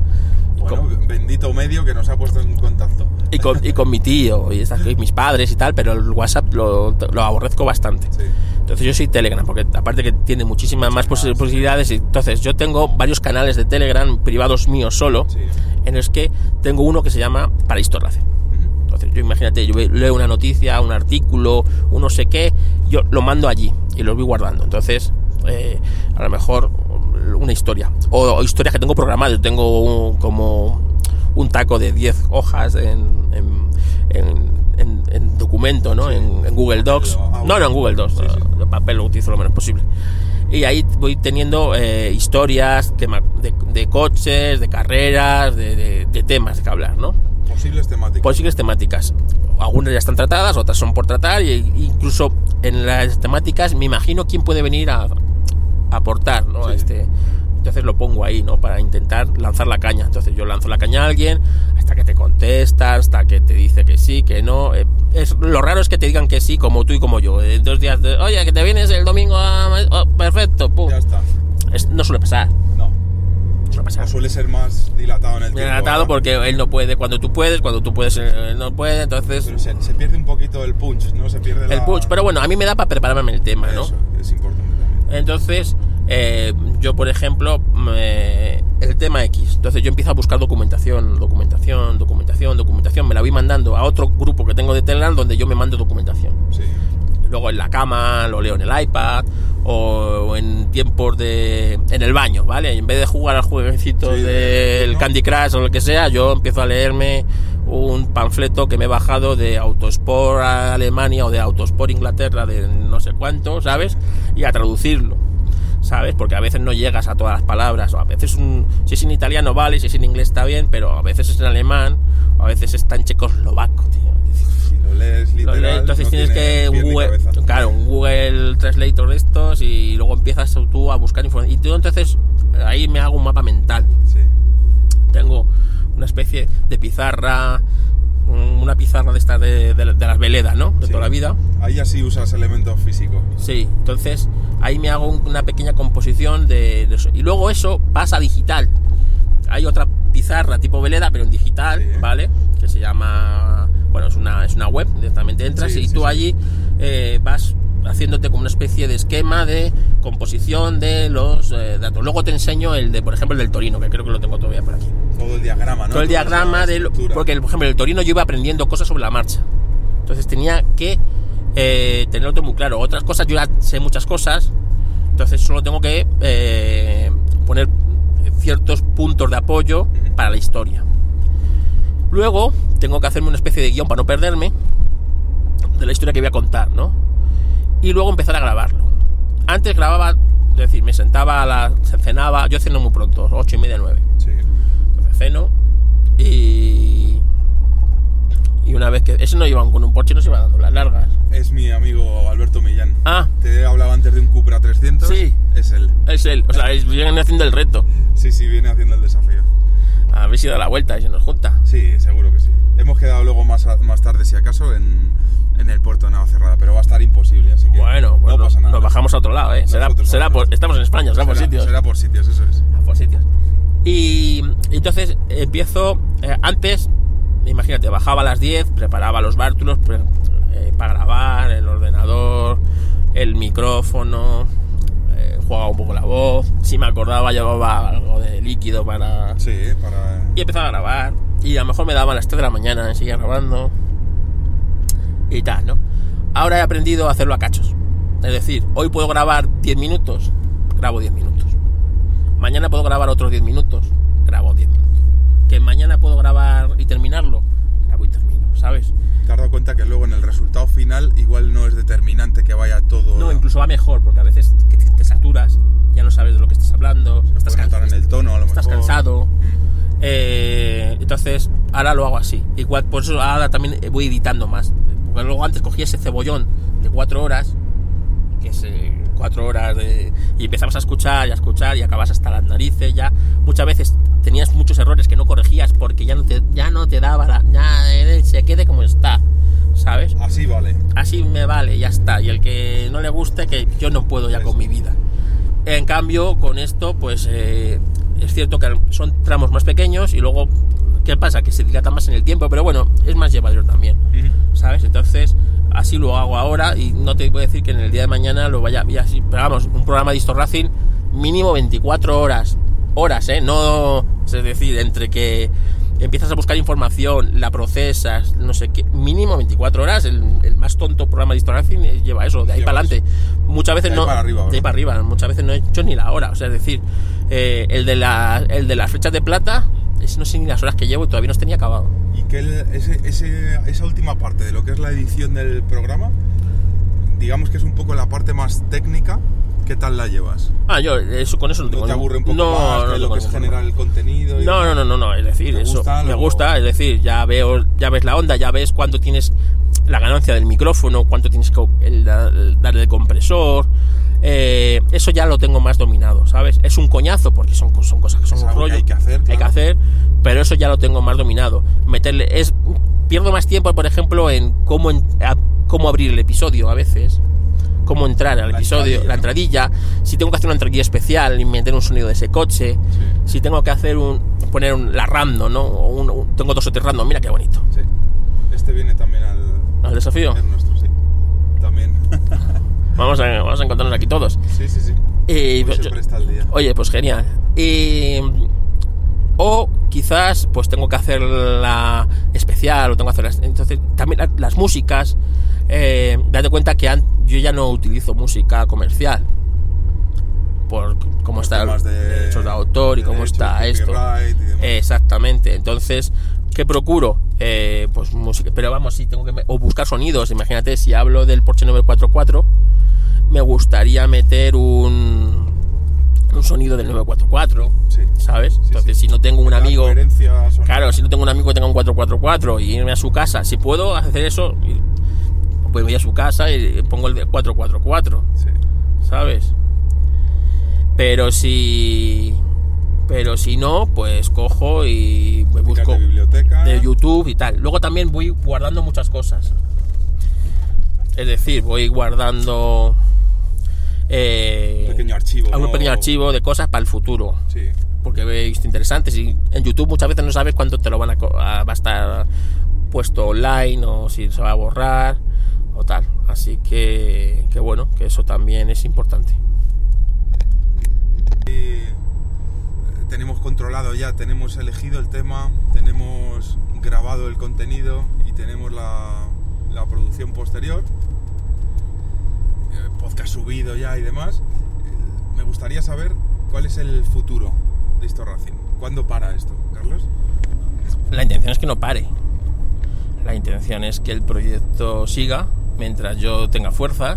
D: Bueno, bendito medio que nos ha puesto en contacto.
B: y con, y con mi tío y, estas- mis padres y tal, pero el WhatsApp lo, lo aborrezco bastante.
D: Sí.
B: Entonces yo soy Telegram, porque aparte que tiene muchísimas más posi- posibilidades, y entonces yo tengo varios canales de Telegram privados míos solo,
D: Sí.
B: en los que tengo uno que se llama Para Race.
D: Ujú.
B: Entonces yo imagínate, yo leo una noticia, un artículo, un no sé qué, yo lo mando allí y los voy guardando. Entonces, eh, a lo mejor una historia. O, o historias que tengo programadas. Tengo un- como un taco de 10 hojas en, en, en- en- en documento, ¿no? En, en Google Docs.
D: Ah,
B: No, no, en Google Docs.
D: Sí, sí.
B: De papel lo utilizo lo menos posible. Y ahí voy teniendo eh, historias que de, de coches, de carreras, de, de- de temas que hablar, ¿no?
D: Posibles temáticas.
B: posibles temáticas. Algunas ya están tratadas, otras son por tratar, e incluso en las temáticas me imagino quién puede venir a aportar, ¿no?
D: Sí.
B: Este, entonces lo pongo ahí, ¿no? Para intentar lanzar la caña. Entonces yo lanzo la caña a alguien hasta que te contesta, hasta que te dice que sí, que no. Eh, Es, lo raro es que te digan que sí, como tú y como yo. En dos días, de, oye, que te vienes el domingo a... oh, perfecto, pum.
D: Ya está.
B: Es- no suele pasar.
D: No.
B: No suele pasar.
D: O suele ser más dilatado en el tiempo.
B: Dilatado porque él no puede cuando tú puedes, cuando tú puedes él no puede, entonces
D: Pero se, se pierde un poquito el punch, ¿no? Se pierde
B: el
D: la-
B: punch. Pero bueno, a mí me da para prepararme el tema, ¿no?
D: Eso, es importante.
B: Entonces, eh, yo por ejemplo, el tema X. Entonces yo empiezo a buscar documentación, documentación, documentación, documentación. Me la voy mandando a otro grupo que tengo de Telegram donde yo me mando documentación.
D: Sí.
B: Luego en la cama, lo leo en el iPad o en tiempos de... en el baño, ¿vale? Y en vez de jugar al jueguecito
D: Sí,
B: del
D: ¿no?
B: Candy Crush o lo que sea, yo empiezo a leerme un panfleto que me he bajado de Autosport Alemania o de Autosport Inglaterra de no sé cuánto, ¿sabes? Y a traducirlo. ¿Sabes? Porque a veces no llegas a todas las palabras, o a veces un- si es en italiano vale, si es en inglés está bien, pero a veces es en alemán, o a veces está en checoslovaco, tío.
D: Si lo lees
B: Lo
D: literal,
B: lees, entonces
D: no
B: tienes
D: tiene
B: que un Google, claro, un Google Translator de estos y luego empiezas tú a buscar información. Y tú entonces ahí me hago un mapa mental.
D: Sí.
B: Tengo una especie de pizarra, un- una pizarra de estas de, de- de las veledas, ¿no? De
D: Sí.
B: toda la vida.
D: Ahí ya sí usas elementos físicos.
B: Sí, entonces ahí me hago un- una pequeña composición de, de eso. Y luego eso pasa a digital. Hay otra pizarra tipo veleda, pero en digital,
D: Sí.
B: ¿vale? Que se llama. Bueno, es una, es una web, directamente entras
D: Sí,
B: y tú allí eh, vas haciéndote como una especie de esquema de composición de los eh, datos. Luego te enseño el de, por ejemplo, el del Torino, que creo que lo tengo todavía por aquí.
D: Todo el diagrama, ¿no?
B: Todo el diagrama del.
D: estructura.
B: Porque, por ejemplo, el Torino yo iba aprendiendo cosas sobre la marcha. Entonces tenía que eh, tenerlo todo muy claro. Otras cosas, yo ya sé muchas cosas. Entonces solo tengo que eh, poner ciertos puntos de apoyo para la historia. Luego tengo que hacerme una especie de guion para no perderme de la historia que voy a contar, ¿no? Y luego empezar a grabarlo. Antes grababa, es decir, me sentaba a la. cenaba, yo ceno muy pronto, ocho y media, nueve.
D: Sí.
B: Ceno y. Y una vez que. Ese no iban con un Porsche, no se iba dando las largas.
D: Es mi amigo Alberto Millán.
B: Ah,
D: Te he hablado antes de un Cupra 300.
B: Sí.
D: Es él.
B: es él. O sea, vienen haciendo el reto.
D: Sí, sí, viene haciendo el desafío.
B: A ver si da la vuelta y se nos junta.
D: Sí, seguro que sí. Hemos quedado luego más, a- más tarde, si acaso, en, en el puerto de Navacerrada, pero va a estar imposible, así que
B: Bueno, pues
D: no pasa nada.
B: nos bajamos a otro lado, ¿eh? Será, será por, estamos en España, será por sitios.
D: Será por sitios, eso es.
B: Por sitios. Y entonces empiezo, eh, antes, imagínate, bajaba a las 10, preparaba los bártulos pre- eh, para grabar, el ordenador, el micrófono, eh, jugaba un poco la voz, si me acordaba llevaba algo de líquido para...
D: Sí, para...
B: Y empezaba a grabar, y a lo mejor me daban las 3 de la mañana, seguía grabando, y tal, ¿no? Ahora he aprendido a hacerlo a cachos. Es decir, hoy puedo grabar 10 minutos, grabo 10 minutos. Mañana puedo grabar otros 10 minutos, grabo 10 minutos. Que mañana puedo grabar y terminarlo, grabo y termino, ¿sabes?
D: Te has dado cuenta que luego en el resultado final igual no es determinante que vaya todo...
B: No, incluso va mejor, porque a veces te, te saturas, ya no sabes de lo que estás hablando, estás,
D: puede notar
B: cansa-
D: en el tono, a lo
B: estás
D: mejor.
B: cansado.
D: Mm.
B: Eh, entonces, ahora lo hago así. Igual, por eso ahora también voy editando más. Porque luego antes cogía ese cebollón de cuatro horas, que es eh, cuatro horas de... Y empezabas a escuchar y a escuchar y acabas hasta las narices ya. Muchas veces tenías muchos errores que no corregías porque ya no te, ya no te daba la... Ya eh, se quede como está, ¿sabes?
D: Así vale.
B: así me vale, ya está. Y el que no le guste, que yo no puedo ya con mi vida. En cambio, con esto, pues eh, es cierto que son tramos más pequeños y luego, ¿qué pasa? Que se dilata más en el tiempo, pero bueno, es más llevadero también, ¿sabes? Entonces, así lo hago ahora y no te puedo decir que en el día de mañana lo vaya y así, pero vamos, un programa de Histo Racing mínimo 24 horas, horas, ¿eh? No, es decir, entre que empiezas a buscar información, la procesas, no sé qué, mínimo 24 horas, el, el más tonto programa de Histo Racing eh, lleva eso, de ahí para adelante. Muchas veces
D: De ahí
B: no...
D: para arriba,
B: de ahí para arriba, muchas veces no he hecho ni la hora, o sea, es decir, eh, el, de la, el de las flechas de plata, es, no sé ni las horas que llevo y todavía no tenía acabado.
D: Y que el- ese- ese- esa última parte de lo que es la edición del programa, digamos que es un poco la parte más técnica, ¿qué tal la llevas?
B: Ah, yo eso, con eso no tengo
D: ¿No te aburre un poco
B: no,
D: más
B: no
D: que lo es generar el contenido? y
B: No, no, no, no, no, es decir,
D: ¿Te
B: eso
D: gusta?
B: me
D: Lo-
B: gusta, es decir, ya veo, ya ves la onda, ya ves cuánto tienes la ganancia del micrófono, cuánto tienes que el, el darle de compresor, eh, eso ya lo tengo más dominado, ¿sabes? Es un coñazo porque son, son cosas que son
D: Es
B: un
D: que
B: rollo,
D: hay que hacer,
B: hay que hacer, pero eso ya lo tengo más dominado. Meterle es pierdo más tiempo, por ejemplo, en cómo en- a- cómo abrir el episodio a veces cómo entrar al
D: La
B: episodio,
D: entradilla,
B: la entradilla, si tengo que hacer una entradilla especial y meter un sonido de ese coche, si tengo que hacer un poner un, la random, ¿no? O un- un- tengo dos o tres random, mira qué bonito.
D: Sí. Este viene también al,
B: Al desafío.
D: es nuestro, sí. También. <laughs>
B: Vamos a, vamos a encontrarnos aquí todos.
D: sí, sí, sí. Hoy
B: pues, yo-
D: el día.
B: oye, pues genial. Y, o quizás pues tengo que hacer la especial o tengo que hacer las, entonces también la- las músicas eh, date cuenta que yo ya no utilizo música comercial por cómo está el
D: temas de-
B: derechos de autor y
D: de
B: cómo está esto exactamente entonces qué procuro Eh, pues música pero vamos si tengo que me- o buscar sonidos imagínate si hablo del Porsche 944 me gustaría meter un un sonido del 944
D: Sí.
B: ¿sabes?
D: Sí,
B: entonces
D: sí.
B: si no tengo un amigo. Claro, si no tengo un amigo que tenga un 444 y irme a su casa, si puedo hacer eso, pues voy a su casa y pongo el de 444,
D: Sí.
B: ¿sabes? Pero si pero si no, pues cojo y me busco
D: de biblioteca.
B: de YouTube y tal. Luego también voy guardando muchas cosas. Es decir, voy guardando eh,
D: Un pequeño archivo.
B: un
D: ¿no?
B: pequeño archivo de cosas para el futuro
D: Sí.
B: porque visto interesantes y en YouTube muchas veces no sabes cuánto te lo van a, co- a- va a estar puesto online o si se va a borrar o tal así que, que bueno que eso también es importante
D: Y, tenemos controlado ya, tenemos elegido el tema, tenemos grabado el contenido y tenemos la, la producción posterior, eh, podcast subido ya y demás. Eh, Me gustaría saber cuál es el futuro de esto Racing. ¿Cuándo para esto, Carlos?
B: la intención es que no pare la intención es que el proyecto siga mientras yo tenga fuerza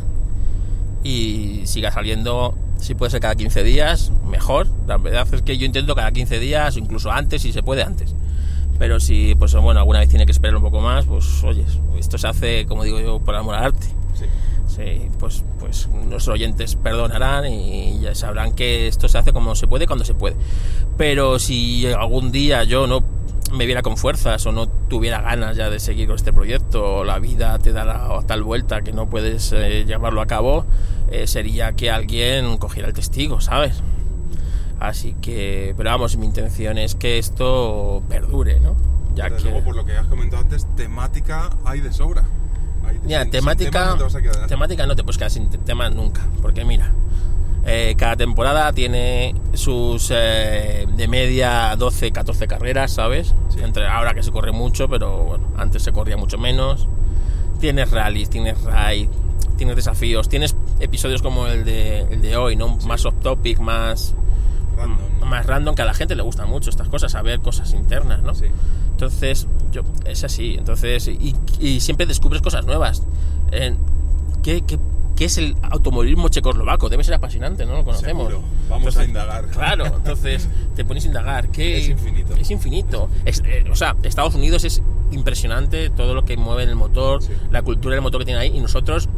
B: y siga saliendo si puede ser cada 15 días mejor la verdad es que yo intento cada 15 días incluso antes si se puede antes pero si pues bueno alguna vez tiene que esperar un poco más pues oye esto se hace como digo yo por amor al arte
D: Sí.
B: Sí, pues, pues nuestros oyentes perdonarán y ya sabrán que esto se hace como se puede cuando se puede. Pero si algún día yo no me viera con fuerzas o no tuviera ganas ya de seguir con este proyecto, o la vida te da la tal vuelta que no puedes eh, llevarlo a cabo, eh, sería que alguien cogiera el testigo, ¿sabes? Así que, pero vamos, mi intención es que esto perdure, ¿no? Ya que...
D: luego, por lo que has comentado antes, temática hay de sobra. Hay-
B: Mira, temática,
D: temas no te
B: temática no puedes quedar sin te- tema nunca, porque mira, eh, cada temporada tiene sus eh, de media 12, 14 carreras, ¿sabes?
D: Sí.
B: Entre ahora que se corre mucho, pero bueno, antes se corría mucho menos. Tienes rallies, tienes raid, tienes desafíos, tienes episodios como el de, el de hoy, ¿no? Más off topic, más
D: Random.
B: más random, que a la gente le gustan mucho estas cosas, saber cosas internas, ¿no?
D: Sí.
B: Entonces, yo, es así. Entonces, y, y siempre descubres cosas nuevas. Eh, ¿qué, qué, qué es el automovilismo checoslovaco? Debe ser apasionante, ¿no? Lo conocemos.
D: Seguro. Vamos a indagar.
B: Claro, entonces te pones a indagar. ¿qué?
D: Es infinito.
B: Es infinito. Es, eh, o sea, Estados Unidos es impresionante todo lo que mueve en el motor,
D: Sí.
B: la cultura del motor que tiene ahí, y nosotros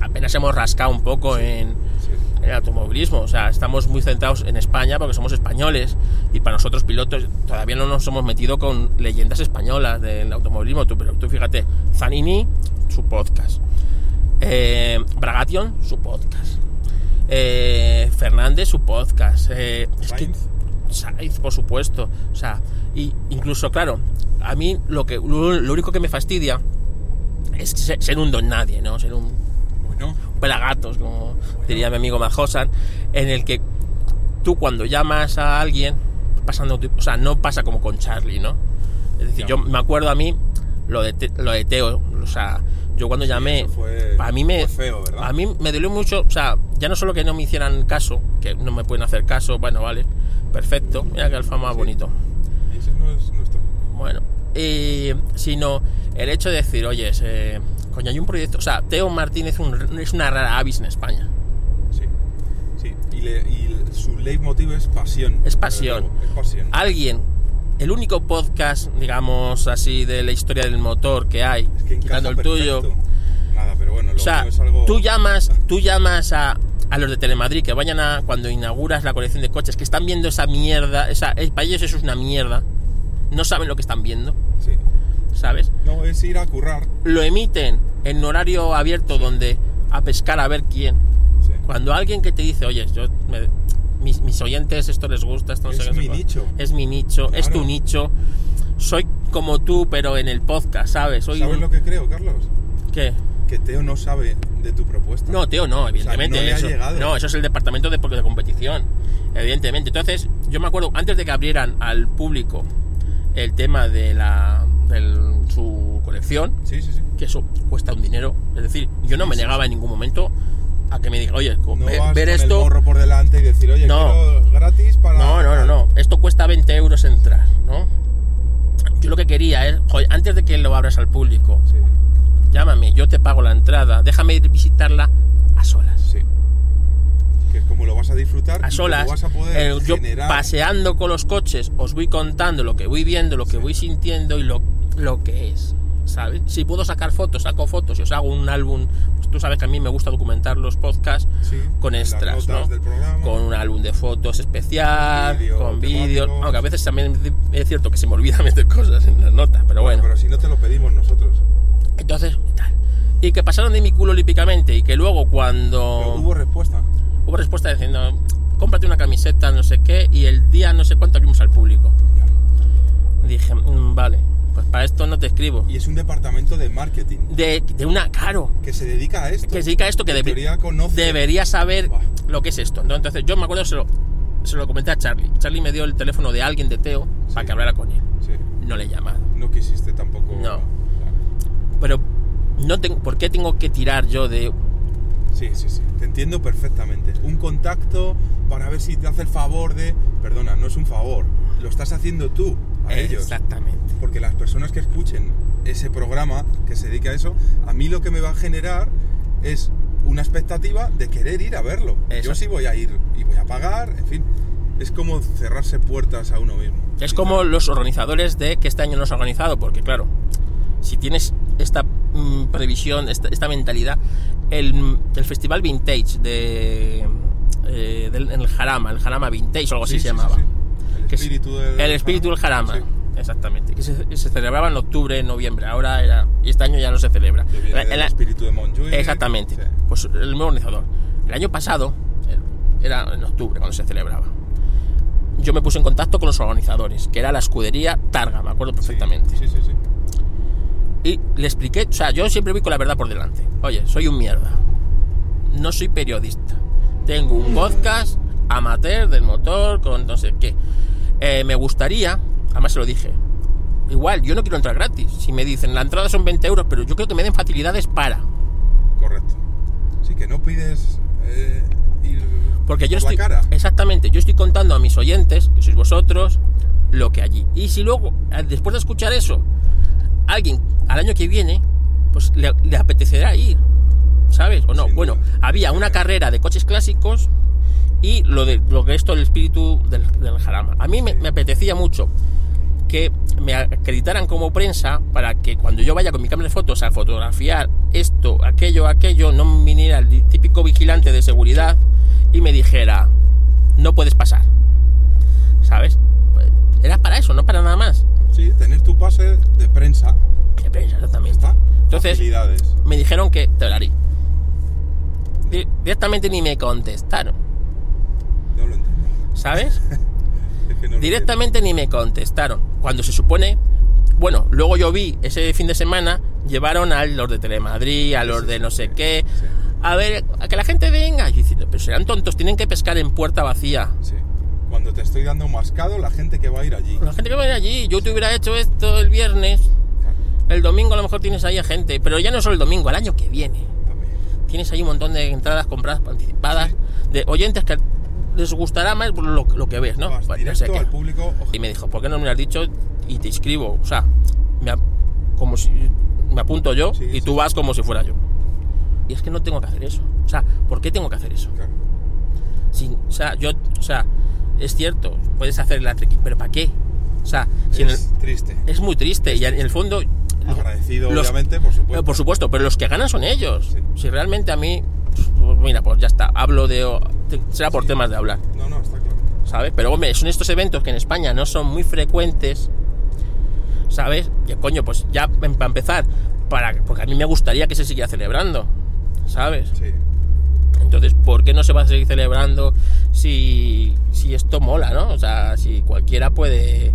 B: apenas hemos rascado un poco en,
D: Sí.
B: en el automovilismo. O sea, estamos muy centrados en España porque somos españoles y para nosotros pilotos todavía no nos hemos metido con leyendas españolas del automovilismo. Tú, pero tú fíjate, Zanini, su podcast. Eh, Bragation, su podcast. Eh, Fernández, su podcast. Eh, es que
D: Sainz.
B: Saiz, por supuesto. O sea, y incluso, claro, a mí lo que lo, lo único que me fastidia es ser, ser un don nadie, ¿no? Ser un
D: Bueno,
B: pelagatos, como diría mi amigo Majosan, en el que tú cuando llamas a alguien, pasando, o sea, no pasa como con Charlie, ¿no? Es decir, yo me acuerdo a mí lo de, lo de Teo, o sea, yo cuando llamé,
D: fue-
B: a mí me,
D: fue feo, ¿verdad?
B: a mí me dolió mucho, o sea, ya no solo que no me hicieran caso, que no me pueden hacer caso, bueno, vale, perfecto, mira que alfa más
D: Sí.
B: bonito,
D: ese no es nuestro.
B: bueno, y, sino el hecho de decir, oye, eh, coño, hay un proyecto, o sea, Teo Martínez un- es una rara avis en España.
D: Sí, sí. Y, le- y su leitmotiv es pasión.
B: Es pasión.
D: Es pasión.
B: Alguien, el único podcast, digamos así, de la historia del motor que hay,
D: Es que
B: quitando el
D: perfecto.
B: tuyo.
D: Nada, pero bueno, lo
B: O sea,
D: es algo...
B: tú llamas, tú llamas a, a los de Telemadrid que vayan a cuando inauguras la colección de coches, que están viendo esa mierda, esa, para ellos eso es una mierda. No saben lo que están viendo,
D: Sí.
B: ¿sabes?
D: No, es ir a currar.
B: Lo emiten en horario abierto donde a pescar a ver quién.
D: Sí.
B: Cuando alguien que te dice, oye, yo me- mis, mis oyentes esto les gusta, esto no
D: Es
B: sé
D: mi
B: cuál".
D: nicho.
B: Es mi nicho, es tu nicho. Soy como tú, pero en el podcast, ¿sabes? Soy
D: ¿Sabes
B: un-
D: lo que creo, Carlos?
B: ¿Qué?
D: Que Teo no sabe de tu propuesta.
B: No, Teo, no, evidentemente.
D: no
B: eso,
D: llegado.
B: no, eso es el departamento de, de competición. Evidentemente. Entonces, yo me acuerdo, antes de que abrieran al público el tema de la del- su colección,
D: Sí, sí, sí.
B: que eso cuesta un dinero. Es decir, yo no me negaba en ningún momento a que me diga, oye,
D: No
B: ve-
D: vas
B: ver
D: con
B: esto.
D: el por delante y decir, oye,
B: No.
D: quiero gratis para...
B: No, no, no, no. Esto cuesta 20 euros entrar, ¿no? Yo lo que quería es, joder, antes de que lo abras al público,
D: Sí,
B: llámame, yo te pago la entrada, déjame ir visitarla a solas.
D: sí. Que es como lo vas a disfrutar
B: A solas,
D: vas a poder
B: eh, yo
D: generar...
B: paseando con los coches, os voy contando lo que voy viendo, lo que
D: Sí.
B: voy sintiendo y lo, lo que es, ¿sabes? Si puedo sacar fotos, saco fotos y os hago un álbum, pues tú sabes que a mí me gusta documentar los podcasts
D: Sí,
B: con extras, ¿no?
D: del programa.
B: Con un álbum de fotos especial,
D: Vídeo
B: con vídeos, aunque a veces también es cierto que se me olvida <laughs> meter cosas en las notas, pero bueno.
D: Pero si no te lo pedimos nosotros.
B: Entonces, tal. Y que pasaron de mi culo olímpicamente y que luego cuando
D: Pero hubo respuesta.
B: hubo respuesta diciendo, cómprate una camiseta, no sé qué, y el día no sé cuánto abrimos al público. Dije, "Mm, vale, pues para esto no te escribo.
D: Y es un departamento de marketing
B: De, de una, caro,
D: que se dedica a esto.
B: que se dedica a esto que
D: En
B: debe-
D: teoría conoce.
B: debería saber lo que es esto. ¿no? Entonces yo me acuerdo, se lo, se lo comenté a Charlie. Charlie me dio el teléfono de alguien de Teo para que hablara con él.
D: Sí.
B: No le he llamado.
D: No quisiste tampoco.
B: No. Pero, no tengo, ¿por qué tengo que tirar yo de
D: Sí, sí, sí. Te entiendo perfectamente. Un contacto para ver si te hace el favor de. Perdona, no es un favor. Lo estás haciendo tú a ellos.
B: Exactamente.
D: Porque las personas que escuchen ese programa que se dedica a eso, a mí lo que me va a generar es una expectativa de querer ir a verlo.
B: Eso.
D: Yo sí voy a ir y voy a pagar, en fin. Es como cerrarse puertas a uno mismo.
B: Es como los organizadores de que este año no se ha organizado, porque claro, si tienes esta mm, previsión, esta, esta mentalidad, el, el festival vintage de eh, del el Jarama, el Jarama Vintage o algo así
D: Sí,
B: se
D: sí,
B: llamaba.
D: sí, sí.
B: Que es-
D: espíritu del
B: el espíritu del Jarama,
D: Sí.
B: exactamente, que se, se celebraba en octubre, en noviembre, ahora era, y este año ya no se celebra.
D: Que viene
B: El-
D: del
B: el-
D: espíritu de Montjuic.
B: Exactamente.
D: Sí.
B: Pues el mismo organizador. El año pasado, era en octubre cuando se celebraba. Yo me puse en contacto con los organizadores, que era la escudería Targa, me acuerdo perfectamente.
D: Sí, sí, sí.
B: Y le expliqué, o sea, yo siempre voy con la verdad por delante. Oye, soy un mierda. No soy periodista. Tengo un podcast amateur del motor con no sé qué. Eh, me gustaría, además se lo dije, igual, yo no quiero entrar gratis. Si me dicen, la entrada son 20 euros, pero yo creo que me den facilidades para.
D: Correcto. Sí, que no pides eh, ir
B: Porque yo estoy.
D: cara.
B: Exactamente, yo estoy contando a mis oyentes, que sois vosotros, lo que allí. Y si luego, eh, después de escuchar eso, alguien al año que viene, pues le, le apetecerá ir. ¿Sabes? O no.
D: Sin
B: bueno,
D: duda.
B: había una carrera de coches clásicos y lo de lo que esto el espíritu del, del Jarama. A mí me, me apetecía mucho que me acreditaran como prensa para que cuando yo vaya con mi cámara de fotos a fotografiar esto, aquello, aquello, no viniera el típico vigilante de seguridad y me dijera, no puedes pasar. ¿Sabes? Era para eso, no para nada más.
D: Sí, tener tu pase de prensa.
B: De prensa, exactamente.
D: ¿Está?
B: Entonces,
D: Facilidades.
B: me dijeron que te. Di- Directamente ni me contestaron,
D: No lo entiendo.
B: ¿sabes? <laughs>
D: Es que no lo
B: Directamente ni me contestaron. Cuando se supone. Bueno, luego yo vi ese fin de semana, llevaron a los de Telemadrid, a los de no sé qué.
D: Sí.
B: A ver, a que la gente venga. Y yo diciendo, pero serán tontos, tienen que pescar en puerta vacía.
D: Sí. Cuando te estoy dando mascado, la gente que va a ir allí.
B: La gente que va a ir allí, yo te hubiera hecho esto el viernes.
D: Claro,
B: El domingo a lo mejor tienes ahí a gente, pero ya no solo el domingo, el año que viene.
D: también.
B: Tienes ahí un montón de entradas compradas anticipadas de oyentes que les gustará más lo, lo que ves, ¿no?
D: Vas
B: Pues no sé
D: al público.
B: Y me dijo, ¿por qué no me lo has dicho y te inscribo? O sea, me, como si me apunto yo
D: Sí,
B: y tú
D: sí.
B: vas como si fuera yo. Y es que no tengo que hacer eso. O sea, ¿por qué tengo que hacer eso?
D: Claro.
B: Sin, o sea, yo, o sea, es cierto, puedes hacer la trekking, pero ¿para qué? O sea, si en el-
D: es triste.
B: es muy triste y en el fondo
D: Agradecido,
B: los-
D: obviamente, por supuesto.
B: Por supuesto, pero los que ganan son ellos.
D: Sí.
B: Si realmente a mí, pues mira, pues ya está, hablo de... será por
D: Sí.
B: temas de hablar,
D: No, no, está claro.
B: ¿sabes? Pero hombre, son estos eventos que en España no son muy frecuentes, ¿sabes? Que coño, pues ya para empezar, para, porque a mí me gustaría que se siguiera celebrando, ¿sabes?
D: Sí.
B: Entonces, ¿por qué no se va a seguir celebrando si, si esto mola, ¿no? O sea, si cualquiera puede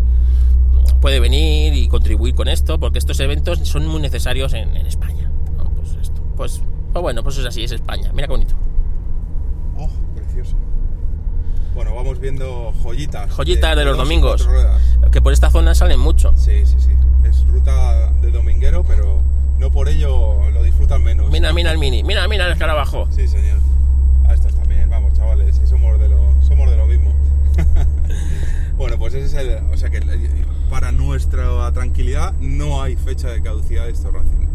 B: puede venir y contribuir con esto, porque estos eventos son muy necesarios en, en España. ¿no? Pues esto, pues, pues bueno, pues es así, es España. Mira qué bonito.
D: Oh, precioso. Bueno, vamos viendo joyitas.
B: Joyitas de los domingos. Que por esta zona salen mucho.
D: Sí, sí, sí. Es ruta de dominguero, pero no por ello lo disfrutan menos.
B: Mira, mira el mini, mira, mira el escarabajo.
D: Sí, señor. A estas también, vamos, chavales, sí, somos de lo, somos de lo mismo. <laughs> bueno, pues ese es el. O sea que eh, para nuestra tranquilidad no hay fecha de caducidad de estos Racing.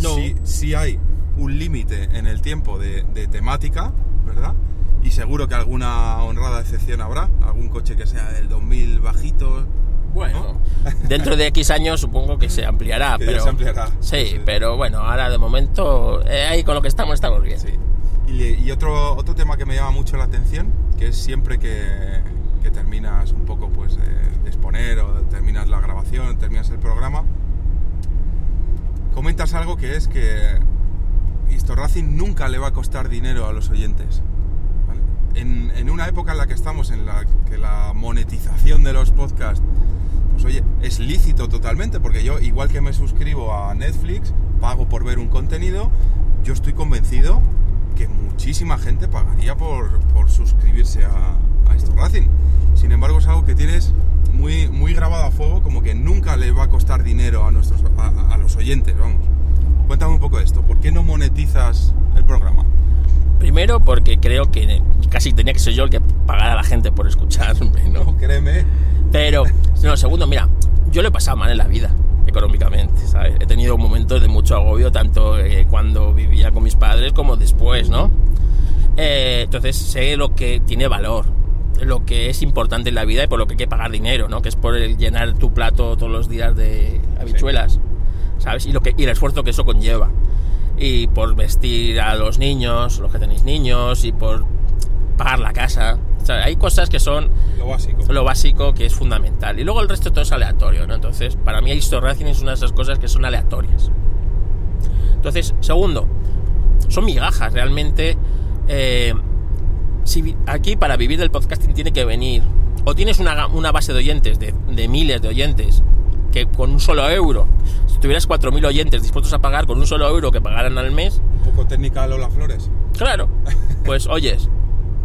B: No.
D: Sí, sí hay un límite en el tiempo de, de temática, ¿verdad? Y seguro que alguna honrada excepción habrá, algún coche que sea del 2000 bajito.
B: Bueno, <laughs> dentro de X años supongo que se ampliará,
D: Que
B: pero...
D: se ampliará.
B: Sí,
D: Sí.
B: pero bueno, ahora de momento, eh, ahí con lo que estamos, estamos bien.
D: Sí. Y, y otro, otro tema que me llama mucho la atención, que es siempre que, que terminas un poco pues, de, de exponer o terminas la grabación, terminas el programa, comentas algo que es que Histo Racing nunca le va a costar dinero a los oyentes. ¿vale? En, en una época en la que estamos, en la que la monetización de los podcasts, pues oye, es lícito totalmente, porque yo, igual que me suscribo a Netflix, pago por ver un contenido, yo estoy convencido que muchísima gente pagaría por, por suscribirse a, a Racing. Sin embargo, es algo que tienes muy, muy grabado a fuego, como que nunca le va a costar dinero a, nuestros, a los oyentes, vamos. Cuéntame un poco esto, ¿por qué no monetizas el programa?
B: Primero porque creo que casi tenía que ser yo el que pagara a la gente por escucharme, ¿no?
D: No, <laughs> créeme.
B: Pero, no, segundo, mira, yo lo he pasado mal en la vida, económicamente, ¿sabes? He tenido momentos de mucho agobio, tanto eh, cuando vivía con mis padres como después, ¿no? Eh, entonces sé lo que tiene valor, lo que es importante en la vida y por lo que hay que pagar dinero, ¿no? Que es por el llenar tu plato todos los días de habichuelas, ¿sabes? Y, lo que, y el esfuerzo que eso conlleva. Y por vestir a los niños, los que tenéis niños, y por pagar la casa. O sea, hay cosas que son
D: Lo básico.
B: lo básico que es fundamental. Y luego el resto todo es aleatorio, ¿no? Entonces, para mí Racing es una de esas cosas que son aleatorias. Entonces, segundo, son migajas, realmente. eh, si aquí para vivir del podcasting tiene que venir, o tienes una, una base de oyentes, de, de miles de oyentes, que con un solo euro, si tuvieras 4.000 oyentes dispuestos a pagar con un solo euro que pagaran al mes,
D: Un poco técnica Lola Flores.
B: claro, pues <laughs> oyes,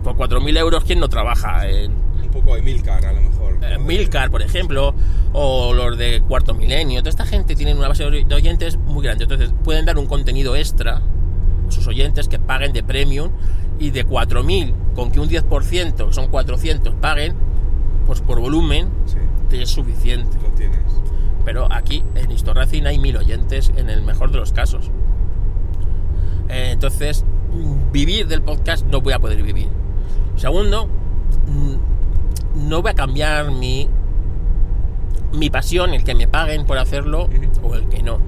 B: por 4.000 euros, ¿quién no trabaja en,
D: Un poco Emilcar, a lo mejor.
B: eh. Milcar, por ejemplo, o los de Cuarto Milenio. Toda esta gente tiene una base de oyentes muy grande. Entonces pueden dar un contenido extra a sus oyentes que paguen de premium y de 4.000, con que un 10%, que son 400, paguen, pues por volumen
D: Sí,
B: te es suficiente.
D: lo tienes.
B: Pero aquí en Historracing hay mil oyentes en el mejor de los casos. Eh, entonces, mm, vivir del podcast no voy a poder vivir. Segundo, mm, no voy a cambiar mi, mi pasión, el que me paguen por hacerlo o el que no.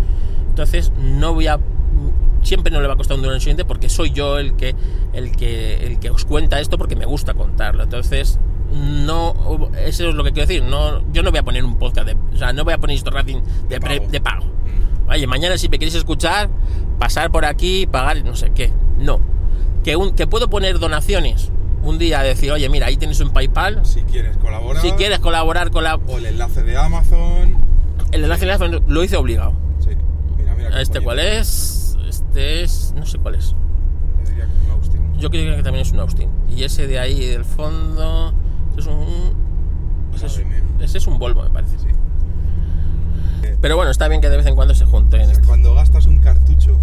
B: Entonces, no voy a. mm, Siempre no le va a costar un al siguiente porque soy yo el que, el, que, el que os cuenta esto porque me gusta contarlo. Entonces, no. Eso es lo que quiero decir. No, yo no voy a poner un podcast de. O sea, no voy a poner Histo Racing de,
D: pago.
B: de pago.
D: Mm.
B: Oye, mañana si me queréis escuchar, pasar por aquí, pagar no sé qué. No. Que, un, que puedo poner donaciones. un día decir, oye, mira, ahí tienes un PayPal.
D: Si quieres colaborar.
B: Si quieres colaborar con la.
D: O el enlace de Amazon.
B: El enlace de Amazon lo hice obligado.
D: Sí. Mira, mira.
B: ¿Este cuál es? Este es. No sé cuál es.
D: Yo diría que es un Austin.
B: Yo creo que también es un Austin. Y ese de ahí del fondo. Ese es un. Ese es, ese un Volvo, me parece.
D: Sí.
B: Pero bueno, está bien que de vez en cuando se junten.
D: O sea, cuando gastas un cartucho,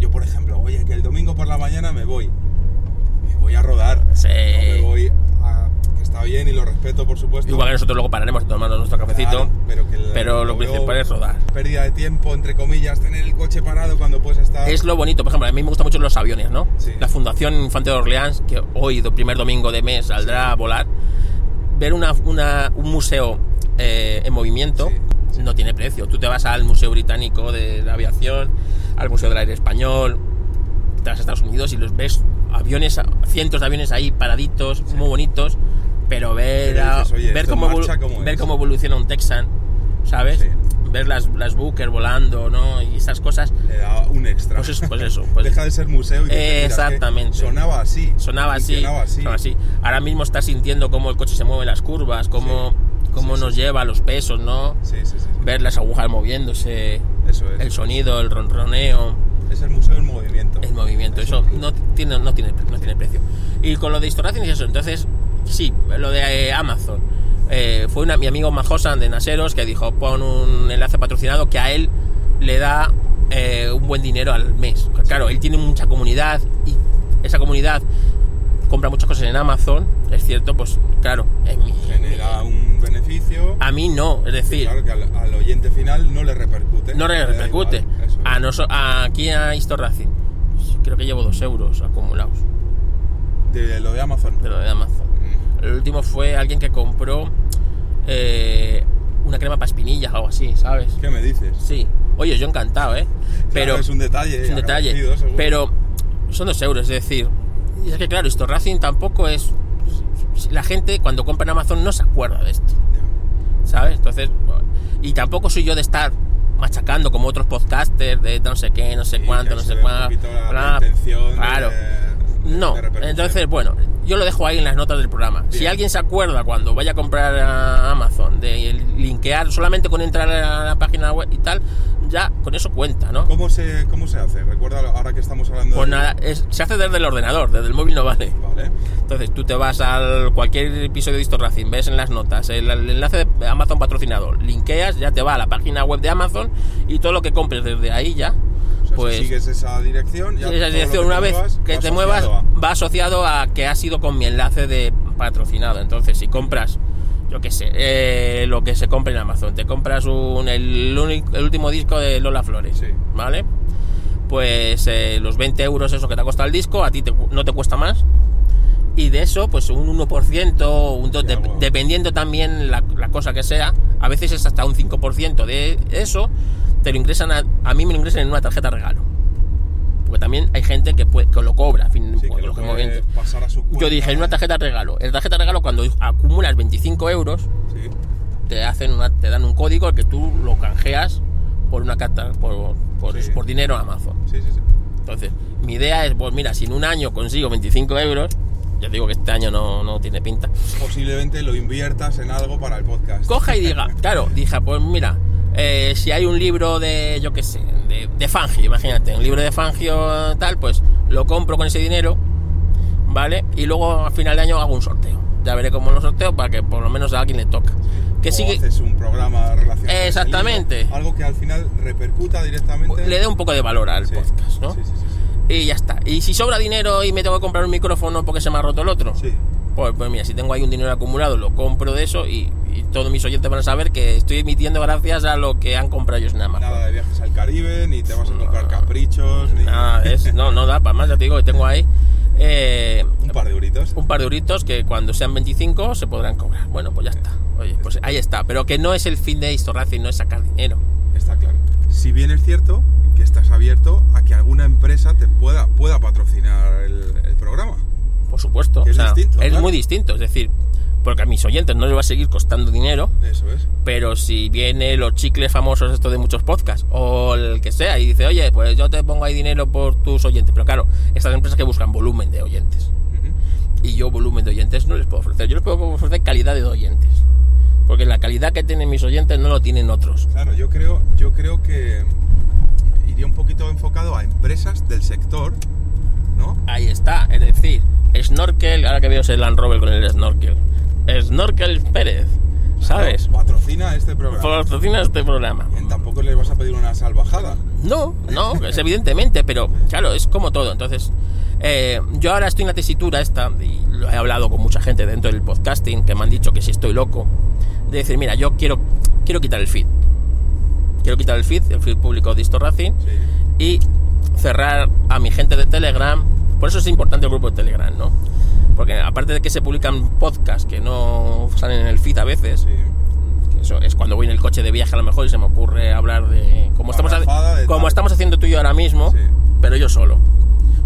D: yo por ejemplo, oye, que el domingo por la mañana me voy, me voy a rodar,
B: Sí.
D: no me voy. Que está bien y lo respeto por supuesto.
B: Igual que nosotros luego pararemos y tomarnos nuestro cafecito.
D: Claro, pero que
B: pero lo principal es rodar.
D: Pérdida de tiempo, entre comillas, tener el coche parado cuando puedes estar...
B: Es lo bonito, por ejemplo, a mí me gustan mucho los aviones, ¿no?
D: Sí.
B: La Fundación Infante de Orleans, que hoy, primer domingo de mes, saldrá a volar. Ver una, una- un museo eh, en movimiento
D: Sí,
B: no tiene precio. Tú te vas al Museo Británico de la Aviación, al Museo del Aire Español, te vas a Estados Unidos y los ves aviones, cientos de aviones ahí paraditos, muy bonitos, pero ver,
D: Pero
B: a-
D: dices, oye,
B: ver,
D: ¿esto
B: cómo,
D: cómo
B: ver cómo evoluciona un Texan, ¿sabes?
D: Sí.
B: Ver las, las Booker volando, ¿no? Y esas cosas.
D: Le da un extra.
B: Pues eso, pues eso, pues- <laughs>
D: Deja de ser museo y dices, mira,
B: Exactamente.
D: sonaba así.
B: sonaba así,
D: así.
B: sonaba así. Ahora mismo estás sintiendo cómo el coche se mueve en las curvas, cómo,
D: Sí,
B: cómo
D: sí,
B: nos lleva los pesos, ¿no?
D: Sí, sí, sí. sí.
B: Ver las agujas moviéndose,
D: Eso es.
B: el sonido, el ronroneo,
D: Es el museo en movimiento.
B: el movimiento,
D: Es
B: eso no tiene, no, tiene, no tiene precio. Y con lo de Historracing y eso, entonces, sí, lo de eh, Amazon. Eh, fue una, mi amigo Majosan de Naseros que dijo, pon un enlace patrocinado que a él le da eh, un buen dinero al mes. Claro, él tiene mucha comunidad y esa comunidad compra muchas cosas en Amazon, es cierto, pues claro, en mi-
D: Genera un beneficio.
B: a mí no, es decir,
D: Claro que al, al oyente final no le repercute.
B: no le repercute.
D: igual, eso es.
B: A noso- a- aquí a pues, creo que llevo dos euros acumulados
D: De lo de Amazon.
B: de lo de Amazon.
D: Mm.
B: El último fue alguien que compró eh, una crema para espinillas o algo así, ¿sabes?
D: ¿Qué me dices?
B: Sí. Oye, yo encantado, ¿eh? Pero
D: Claro, es un detalle.
B: es un detalle. Pero son dos euros, es decir, y es que claro, esto Racing tampoco es. La gente cuando compra en Amazon no se acuerda de esto. ¿sabes? Entonces, y tampoco soy yo de estar machacando como otros podcasters de no sé qué, no sé
D: Sí,
B: cuánto, no sé cuánto.
D: de-
B: claro.
D: de-
B: No,
D: de repercusión.
B: entonces, bueno, yo lo dejo ahí en las notas del programa. Si alguien se acuerda cuando vaya a comprar a Amazon de linkear solamente con entrar a la página web y tal, ya con eso cuenta, ¿no?
D: ¿Cómo se, ¿Cómo se hace? Recuerda ahora que estamos hablando
B: Pues
D: de...
B: nada, es- se hace desde el ordenador, desde el móvil no vale.
D: Vale.
B: Entonces tú te vas al cualquier episodio de Histo Racing, ves en las notas el, el enlace de Amazon patrocinado, linkeas, ya te va a la página web de Amazon y todo lo que compres desde ahí ya,
D: O sea,
B: pues
D: si sigues esa dirección, ya
B: esa dirección una vez
D: muevas
B: que te muevas
D: a-
B: va asociado a que ha sido con mi enlace de patrocinado. Entonces si compras, yo qué sé, eh, lo que se compra en Amazon, te compras un, el, único- el último disco de Lola Flores,
D: Sí.
B: ¿vale? Pues eh, los 20 euros eso que te ha costado el disco, a ti te no te cuesta más. Y de eso, pues un 1%, un do-
D: Sí,
B: de-
D: algo.
B: dependiendo también la, la cosa que sea, a veces es hasta un 5% de eso, te lo ingresan a, a mí me lo ingresan en una tarjeta regalo. Porque también hay gente que, puede- que lo cobra, a fin,
D: Sí,
B: con
D: que lo
B: los
D: puede
B: movimientos.
D: pasar a su
B: Yo dije, en una tarjeta regalo. En la tarjeta regalo, cuando acumulas 25 euros,
D: Sí.
B: te hacen una- te dan un código que tú lo canjeas por una carta, por, por,
D: Sí.
B: por dinero a Amazon.
D: Sí, sí, sí.
B: Entonces, mi idea es, pues mira, si en un año consigo 25 euros, ya digo que este año no, no tiene pinta,
D: Posiblemente lo inviertas en algo para el podcast.
B: coja y diga, <laughs> claro, dije, pues mira, eh, si hay un libro de, yo qué sé, de, de Fangio, imagínate, un libro de Fangio tal, pues lo compro con ese dinero, ¿vale? Y luego a final de año hago un sorteo. Ya veré cómo lo sorteo para que por lo menos a alguien le toca. Que
D: o
B: sigue,
D: haces un programa relacionado
B: Exactamente.
D: libro, algo que al final repercuta directamente
B: le dé un poco de valor al
D: Sí,
B: podcast, ¿no?
D: Sí, sí.
B: Y ya está. Y si sobra dinero y me tengo que comprar un micrófono porque se me ha roto el otro,
D: Sí.
B: Pues, pues mira, si tengo ahí un dinero acumulado, lo compro de eso y, y todos mis oyentes van a saber que estoy emitiendo gracias a lo que han comprado ellos en Amazon.
D: Nada de viajes al Caribe, ni te vas a comprar caprichos, ni
B: Nada, es, no, no da para más, ya te digo que tengo ahí eh,
D: un par de euritos.
B: un par de euritos que cuando sean 25 se podrán cobrar. Bueno, pues ya está. Oye, pues ahí está. Pero que no es el fin de Racing, no es sacar dinero.
D: Está claro. Si bien es cierto estás abierto a que alguna empresa te pueda, pueda patrocinar el, el programa.
B: Por supuesto.
D: Es
B: sea,
D: distinto,
B: es
D: claro.
B: muy distinto. Es decir, porque a mis oyentes no les va a seguir costando dinero.
D: Eso es.
B: Pero si viene los chicles famosos esto de muchos podcasts o el que sea y dice, oye, pues yo te pongo ahí dinero por tus oyentes. Pero claro, estas empresas que buscan volumen de oyentes. Y yo volumen de oyentes no les puedo ofrecer. Yo les puedo ofrecer calidad de oyentes. Porque la calidad que tienen mis oyentes no lo tienen otros.
D: Claro, yo creo, yo creo que iría un poquito enfocado a empresas del sector, ¿no?
B: Ahí está, es decir, Snorkel, ahora que veo ese Land Rover con el Snorkel. Snorkel Pérez, ¿sabes?
D: Patrocina este programa.
B: Patrocina este programa.
D: Bien, Tampoco les vas a pedir una salvajada.
B: No, no, es evidentemente, pero claro, es como todo. Entonces, eh, yo ahora estoy en la tesitura esta, y lo he hablado con mucha gente dentro del podcasting, que me han dicho que si estoy loco, de decir, mira, yo quiero, quiero quitar el feed. Quiero quitar el feed, el feed público de Histo Racing,
D: Sí.
B: y cerrar a mi gente de Telegram. Por eso es importante el grupo de Telegram, ¿no? Porque aparte de que se publican podcasts que no salen en el feed a veces,
D: Sí.
B: eso es cuando voy en el coche de viaje a lo mejor y se me ocurre hablar de como estamos
D: de
B: como estamos haciendo tú y yo ahora mismo
D: Sí.
B: pero yo solo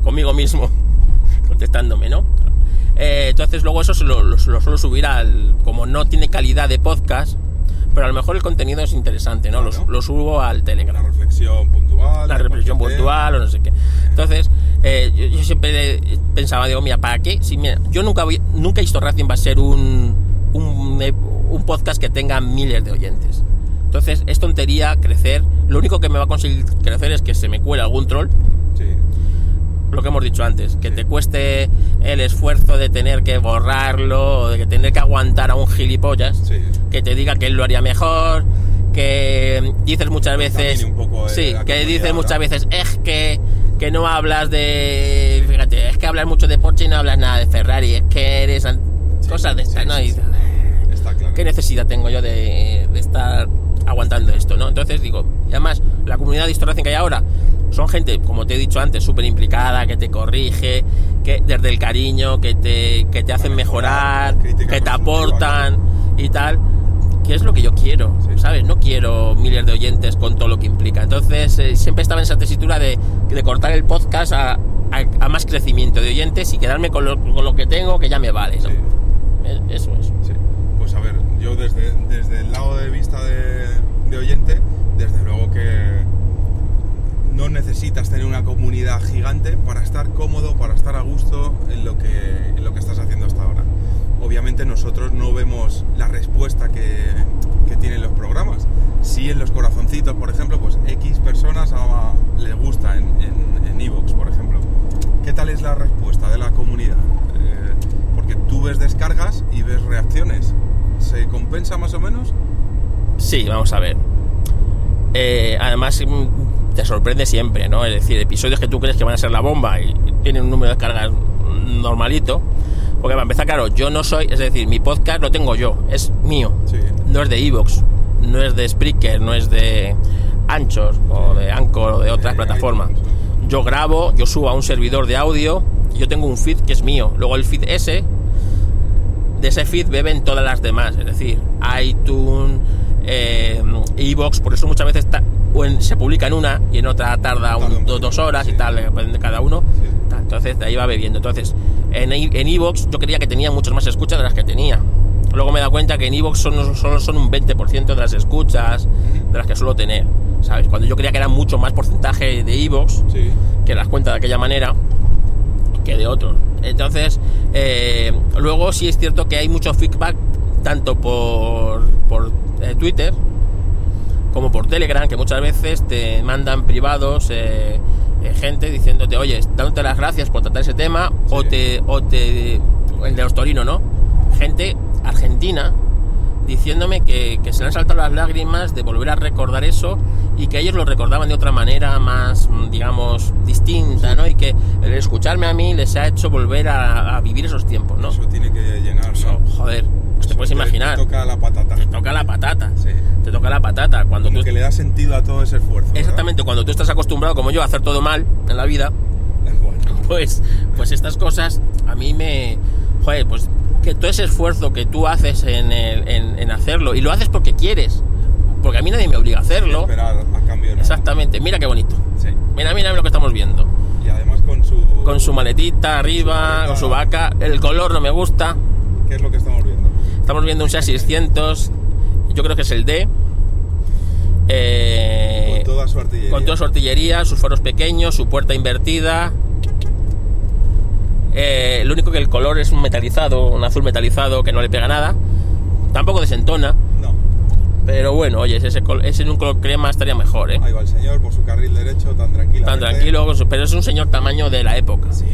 B: conmigo mismo <laughs> contestándome no Eh, entonces luego eso lo, lo- lo suelo subir al como no tiene calidad de podcast pero a lo mejor el contenido es interesante no lo,
D: Claro.
B: lo subo al
D: La
B: Telegram
D: reflexión puntual.
B: la reflexión puntual o no sé qué. Entonces, eh, yo, yo siempre pensaba, digo, mira, ¿para qué? Si, mira, yo nunca, voy- nunca he visto Racing va a ser un, un, eh, un podcast que tenga miles de oyentes. Entonces, es tontería crecer. Lo único que me va a conseguir crecer es que se me cuele algún troll.
D: Sí.
B: Lo que hemos dicho antes, que te cueste el esfuerzo de tener que borrarlo, o de que tener que aguantar a un gilipollas
D: Sí.
B: que te diga que él lo haría mejor, que dices muchas veces,
D: Contamine un poco, eh,
B: sí, que dices
D: ¿no?
B: muchas veces, es que, que no hablas de, fíjate, es que hablas mucho de Porsche y no hablas nada de Ferrari, es que eres
D: Sí,
B: cosas de estas,
D: sí,
B: ¿no? Y
D: Está claro.
B: ¿Qué necesidad tengo yo de, de estar aguantando esto, no? Entonces digo, y además, la comunidad de que hay ahora son gente, como te he dicho antes, súper implicada, que te corrige, que desde el cariño, que te, que te hacen
D: mejorar,
B: que te aportan y tal, que es lo que yo quiero. ¿sabes? No quiero miles de oyentes con todo lo que implica. Entonces, eh, siempre estaba en esa tesitura de, de cortar el podcast a, a- a más crecimiento de oyentes y quedarme con lo, con lo que tengo, que ya me vale, ¿no?
D: Sí.
B: Eh, Eso es.
D: Sí. Pues a ver, yo desde, desde el lado de vista de, de oyente, desde luego que no necesitas tener una comunidad gigante para estar cómodo, para estar a gusto en lo que, en lo que estás haciendo hasta ahora. Obviamente nosotros no vemos la respuesta que, que tienen los programas. Si en los corazoncitos, por ejemplo, pues X personas a- le gusta en en Evox, por ejemplo. ¿Qué tal es la respuesta de la comunidad? Eh, porque tú ves descargas y ves reacciones. ¿Se compensa más o menos?
B: Sí, vamos a ver. Eh, además, mm, te sorprende siempre, ¿no? Es decir, episodios que tú crees que van a ser la bomba y tienen un número de descargas normalito. Porque para empezar, claro, yo no soy, es decir, mi podcast lo tengo yo, es mío.
D: Sí.
B: No es de Evox, no es de Spreaker, no es de Anchor o de Anchor o de otras plataformas. Yo grabo, yo subo a un servidor de audio y yo tengo un feed que es mío. Luego el feed ese de ese feed beben todas las demás, es decir, iTunes, eh, Evox, por eso muchas veces ta- o en- se publica en una y en otra tarda un-
D: Tarda un
B: do-
D: poquito,
B: dos horas y
D: sí.
B: tal, depende de cada uno.
D: Sí.
B: Entonces de ahí va bebiendo. Entonces, en i- en Evox yo creía que tenía muchas más escuchas de las que tenía. Luego me he dado cuenta que en Evox son, solo son un 20% de las escuchas de las que suelo tener. ¿Sabes? Cuando yo creía que era mucho más porcentaje de Evox,
D: Sí.
B: que las cuenta de aquella manera que de otros. Entonces, eh, luego sí es cierto que hay mucho feedback tanto por, por eh, Twitter como por Telegram, que muchas veces te mandan privados eh, eh, gente diciéndote, oye, dándote las gracias por tratar ese tema, o te, o te, el de los Torino, ¿no? Gente argentina diciéndome que, que se le han saltado las lágrimas de volver a recordar eso y que ellos lo recordaban de otra manera más, mm, digamos, distinta, ¿no? Y que el escucharme a mí les ha hecho volver a, a vivir esos tiempos, ¿no?
D: Eso tiene que llenar,
B: joder, pues te puedes imaginar,
D: Te toca la patata.
B: te toca la patata,
D: Sí.
B: te toca la patata cuando
D: Como
B: tú
D: que le da sentido a todo ese esfuerzo. ¿verdad?
B: exactamente cuando tú estás acostumbrado como yo a hacer todo mal en la vida, <laughs>
D: Bueno,
B: pues, pues estas cosas a mí me. Joder, pues que todo ese esfuerzo que tú haces en, el- en- en hacerlo, y lo haces porque quieres, porque a mí nadie me obliga a hacerlo.
D: esperar a cambio nada.
B: Exactamente, mira qué bonito.
D: Sí.
B: Mira, mira lo que estamos viendo.
D: Y además con su...
B: Con su maletita arriba, con su vaca. El color no me gusta.
D: ¿Qué es lo que estamos viendo?
B: Estamos viendo un SEA 600. Yo creo que es el D. Eh,
D: Con toda su artillería.
B: con toda su artillería, sus faros pequeños, su puerta invertida. Eh, lo único que el color es un metalizado, un azul metalizado que no le pega nada. Tampoco desentona.
D: No.
B: Pero bueno, oye, ese, ese en un color crema estaría mejor, ¿eh?
D: Ahí va el señor por su carril derecho tan tranquilo.
B: Tan tranquilo, pero es un señor tamaño de la época.
D: Sí,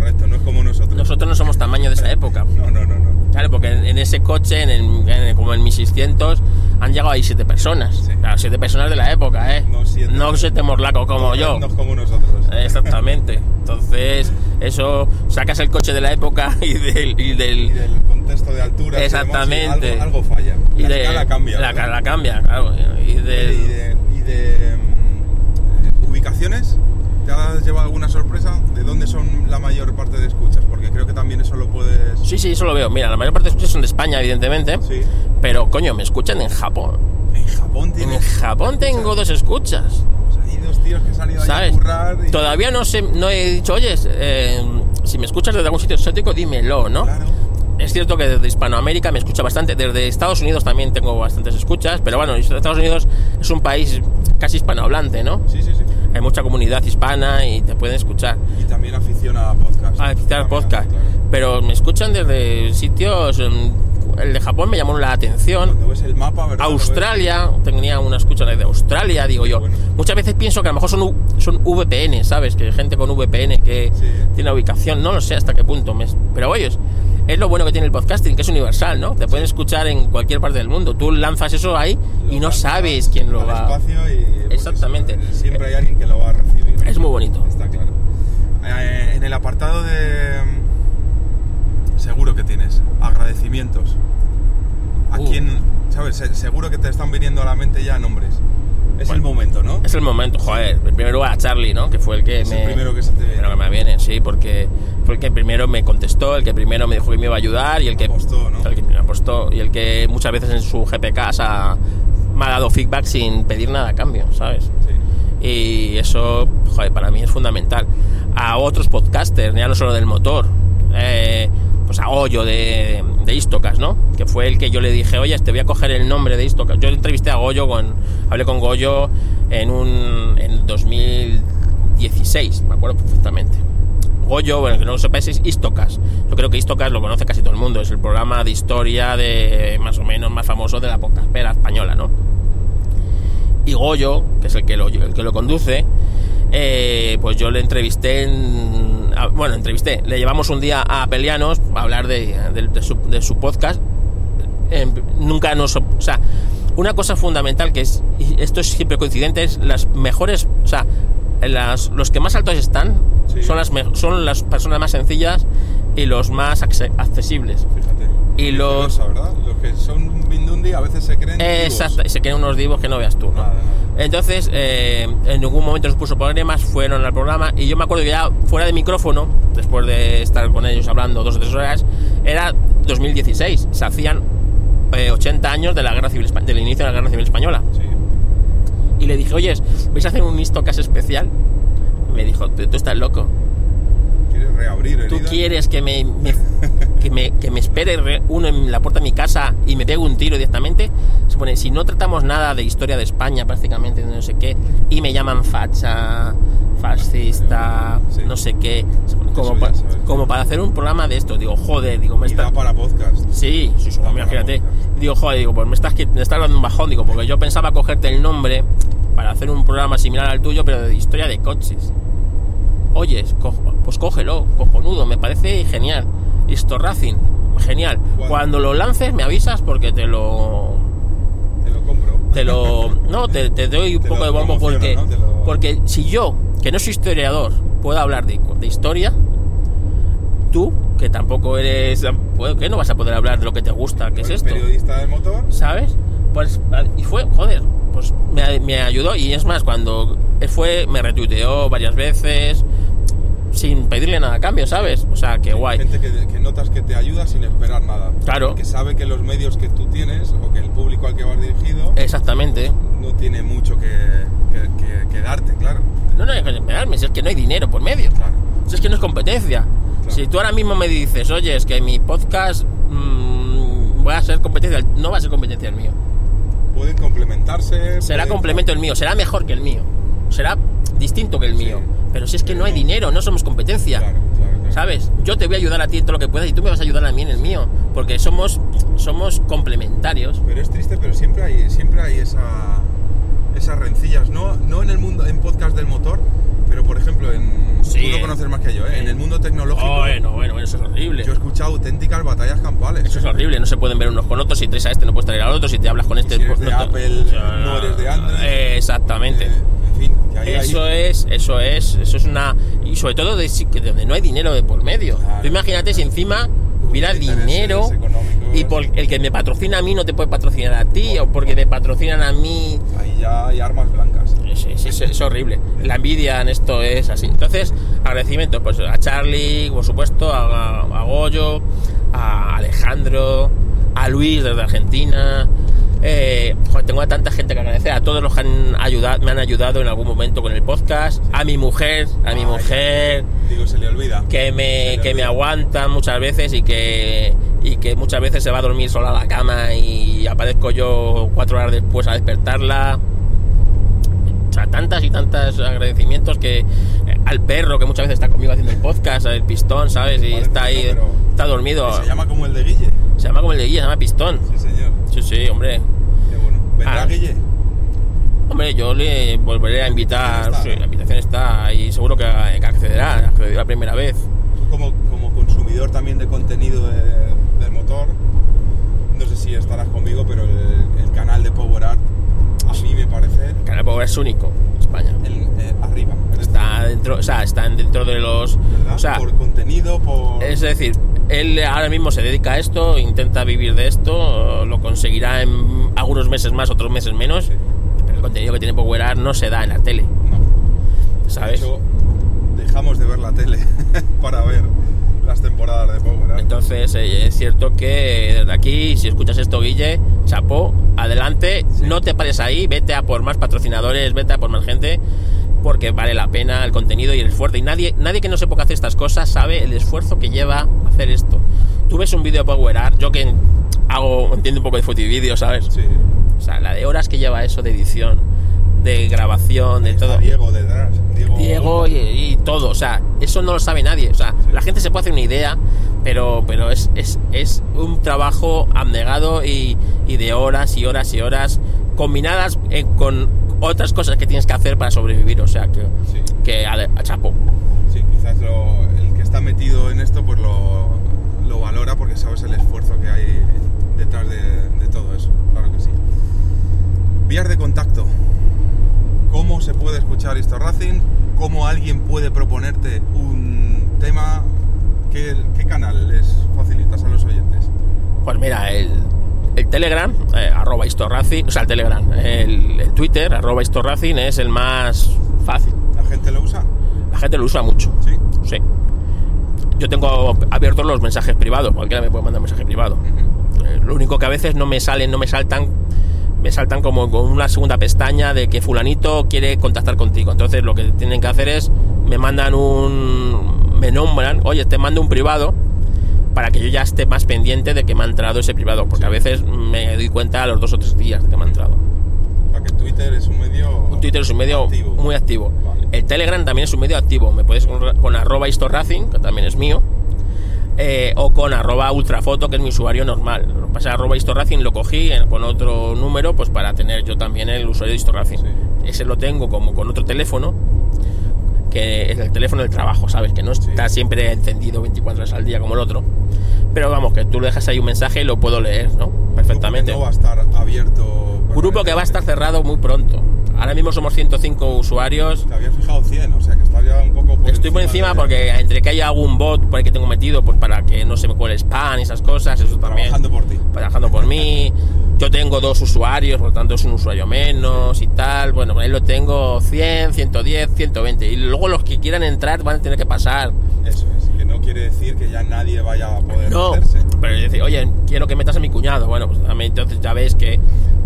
D: correcto, no es como nosotros.
B: Nosotros no somos tamaño de esa época.
D: No, no, no, no.
B: Claro, porque en, en ese coche, en el- en- como en 1600, han llegado ahí siete personas.
D: Sí.
B: Claro, siete personas de la época, ¿eh?
D: No siete.
B: No siete morlacos como yo.
D: No como nosotros.
B: Exactamente. Entonces, eso, sacas el coche de la época <laughs> y del... Y del
D: Y del contexto de altura.
B: Exactamente.
D: algo, algo falla.
B: y
D: la
B: de-
D: escala cambia.
B: La, la cambia, claro.
D: De, y de, mm, ubicaciones, ¿te has llevado alguna sorpresa? ¿De dónde son la mayor parte de escuchas? Porque creo que también eso lo puedes...
B: Sí, sí, eso lo veo. Mira, la mayor parte de escuchas son de España, evidentemente.
D: Sí.
B: Pero, coño, me escuchan en Japón.
D: En Japón
B: En
D: tienes...
B: Japón tengo dos escuchas.
D: Sea, hay dos tíos que se han ido ahí
B: ¿Sabes?
D: a currar y...
B: Todavía no sé, no he dicho, oye, eh, si me escuchas desde algún sitio exótico, dímelo, ¿no?
D: Claro.
B: Es cierto que desde Hispanoamérica me escucha bastante, desde Estados Unidos también tengo bastantes escuchas, pero bueno, Estados Unidos es un país casi hispanohablante, ¿no?
D: Sí, sí, sí.
B: Hay mucha comunidad hispana y te pueden escuchar.
D: Y también afición a podcast.
B: A escuchar
D: También,
B: podcast.
D: claro.
B: Pero me escuchan desde sitios. mm, El de Japón me llamó la atención.
D: Ves el mapa, ¿verdad?
B: Australia, tenía una escucha desde Australia, digo yo.
D: Bueno.
B: Muchas veces pienso que a lo mejor son, U- son VPN, ¿sabes? Que hay gente con VPN que
D: Sí.
B: tiene ubicación, no lo sé hasta qué punto. me- pero oye, es, lo bueno que tiene el podcasting, que es universal, ¿no? Te pueden escuchar en cualquier parte del mundo. Tú lanzas eso ahí y no sabes quién lo va.
D: espacio y, pues,
B: Exactamente.
D: eso, siempre hay alguien que lo va a recibir.
B: Es muy bonito.
D: Está claro. Eh, en el apartado de. Seguro que tienes. Agradecimientos. ¿A
B: Uh.
D: quién? ¿Sabes? Se- Seguro que te están viniendo a la mente ya nombres. Es
B: Bueno,
D: el momento, ¿no?
B: Es el momento, joder. En primer lugar a Charlie, ¿no? Que fue el que
D: Es el
B: me.
D: primero que se te viene.
B: me viene, sí, porque fue el que primero me contestó, el que primero me dijo que me iba a ayudar y el que
D: Apostó, ¿no?
B: el que me apostó y el que muchas veces en su GPK se ha- me ha dado feedback sin pedir nada a cambio, ¿sabes?
D: Sí.
B: Y eso, joder, para mí es fundamental. A otros podcasters, ya no solo del motor, eh, pues a Goyo de, de Istocas, ¿no? Que fue el que yo le dije, oye, te voy a coger el nombre de Istocas. Yo entrevisté a Goyo, con, hablé con Goyo en un en 2016, me acuerdo perfectamente. Goyo, bueno, que no lo sepáis, es Istocas. Yo creo que Istocas lo conoce casi todo el mundo. Es el programa de historia de más o menos más famoso de la podcastera española, ¿no? Y Goyo, que es el que lo, el que lo conduce, eh, pues yo le entrevisté en, bueno, entrevisté, le llevamos un día a Pelianos a hablar de, de- de su, de su podcast. Em, nunca nos, o sea, una cosa fundamental que es, y esto es siempre coincidente, es las mejores, o sea, las, los que más altos están
D: Sí.
B: son, las, son las personas más sencillas y los más acce- accesibles.
D: Fíjate.
B: Y los-
D: ¿verdad? Los que son Bindundi a veces se creen. divos.
B: Exacto, se quedan unos divos que no veas tú, ¿no? Entonces, eh, en ningún momento nos puso problemas, fueron al programa y yo me acuerdo que ya fuera de micrófono, después de estar con ellos hablando dos o tres horas, era 2016, se hacían eh, 80 años de la guerra civil, del inicio de la guerra civil española.
D: Sí.
B: Y le dije, oye, ¿vais a hacer un Istocas especial? Y me dijo, tú, tú estás loco.
D: ¿Quieres reabrir
B: ¿Tú
D: heridas?
B: quieres que me, me- que me, que me espere re- uno en la puerta de mi casa y me pegue un tiro directamente? Se pone, si no tratamos nada de historia de España prácticamente, no sé qué, y me llaman facha, fascista,
D: Sí.
B: no sé qué, como, pa- como para hacer un programa de esto. Digo, joder, digo, me
D: Y
B: está...
D: da para podcast.
B: Sí, sí, sí, imagínate. Digo, joder, digo, pues me estás, me estás dando un bajón, digo, porque yo pensaba cogerte el nombre para hacer un programa similar al tuyo, pero de historia de coches. Oye, co- pues cógelo, cojonudo, me parece genial. Esto Racing, genial. Cuando lo lances me avisas porque te lo
D: Te lo compro.
B: te lo no te, te doy un <laughs>
D: Te
B: poco de bombo porque
D: ¿no? Te lo-
B: porque si yo que no soy historiador puedo hablar de, de historia tú que tampoco eres pues, que no vas a poder hablar de lo que te gusta que es esto
D: periodista del motor.
B: ¿sabes? Pues, y fue, joder, pues me, me ayudó y es más, cuando fue, me retuiteó varias veces sin pedirle nada a cambio, ¿sabes? O sea, que guay.
D: Gente que, que notas que te ayuda sin esperar nada.
B: Claro.
D: Que sabe que los medios que tú tienes o que el público al que vas dirigido
B: Exactamente.
D: no tiene mucho que, que, que- darte, claro.
B: No, no hay que esperarme, si es que no hay dinero por medio.
D: Claro.
B: Si es que no es competencia.
D: Claro.
B: Si tú ahora mismo me dices, oye, es que mi podcast mm, voy a ser competencia, no va a ser competencia el mío.
D: Pueden complementarse.
B: Será
D: pueden-
B: complemento el mío, será mejor que el mío. Será distinto que el
D: Sí.
B: mío. Pero si es que no hay dinero, no somos competencia.
D: Claro, claro, claro.
B: ¿Sabes? Yo te voy a ayudar a ti en todo lo que puedas y tú me vas a ayudar a mí en el mío. Porque somos, somos complementarios.
D: Pero es triste, pero siempre hay, siempre hay esa, esas rencillas. No, no en el mundo, en podcast del motor, pero por ejemplo, en,
B: Sí.
D: tú lo conoces más que yo, ¿eh? en el mundo tecnológico.
B: Bueno, bueno, bueno, eso es horrible.
D: Yo he escuchado auténticas batallas campales.
B: Eso es horrible, no se pueden ver unos con otros. Si traes a este, no puedes traer al otro. Si te hablas con este,
D: si eres de
B: no te-
D: Apple, no eres de Android.
B: Eh, Exactamente.
D: Eh, fin, que ahí hay-
B: Eso es, eso es, eso es una. Y sobre todo de, que donde no hay dinero de por medio.
D: Claro.
B: Tú imagínate si encima hubiera dinero y por el que me patrocina a mí no te puede patrocinar a ti, o porque me patrocinan a mí.
D: Ahí ya hay armas blancas.
B: Es, es- es- es horrible. La envidia en esto es así. Entonces, agradecimiento pues, a Charlie, por supuesto, a, a Goyo, a Alejandro, a Luis desde Argentina. Eh, tengo a tanta gente que agradecer, a todos los que han ayudado, me han ayudado en algún momento con el podcast, a mi mujer, a mi mujer,
D: Digo, se le olvida.
B: que me, que me
D: olvida.
B: aguantan muchas veces y que, y que muchas veces se va a dormir sola a la cama y aparezco yo cuatro horas después a despertarla. O sea, tantas y tantos agradecimientos que eh, al perro que muchas veces está conmigo haciendo el podcast, el pistón, ¿sabes? Y está ahí, está dormido.
D: Se llama como el de Guille.
B: Se llama como el de Guille, se llama pistón.
D: Sí, señor.
B: Sí, sí, hombre.
D: Qué bueno. ¿Vendrá
B: Ah.
D: Guille?
B: Hombre, yo le volveré a invitar.
D: Está.
B: Sí, la invitación está y seguro que, que accederá, accederá la primera vez.
D: Como, como consumidor también de contenido de- del motor, no sé si estarás conmigo, pero el, el canal de Power Art a mí me parece
B: El canal Power es único en España.
D: el, eh, arriba. Es
B: Está dentro, o sea, están dentro de los.
D: ¿verdad?
B: O sea,
D: por contenido, por...
B: es decir, él ahora mismo se dedica a esto, intenta vivir de esto, lo conseguirá en algunos meses más, otros meses menos,
D: Sí.
B: pero el contenido que tiene Power Art no se da en la tele,
D: No. De
B: ¿sabes?
D: hecho, dejamos de ver la tele <laughs> para ver las temporadas de Power Art.
B: Entonces eh, es cierto que desde aquí, si escuchas esto, Guille, chapó, adelante,
D: Sí.
B: no te pares ahí, vete a por más patrocinadores, vete a por más gente, porque vale la pena el contenido y el esfuerzo. Y nadie, nadie que no sepa que hacer estas cosas sabe el esfuerzo que lleva hacer esto. Tú ves un vídeo de Power Art, yo que hago, entiendo un poco de fotivídeo, ¿sabes?
D: Sí.
B: O sea, la de horas que lleva eso de edición, de grabación, de todo.
D: Diego detrás. Diego,
B: Diego y, y todo, o sea, eso no lo sabe nadie, o sea, la gente se puede hacer una idea, pero, pero es, es, es un trabajo abnegado y, y de horas y horas y horas combinadas eh, con otras cosas que tienes que hacer para sobrevivir, o sea, que,
D: Sí.
B: que a, a chapo.
D: Sí, quizás lo- el que está metido en esto pues lo, lo valora porque sabes el esfuerzo que hay detrás de, de todo eso. Claro que sí. Vías de contacto. ¿Cómo se puede escuchar esto Racing? ¿Cómo alguien puede proponerte un tema? ¿Qué, qué canal les facilitas a los oyentes?
B: Pues mira, el, el Telegram, eh, arroba Historracing, o sea, el Telegram, el, el Twitter, arroba Historracing es el más fácil.
D: ¿La gente lo usa?
B: La gente lo usa mucho.
D: Sí.
B: Sí. Yo tengo abiertos los mensajes privados, cualquiera me puede mandar un mensaje privado. Eh, lo único que a veces no me salen, no me saltan, me saltan como con una segunda pestaña de que fulanito quiere contactar contigo. Entonces lo que tienen que hacer es, me mandan un, me nombran, oye, te mando un privado para que yo ya esté más pendiente de que me ha entrado ese privado, porque
D: Sí.
B: a veces me doy cuenta a los dos o tres días de que me ha entrado.
D: O sea, que Twitter es un medio...
B: Un Twitter es un medio
D: activo.
B: muy activo.
D: Vale.
B: El Telegram también es un medio activo. Me puedes con, con arroba historracing, que también es mío. eh, o con arroba ultrafoto, que es mi usuario normal. Lo que pasa arroba historracing lo cogí eh, con otro número, pues para tener yo también el usuario de historracing.
D: Sí.
B: Ese lo tengo como con otro teléfono, que es el teléfono del trabajo, ¿sabes? Que no
D: Sí.
B: está siempre encendido 24 horas al día como el otro. Pero vamos, que tú le dejas ahí un mensaje y lo puedo leer, ¿no? Perfectamente.
D: No va a estar abierto...
B: Grupo que va a estar cerrado muy pronto. Ahora mismo somos 105 usuarios.
D: Te había fijado 100, o sea que estás ya un poco por
B: Estoy por encima porque entre que haya algún bot por ahí que tengo metido, pues para que no se me cuele spam y esas cosas, eso también.
D: Trabajando por ti.
B: Trabajando por mí. <laughs> Yo tengo dos usuarios, por lo tanto es un usuario menos y tal. Bueno, ahí lo tengo 100, 110, 120. Y luego los que quieran entrar van a tener que pasar.
D: Eso es, que no quiere decir que ya nadie vaya a poder
B: No,
D: meterse.
B: pero decir, oye, quiero que metas a mi cuñado. Bueno, pues también entonces ya ves que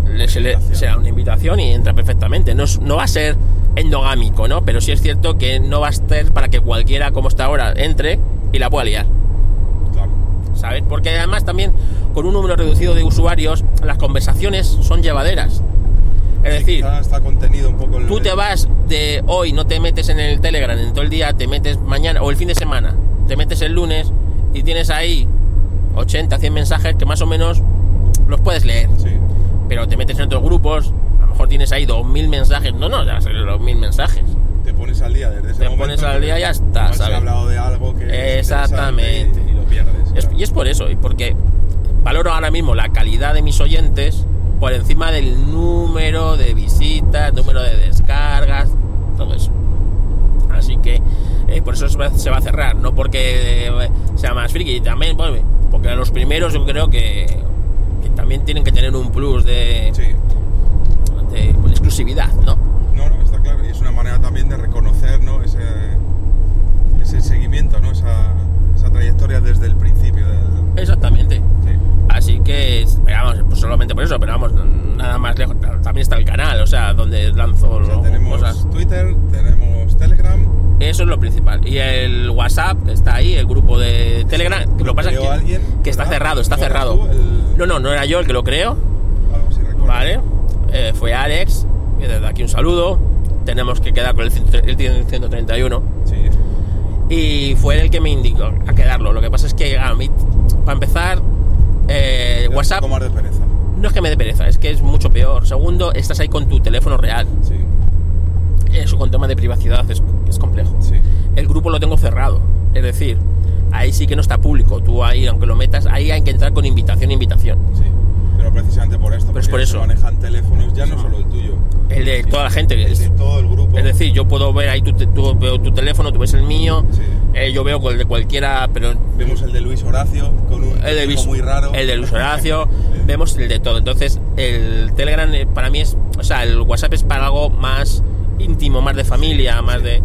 B: le- se le- será una invitación y entra perfectamente. No, es- no va a ser endogámico, ¿no? Pero sí es cierto que no va a ser para que cualquiera, como está ahora, entre y la pueda liar. ¿Sabes? Porque además también con un número reducido de usuarios, las conversaciones son llevaderas. Es
D: Sí,
B: decir,
D: está contenido un poco el...
B: tú te vas de hoy, no te metes en el Telegram en todo el día, te metes mañana o el fin de semana te metes el lunes y tienes ahí 80, 100 mensajes que más o menos los puedes leer.
D: Sí.
B: Pero te metes en otros grupos, a lo mejor tienes ahí 2.000 mensajes. No, no, ya sé los 1.000 mensajes.
D: Te pones al día desde ese
B: Te
D: momento.
B: pones al día y ya está, ¿sabes?
D: ha hablado de algo que. es
B: Exactamente.
D: interesante Y, y lo pierdes.
B: Es- y es por eso, y porque valoro ahora mismo la calidad de mis oyentes por encima del número de visitas, número de descargas, todo eso. Así que eh, por eso se va, se va a cerrar, no porque eh, sea más friki, también bueno, porque los primeros yo creo que, que también tienen que tener un plus de,
D: Sí.
B: de, pues, exclusividad, ¿no?
D: No, no, está claro. Y es una manera también de reconocer, ¿no? Ese, ese seguimiento, ¿no? Esa trayectoria desde el principio del.
B: Exactamente.
D: Sí.
B: Así que, esperamos, pues solamente por eso, pero vamos, nada más lejos. También está el canal, o sea, donde lanzo
D: O sea, tenemos
B: cosas.
D: Twitter, tenemos Telegram.
B: Eso es lo principal. Y el WhatsApp que está ahí, el grupo de Telegram. que lo pasa que,
D: alguien,
B: que está cerrado, está
D: ¿No eras
B: cerrado.
D: tú el-
B: No, no, no era yo el que lo creo,
D: recuerdo.
B: ¿vale? Eh, fue Alex, que desde aquí un saludo. Tenemos que quedar con el 100 el 131.
D: Sí.
B: Y fue el que me indicó a quedarlo. Lo que pasa es que a mí, para empezar, eh, WhatsApp
D: Un poco más de pereza.
B: no es que me dé pereza, es que es mucho peor. Segundo, estás ahí con tu teléfono real.
D: Sí.
B: Eso con tema de privacidad es, es complejo.
D: Sí.
B: El grupo lo tengo cerrado. Es decir, ahí sí que no está público. Tú ahí, aunque lo metas, ahí hay que entrar con invitación, invitación.
D: Sí. Pero precisamente por esto.
B: Pero es
D: porque
B: por
D: se
B: eso.
D: manejan teléfonos, ya no solo el tuyo.
B: El de toda la gente.
D: El
B: Es,
D: de todo el grupo.
B: es decir, yo puedo ver ahí tu, te- tu- veo tu teléfono, tú ves el mío,
D: Sí.
B: eh, yo veo el de cualquiera, pero
D: Vemos el de Luis Horacio con un
B: el de Luis,
D: muy raro.
B: el de Luis Horacio, <laughs> vemos el de todo. Entonces, el Telegram eh, para mí es, o sea, el WhatsApp es para algo más íntimo, más de familia, más de.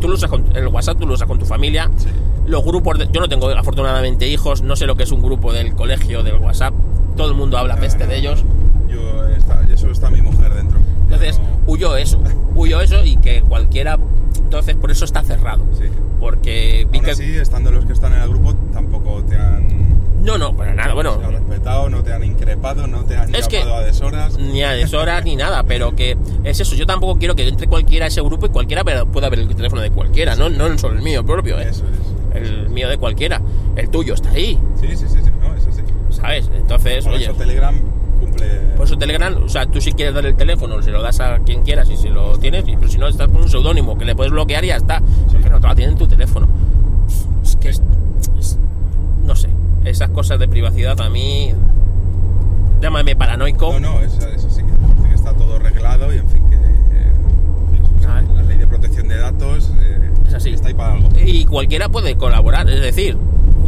B: Tú lo usas con, el WhatsApp tú lo usas con tu familia.
D: Sí.
B: Los grupos, de- yo no tengo afortunadamente hijos, no sé lo que es un grupo del colegio del WhatsApp. Todo el mundo habla peste de ellos.
D: Yo, está, eso está mi mujer dentro.
B: Entonces,
D: No-
B: huyo eso, huyo eso y que cualquiera. Entonces, por eso está cerrado.
D: sí.
B: Porque vi
D: Aún
B: que.
D: así, estando los que están en el grupo, tampoco te han,
B: No, no, para nada, bueno.
D: te han respetado, no te han increpado, no te han
B: Es que-
D: a deshoras.
B: ni a deshoras ni nada, pero que es eso. Yo tampoco quiero que entre cualquiera a ese grupo y cualquiera pueda ver el teléfono de cualquiera, no, no solo el mío propio, ¿eh?
D: Eso es.
B: el mío de cualquiera. El tuyo está ahí,
D: Sí, sí, sí, sí, no, sí.
B: ¿Sabes? Entonces,
D: Por
B: oye,
D: eso Telegram cumple.
B: por eso Telegram, o sea, tú si quieres dar el teléfono, se lo das a quien quieras y si lo tienes, pero si no, estás con un seudónimo que le puedes bloquear y ya está. Porque no te la tienen en tu teléfono. Es que es, es- no sé, esas cosas de privacidad a mí. Llámame paranoico.
D: No, no, eso, eso sí. Que está todo reglado y en fin, que. eh, en fin, la ley de protección de datos eh,
B: Es así.
D: está ahí para algo.
B: y cualquiera puede colaborar. Es decir,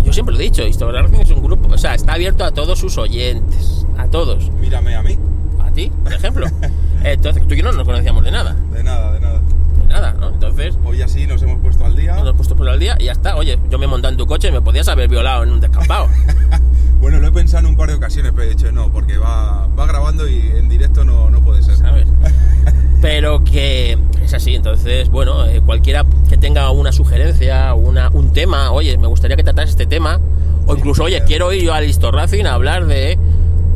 B: yo siempre lo he dicho, Historia Racing es un grupo, o sea, está abierto a todos sus oyentes, a todos,
D: Mírame a mí.
B: a ti, por ejemplo. <laughs> Entonces, tú y yo no nos conocíamos de nada,
D: De nada, de nada.
B: de nada, ¿no? Entonces,
D: Hoy así nos hemos puesto al día.
B: nos hemos puesto por el día y ya está. Oye, yo me he montado en tu coche y me podías haber violado en un descampado. <laughs>
D: Bueno, lo he pensado en un par de ocasiones, pero he dicho no, porque va, va grabando y en directo no, no puede ser.
B: ¿sabes? Pero que es así, entonces, bueno, eh, cualquiera que tenga una sugerencia, una, un tema, oye, me gustaría que tratas este tema, o incluso, oye, quiero ir yo al Listo Racing a hablar de,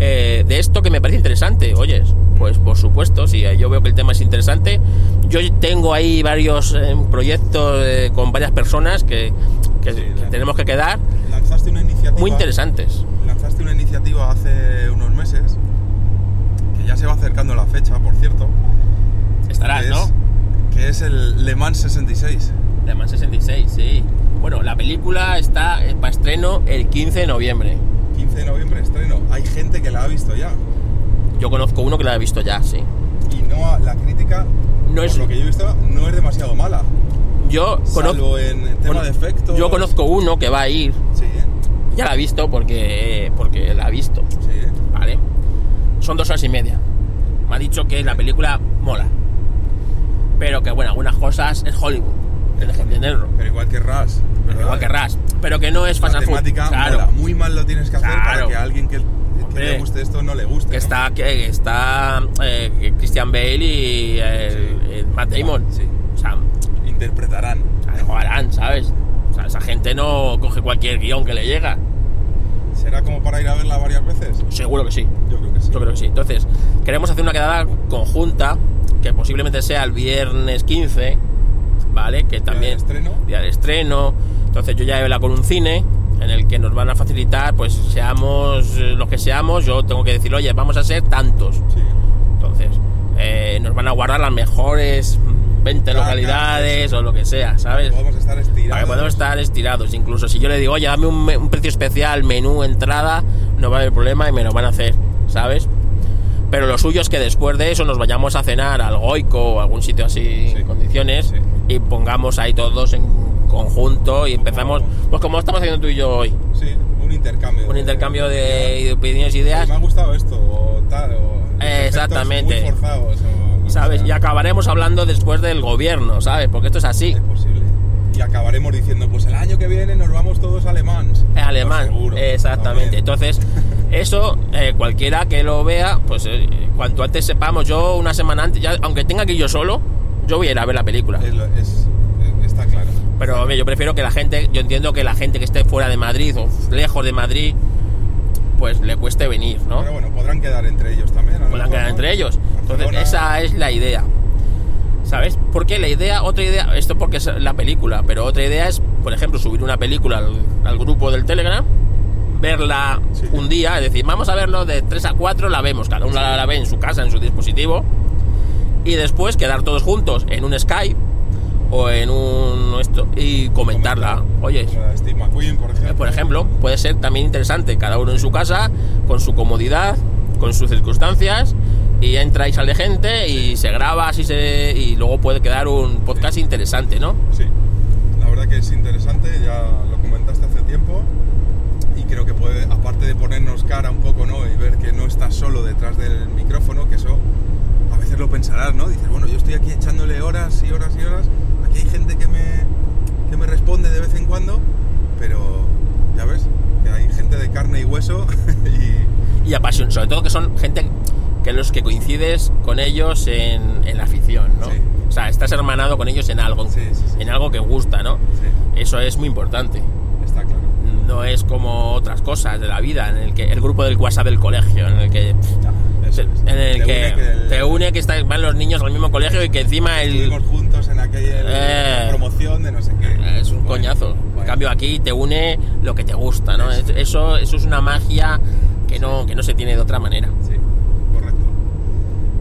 B: eh, de esto que me parece interesante, oyes, pues por supuesto, si yo veo que el tema es interesante, yo tengo ahí varios eh, proyectos eh, con varias personas que, que-
D: Sí,
B: que
D: la-
B: tenemos que quedar
D: Lanzaste una iniciativa.
B: muy interesantes.
D: Lanzaste una iniciativa hace unos meses, que ya se va acercando la fecha, por cierto.
B: Estarás,
D: que
B: ¿no?
D: es, que es el Le Mans 66.
B: Le Mans 66, sí. Bueno, la película está eh, para estreno el 15 de noviembre.
D: 15 de noviembre estreno. Hay gente que la ha visto ya.
B: Yo conozco uno que la ha visto ya, sí.
D: Y no la crítica,
B: No
D: por
B: es-
D: lo que yo he visto, no es demasiado mala.
B: Yo conozco,
D: en tema de efectos.
B: yo conozco uno que va a ir,
D: Sí, ¿eh?
B: ya la ha visto porque, porque la ha visto,
D: sí. ¿eh?
B: ¿vale? Son dos horas y media. Me ha dicho que la película mola. Pero que, bueno, algunas cosas es Hollywood. Tienes que entenderlo.
D: Pero igual que Rush. ¿verdad?
B: Igual que Ras. Pero que no es
D: La
B: Fast and Furious.
D: temática
B: Claro.
D: mola. Muy mal lo tienes que hacer para
B: Claro.
D: que a alguien que, que le guste esto no le guste.
B: Que
D: ¿no?
B: está, que está eh, Christian Bale y eh,
D: Sí.
B: Matt Damon.
D: Sí.
B: O sea,
D: Interpretarán.
B: algo harán, ¿sabes? O sea, esa gente no coge cualquier guion que le llega.
D: ¿Será como para ir a verla varias veces?
B: Seguro que sí.
D: Yo creo que sí.
B: Yo creo que sí. Entonces, queremos hacer una quedada conjunta, que posiblemente sea el viernes 15, ¿vale? Que también...
D: estreno?
B: Día de estreno. Entonces yo ya he hablado con un cine en el que nos van a facilitar, pues seamos eh, los que seamos, yo tengo que decir, oye, vamos a ser tantos.
D: Sí.
B: Entonces, eh, nos van a guardar las mejores 20
D: Claro,
B: localidades o lo que sea, ¿sabes?
D: Podemos estar
B: Para
D: estirados.
B: que podamos estar estirados. Incluso si yo le digo, oye, dame un, un precio especial, menú, entrada, no va a haber problema y me lo van a hacer, ¿sabes? Pero lo suyo es que después de eso nos vayamos a cenar al Goico o algún sitio así
D: Sí.
B: en condiciones
D: Sí.
B: y pongamos ahí todos en conjunto y empezamos, pues como estamos haciendo tú y yo hoy,
D: Sí, un intercambio.
B: un intercambio de, de opiniones e ideas,
D: Me ha gustado esto, o tal, o.
B: Exactamente.
D: Muy forzados, o lo que
B: ¿sabes?
D: sea.
B: Y acabaremos hablando después del gobierno, ¿sabes? Porque esto es así.
D: Es posible. Y acabaremos diciendo, pues el año que viene nos vamos todos alemans.
B: Es alemán,
D: Pues seguro.
B: exactamente.
D: Hombre.
B: Entonces, eso, eh, cualquiera que lo vea, pues eh, cuanto antes sepamos, yo una semana antes, ya, aunque tenga que ir yo solo, yo voy a ir a ver la película.
D: Es es- eh, está claro.
B: Pero hombre, yo prefiero que la gente, yo entiendo que la gente que esté fuera de Madrid o lejos de Madrid, pues le cueste venir, ¿no?
D: Pero bueno, podrán quedar entre ellos también.
B: Puedan
D: mejor,
B: quedar
D: ¿no?
B: entre ellos. Entonces,
D: Barcelona,
B: esa es la idea. ¿Sabes? Porque la idea, otra idea, esto porque es la película, pero otra idea es, por ejemplo, subir una película al, al grupo del Telegram, verla
D: Sí.
B: un día, es decir, vamos a verlo de 3 a 4, la vemos, cada uno la, la ve en su casa, en su dispositivo, y después quedar todos juntos en un Skype o en un esto y comentarla. Oye,
D: Steve McQueen, por ejemplo.
B: por ejemplo, puede ser también interesante, cada uno en su casa, con su comodidad, con sus circunstancias, y entra y sale gente y se graba así se, y luego puede quedar un podcast interesante, ¿no?
D: Sí, la verdad que es interesante, ya lo comentaste hace tiempo y creo que puede, aparte de ponernos cara un poco, ¿no? Y ver que no estás solo detrás del micrófono, que eso a veces lo pensarás, ¿no? Dices, bueno, yo estoy aquí echándole horas y horas y horas, aquí hay gente que me, que me responde de vez en cuando, pero ya ves, que hay gente de carne y hueso <laughs> y
B: Y apasión, sobre todo que son gente que los que coincides con ellos en, en la afición, ¿no?
D: Sí.
B: O sea, estás hermanado con ellos en algo,
D: Sí, sí,
B: en algo que gusta, ¿no? Eso es muy importante.
D: está claro.
B: No es como otras cosas de la vida, en el que el grupo del WhatsApp del colegio, en el que
D: eso
B: en el
D: Te
B: que,
D: une el-
B: te une que está- van los niños al mismo colegio y que encima el
D: Estuvimos juntos en aquella
B: Eh.
D: promoción de no sé qué.
B: es un
D: Bueno,
B: coñazo. En
D: bueno.
B: cambio aquí te une lo que te gusta, ¿no?
D: Eso.
B: Eso, eso es una magia que no, que no se tiene de otra manera.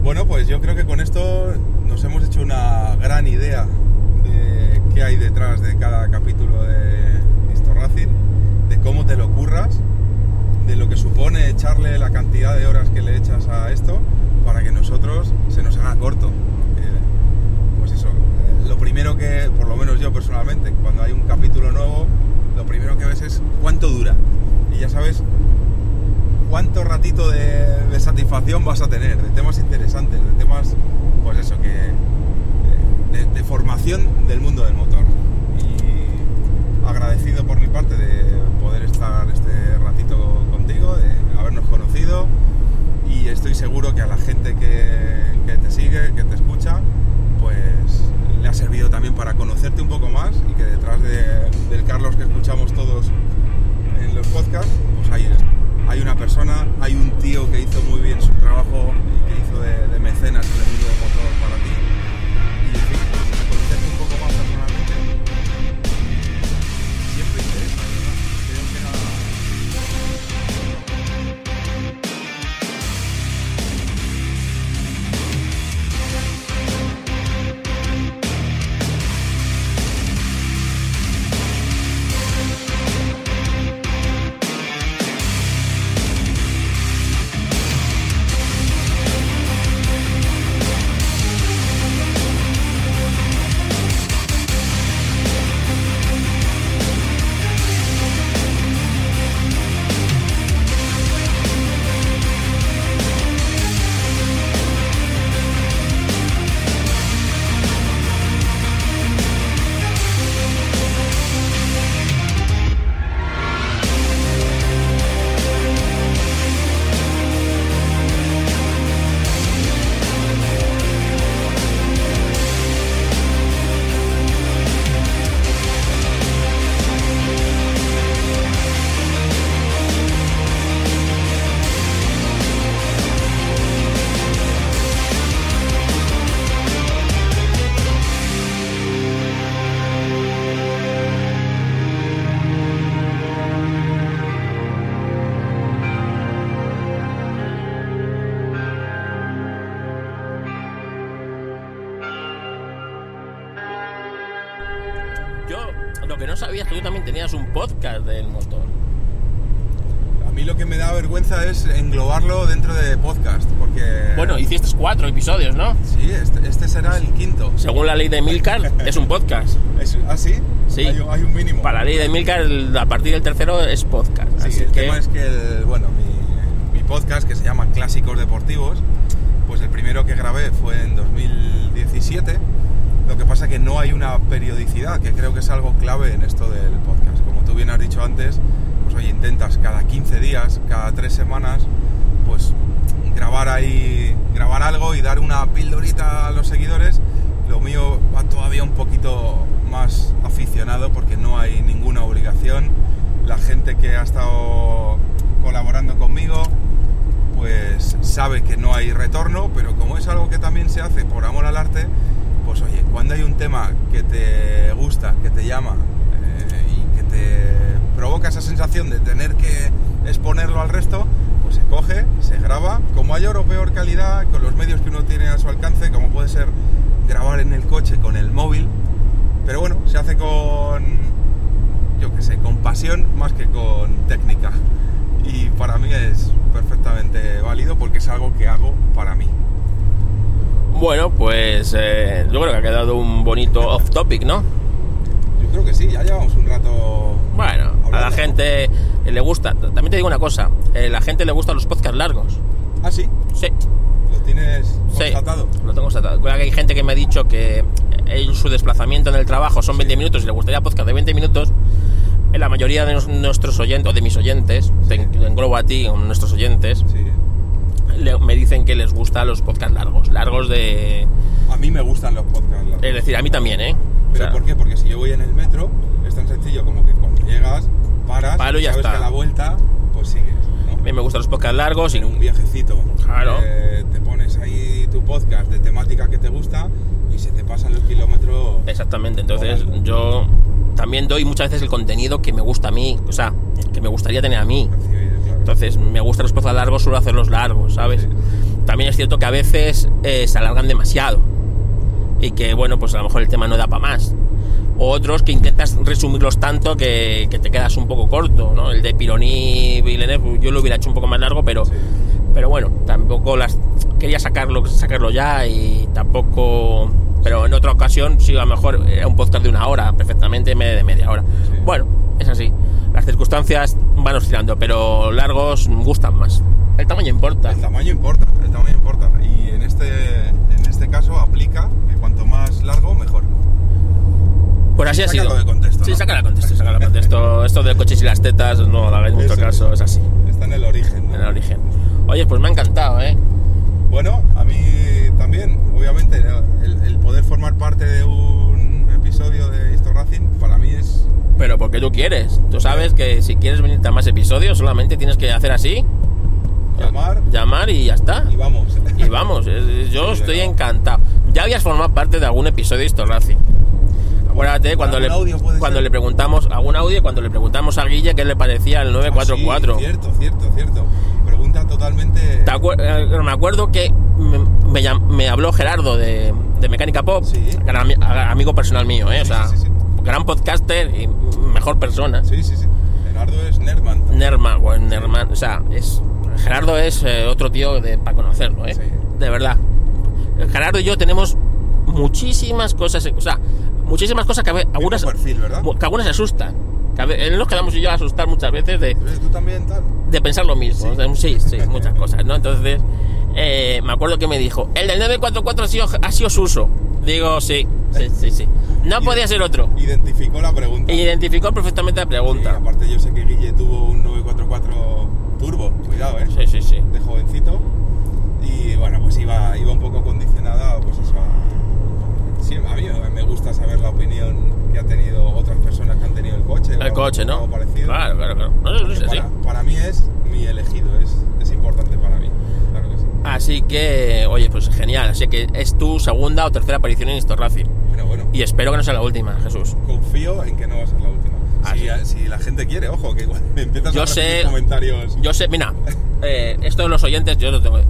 D: Bueno, pues yo creo que con esto nos hemos hecho una gran idea de qué hay detrás de cada capítulo de Histo Racing, de cómo te lo curras, de lo que supone echarle la cantidad de horas que le echas a esto para que nosotros se nos haga corto. Eh, pues eso, eh, lo primero que, por lo menos yo personalmente, cuando hay un capítulo nuevo, lo primero que ves es cuánto dura. Y ya sabes cuánto ratito de, satisfacción vas a tener, de temas interesantes, de temas, pues eso, que de, formación del mundo del motor. Y agradecido por mi parte de poder estar este ratito contigo, de habernos conocido y estoy seguro que a la gente que, que te sigue, que te escucha, pues le ha servido también para conocerte un poco más y que detrás de- del Carlos que escuchamos todos en los podcasts, pues hay, hay una persona, hay un tío que hizo muy bien su trabajo y que hizo de, mecenas en el mundo del motor para ti.
B: Cuatro episodios, ¿no?
D: Sí, este, este será el quinto.
B: Según la ley de Milcar, es un podcast. <laughs>
D: Es- ¿Ah, sí?
B: Sí.
D: Hay, hay un mínimo.
B: Para la ley de Milcar, a partir del tercero es podcast.
D: Sí,
B: Así
D: el
B: que,
D: tema es que, el- bueno, mi, mi podcast que se llama Clásicos Deportivos, pues el primero que grabé fue en 2017. Lo que pasa que no hay una periodicidad, que creo que es algo clave en esto del podcast. Como tú bien has dicho antes, pues oye, intentas cada 15 días, cada 3 semanas, pues grabar ahí, grabar algo y dar una pildorita a los seguidores. Lo mío va todavía un poquito más aficionado porque no hay ninguna obligación. La gente que ha estado colaborando conmigo, pues sabe que no hay retorno, pero como es algo que también se hace por amor al arte, pues oye, cuando hay un tema que te gusta, que te llama eh, y que te provoca esa sensación de tener que exponerlo al resto, pues se coge, se graba con mayor o peor calidad, con los medios que uno tiene a su alcance, como puede ser grabar en el coche con el móvil, pero bueno, se hace con, yo qué sé, con pasión más que con técnica. Y para mí es perfectamente válido porque es algo que hago para mí.
B: bueno, pues eh, yo creo que ha quedado un bonito off topic, ¿no?
D: Yo creo que sí, ya llevamos un rato.
B: Bueno, a la gente le gusta. También te digo una cosa, eh, la gente le gustan los podcasts largos.
D: Ah, sí,
B: Sí,
D: lo tienes
B: sí,
D: constatado.
B: lo tengo constatado. Que hay gente que me ha dicho que en su desplazamiento en el trabajo son 20 minutos y le gustaría podcast de 20 minutos. En la mayoría de nuestros oyentes, o de mis oyentes, te en- te englobo a ti, nuestros oyentes,
D: Sí.
B: le- me dicen que les gustan los podcasts largos. Largos de...
D: A mí me gustan los podcasts. largos.
B: Es decir, a mí también, ¿eh? O
D: ¿Pero
B: sea,
D: por qué? Porque si yo voy en el metro, es tan sencillo como que cuando llegas, paras,
B: Paro y ya
D: sabes
B: está.
D: que a la vuelta, pues sigues.
B: A mí me gustan los podcasts largos y
D: en un viajecito.
B: Claro.
D: eh, te pones ahí tu podcast de temática que te gusta y se te pasan los kilómetros.
B: Exactamente, entonces yo también doy muchas veces el contenido que me gusta a mí, o sea, que me gustaría tener a mí. Entonces me gustan los podcasts largos, suelo hacerlos largos, ¿sabes?
D: Sí.
B: También es cierto que a veces eh, se alargan demasiado y que, bueno, pues a lo mejor el tema no da para más. O otros que intentas resumirlos tanto que, que te quedas un poco corto, ¿no? El de Pironi Villeneuve yo lo hubiera hecho un poco más largo, pero,
D: Sí.
B: pero bueno, tampoco las quería sacarlo, sacarlo ya y tampoco... Pero en otra ocasión, sí, a lo mejor era un podcast de una hora, perfectamente, media de media hora.
D: Sí.
B: Bueno, es así. Las circunstancias van oscilando, pero largos gustan más. El tamaño importa.
D: El tamaño importa, el tamaño importa. Y en este, en este caso aplica que cuanto más largo, mejor.
B: Pues así ha
D: Sácalo
B: sido.
D: de contexto,
B: Sí,
D: ¿no?
B: sácalo de contexto, sácalo de contexto. Esto de coches y las tetas, no hagáis mucho
D: Eso
B: caso, es así,
D: Está en el origen. ¿no?
B: en el origen. Oye, pues me ha encantado, ¿eh?
D: Bueno, a mí también, obviamente, el, el poder formar parte de un episodio de Histo Racing para mí es.
B: Pero porque tú quieres. Tú sabes que si quieres venirte a más episodios, solamente tienes que hacer así,
D: Llamar
B: llamar y ya está.
D: y vamos.
B: Y vamos, yo
D: Sí,
B: estoy encantado. Ya habías formado parte de algún episodio de Histo Racing. Acuérdate cuando, le,
D: ¿Algún audio
B: cuando le preguntamos, algún audio, cuando le preguntamos a Guille qué le parecía el 944.
D: Ah, sí, cierto, cierto, cierto. Pregunta totalmente.
B: ¿Te acuer- eh, me acuerdo que me, me me habló Gerardo de, de Mecánica Pop,
D: Sí.
B: gran amigo personal mío, ¿eh? o sea,
D: sí, sí, sí.
B: gran podcaster y mejor persona.
D: Sí, sí, sí. Gerardo es también.
B: Nerman, bueno, Nerman, o sea, es, Gerardo es eh, otro tío de, para conocerlo, ¿eh?
D: Sí.
B: de verdad. Gerardo y yo tenemos muchísimas cosas, o sea, muchísimas cosas que a algunas, que algunas se asustan. Que a ve- él nos quedamos y yo a asustar muchas veces de,
D: Pero ¿Tú también tal?
B: de pensar lo mismo.
D: Sí.
B: O sea, Sí, sí, <laughs> muchas cosas, ¿no? Entonces, eh, me acuerdo que me dijo, el del 944 ha sido, ha sido Suso. Digo, sí, sí, sí, sí. No <laughs> podía ser otro.
D: Identificó la pregunta.
B: Identificó perfectamente la pregunta.
D: aparte, yo sé que Guille tuvo un 944 turbo. Cuidado, ¿eh?
B: Sí, sí, sí.
D: de jovencito y bueno pues iba, iba un poco condicionada pues eso a, sí, a mí me gusta saber la opinión que ha tenido otras personas que han tenido el coche o
B: El coche, ¿no?
D: algo parecido
B: Claro, claro, claro. No, no, sí.
D: para, mí es mi elegido es, es importante para mí claro que sí
B: Así que, oye, pues genial. Así que es tu segunda o tercera aparición en Histor Racing.
D: bueno bueno
B: Y espero que no sea la última, Jesús.
D: confío en que no va a ser la última
B: Ah,
D: si, la gente quiere ojo que igual me <laughs> empiezas
B: Yo
D: a
B: sé-
D: comentarios
B: Yo sé, mira, eh, esto de los oyentes, yo lo tengo.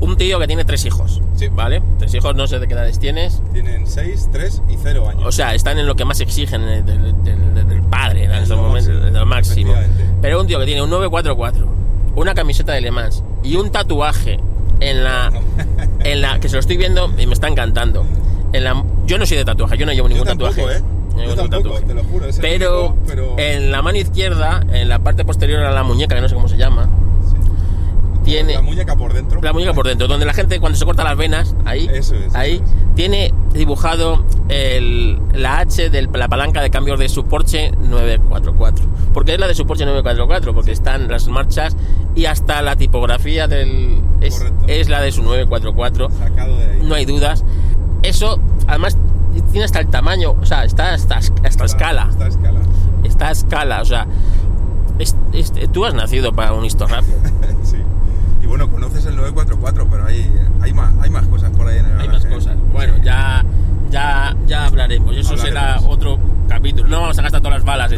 B: Un tío que tiene tres hijos,
D: Sí.
B: ¿vale? Tres hijos, no sé de qué edades tienes.
D: tienen 6, 3 y 0 años
B: O sea, están en lo que más exigen del, del- del- del padre en estos
D: lo
B: momentos,
D: máximo,
B: lo máximo. Pero un tío que tiene un 944, una camiseta de Le Mans y un tatuaje en la, <laughs> en la que se lo estoy viendo y me está encantando. En la, yo no soy de tatuaje, yo no llevo ningún
D: tampoco,
B: tatuaje.
D: ¿eh? Yo tampoco, te lo juro, es el
B: Pero,
D: pero-
B: en la mano izquierda, en la parte posterior a la muñeca, que no sé cómo se llama, tiene
D: La muñeca por dentro.
B: la muñeca por dentro, donde la gente cuando se corta las venas, ahí,
D: Eso es,
B: ahí
D: eso
B: tiene dibujado el- la H de la palanca de cambios de su Porsche 944. Porque es la de su Porsche 944, porque están las marchas y hasta la tipografía del es, es la de su 944.
D: Sacado de ahí.
B: No hay dudas. Eso, además, tiene hasta el tamaño, o sea, está hasta, hasta escala.
D: Está a escala.
B: Está a escala, o sea, es- es- tú has nacido para un Historrap. <laughs>
D: sí. Y bueno, conoces el 944, pero hay, hay, más, hay más cosas por ahí en el
B: Hay más
D: garaje, ¿eh?
B: cosas. Bueno, ya, ya, ya hablaremos. Y eso será
D: Hablaremos.
B: otro capítulo. No vamos a gastar todas las balas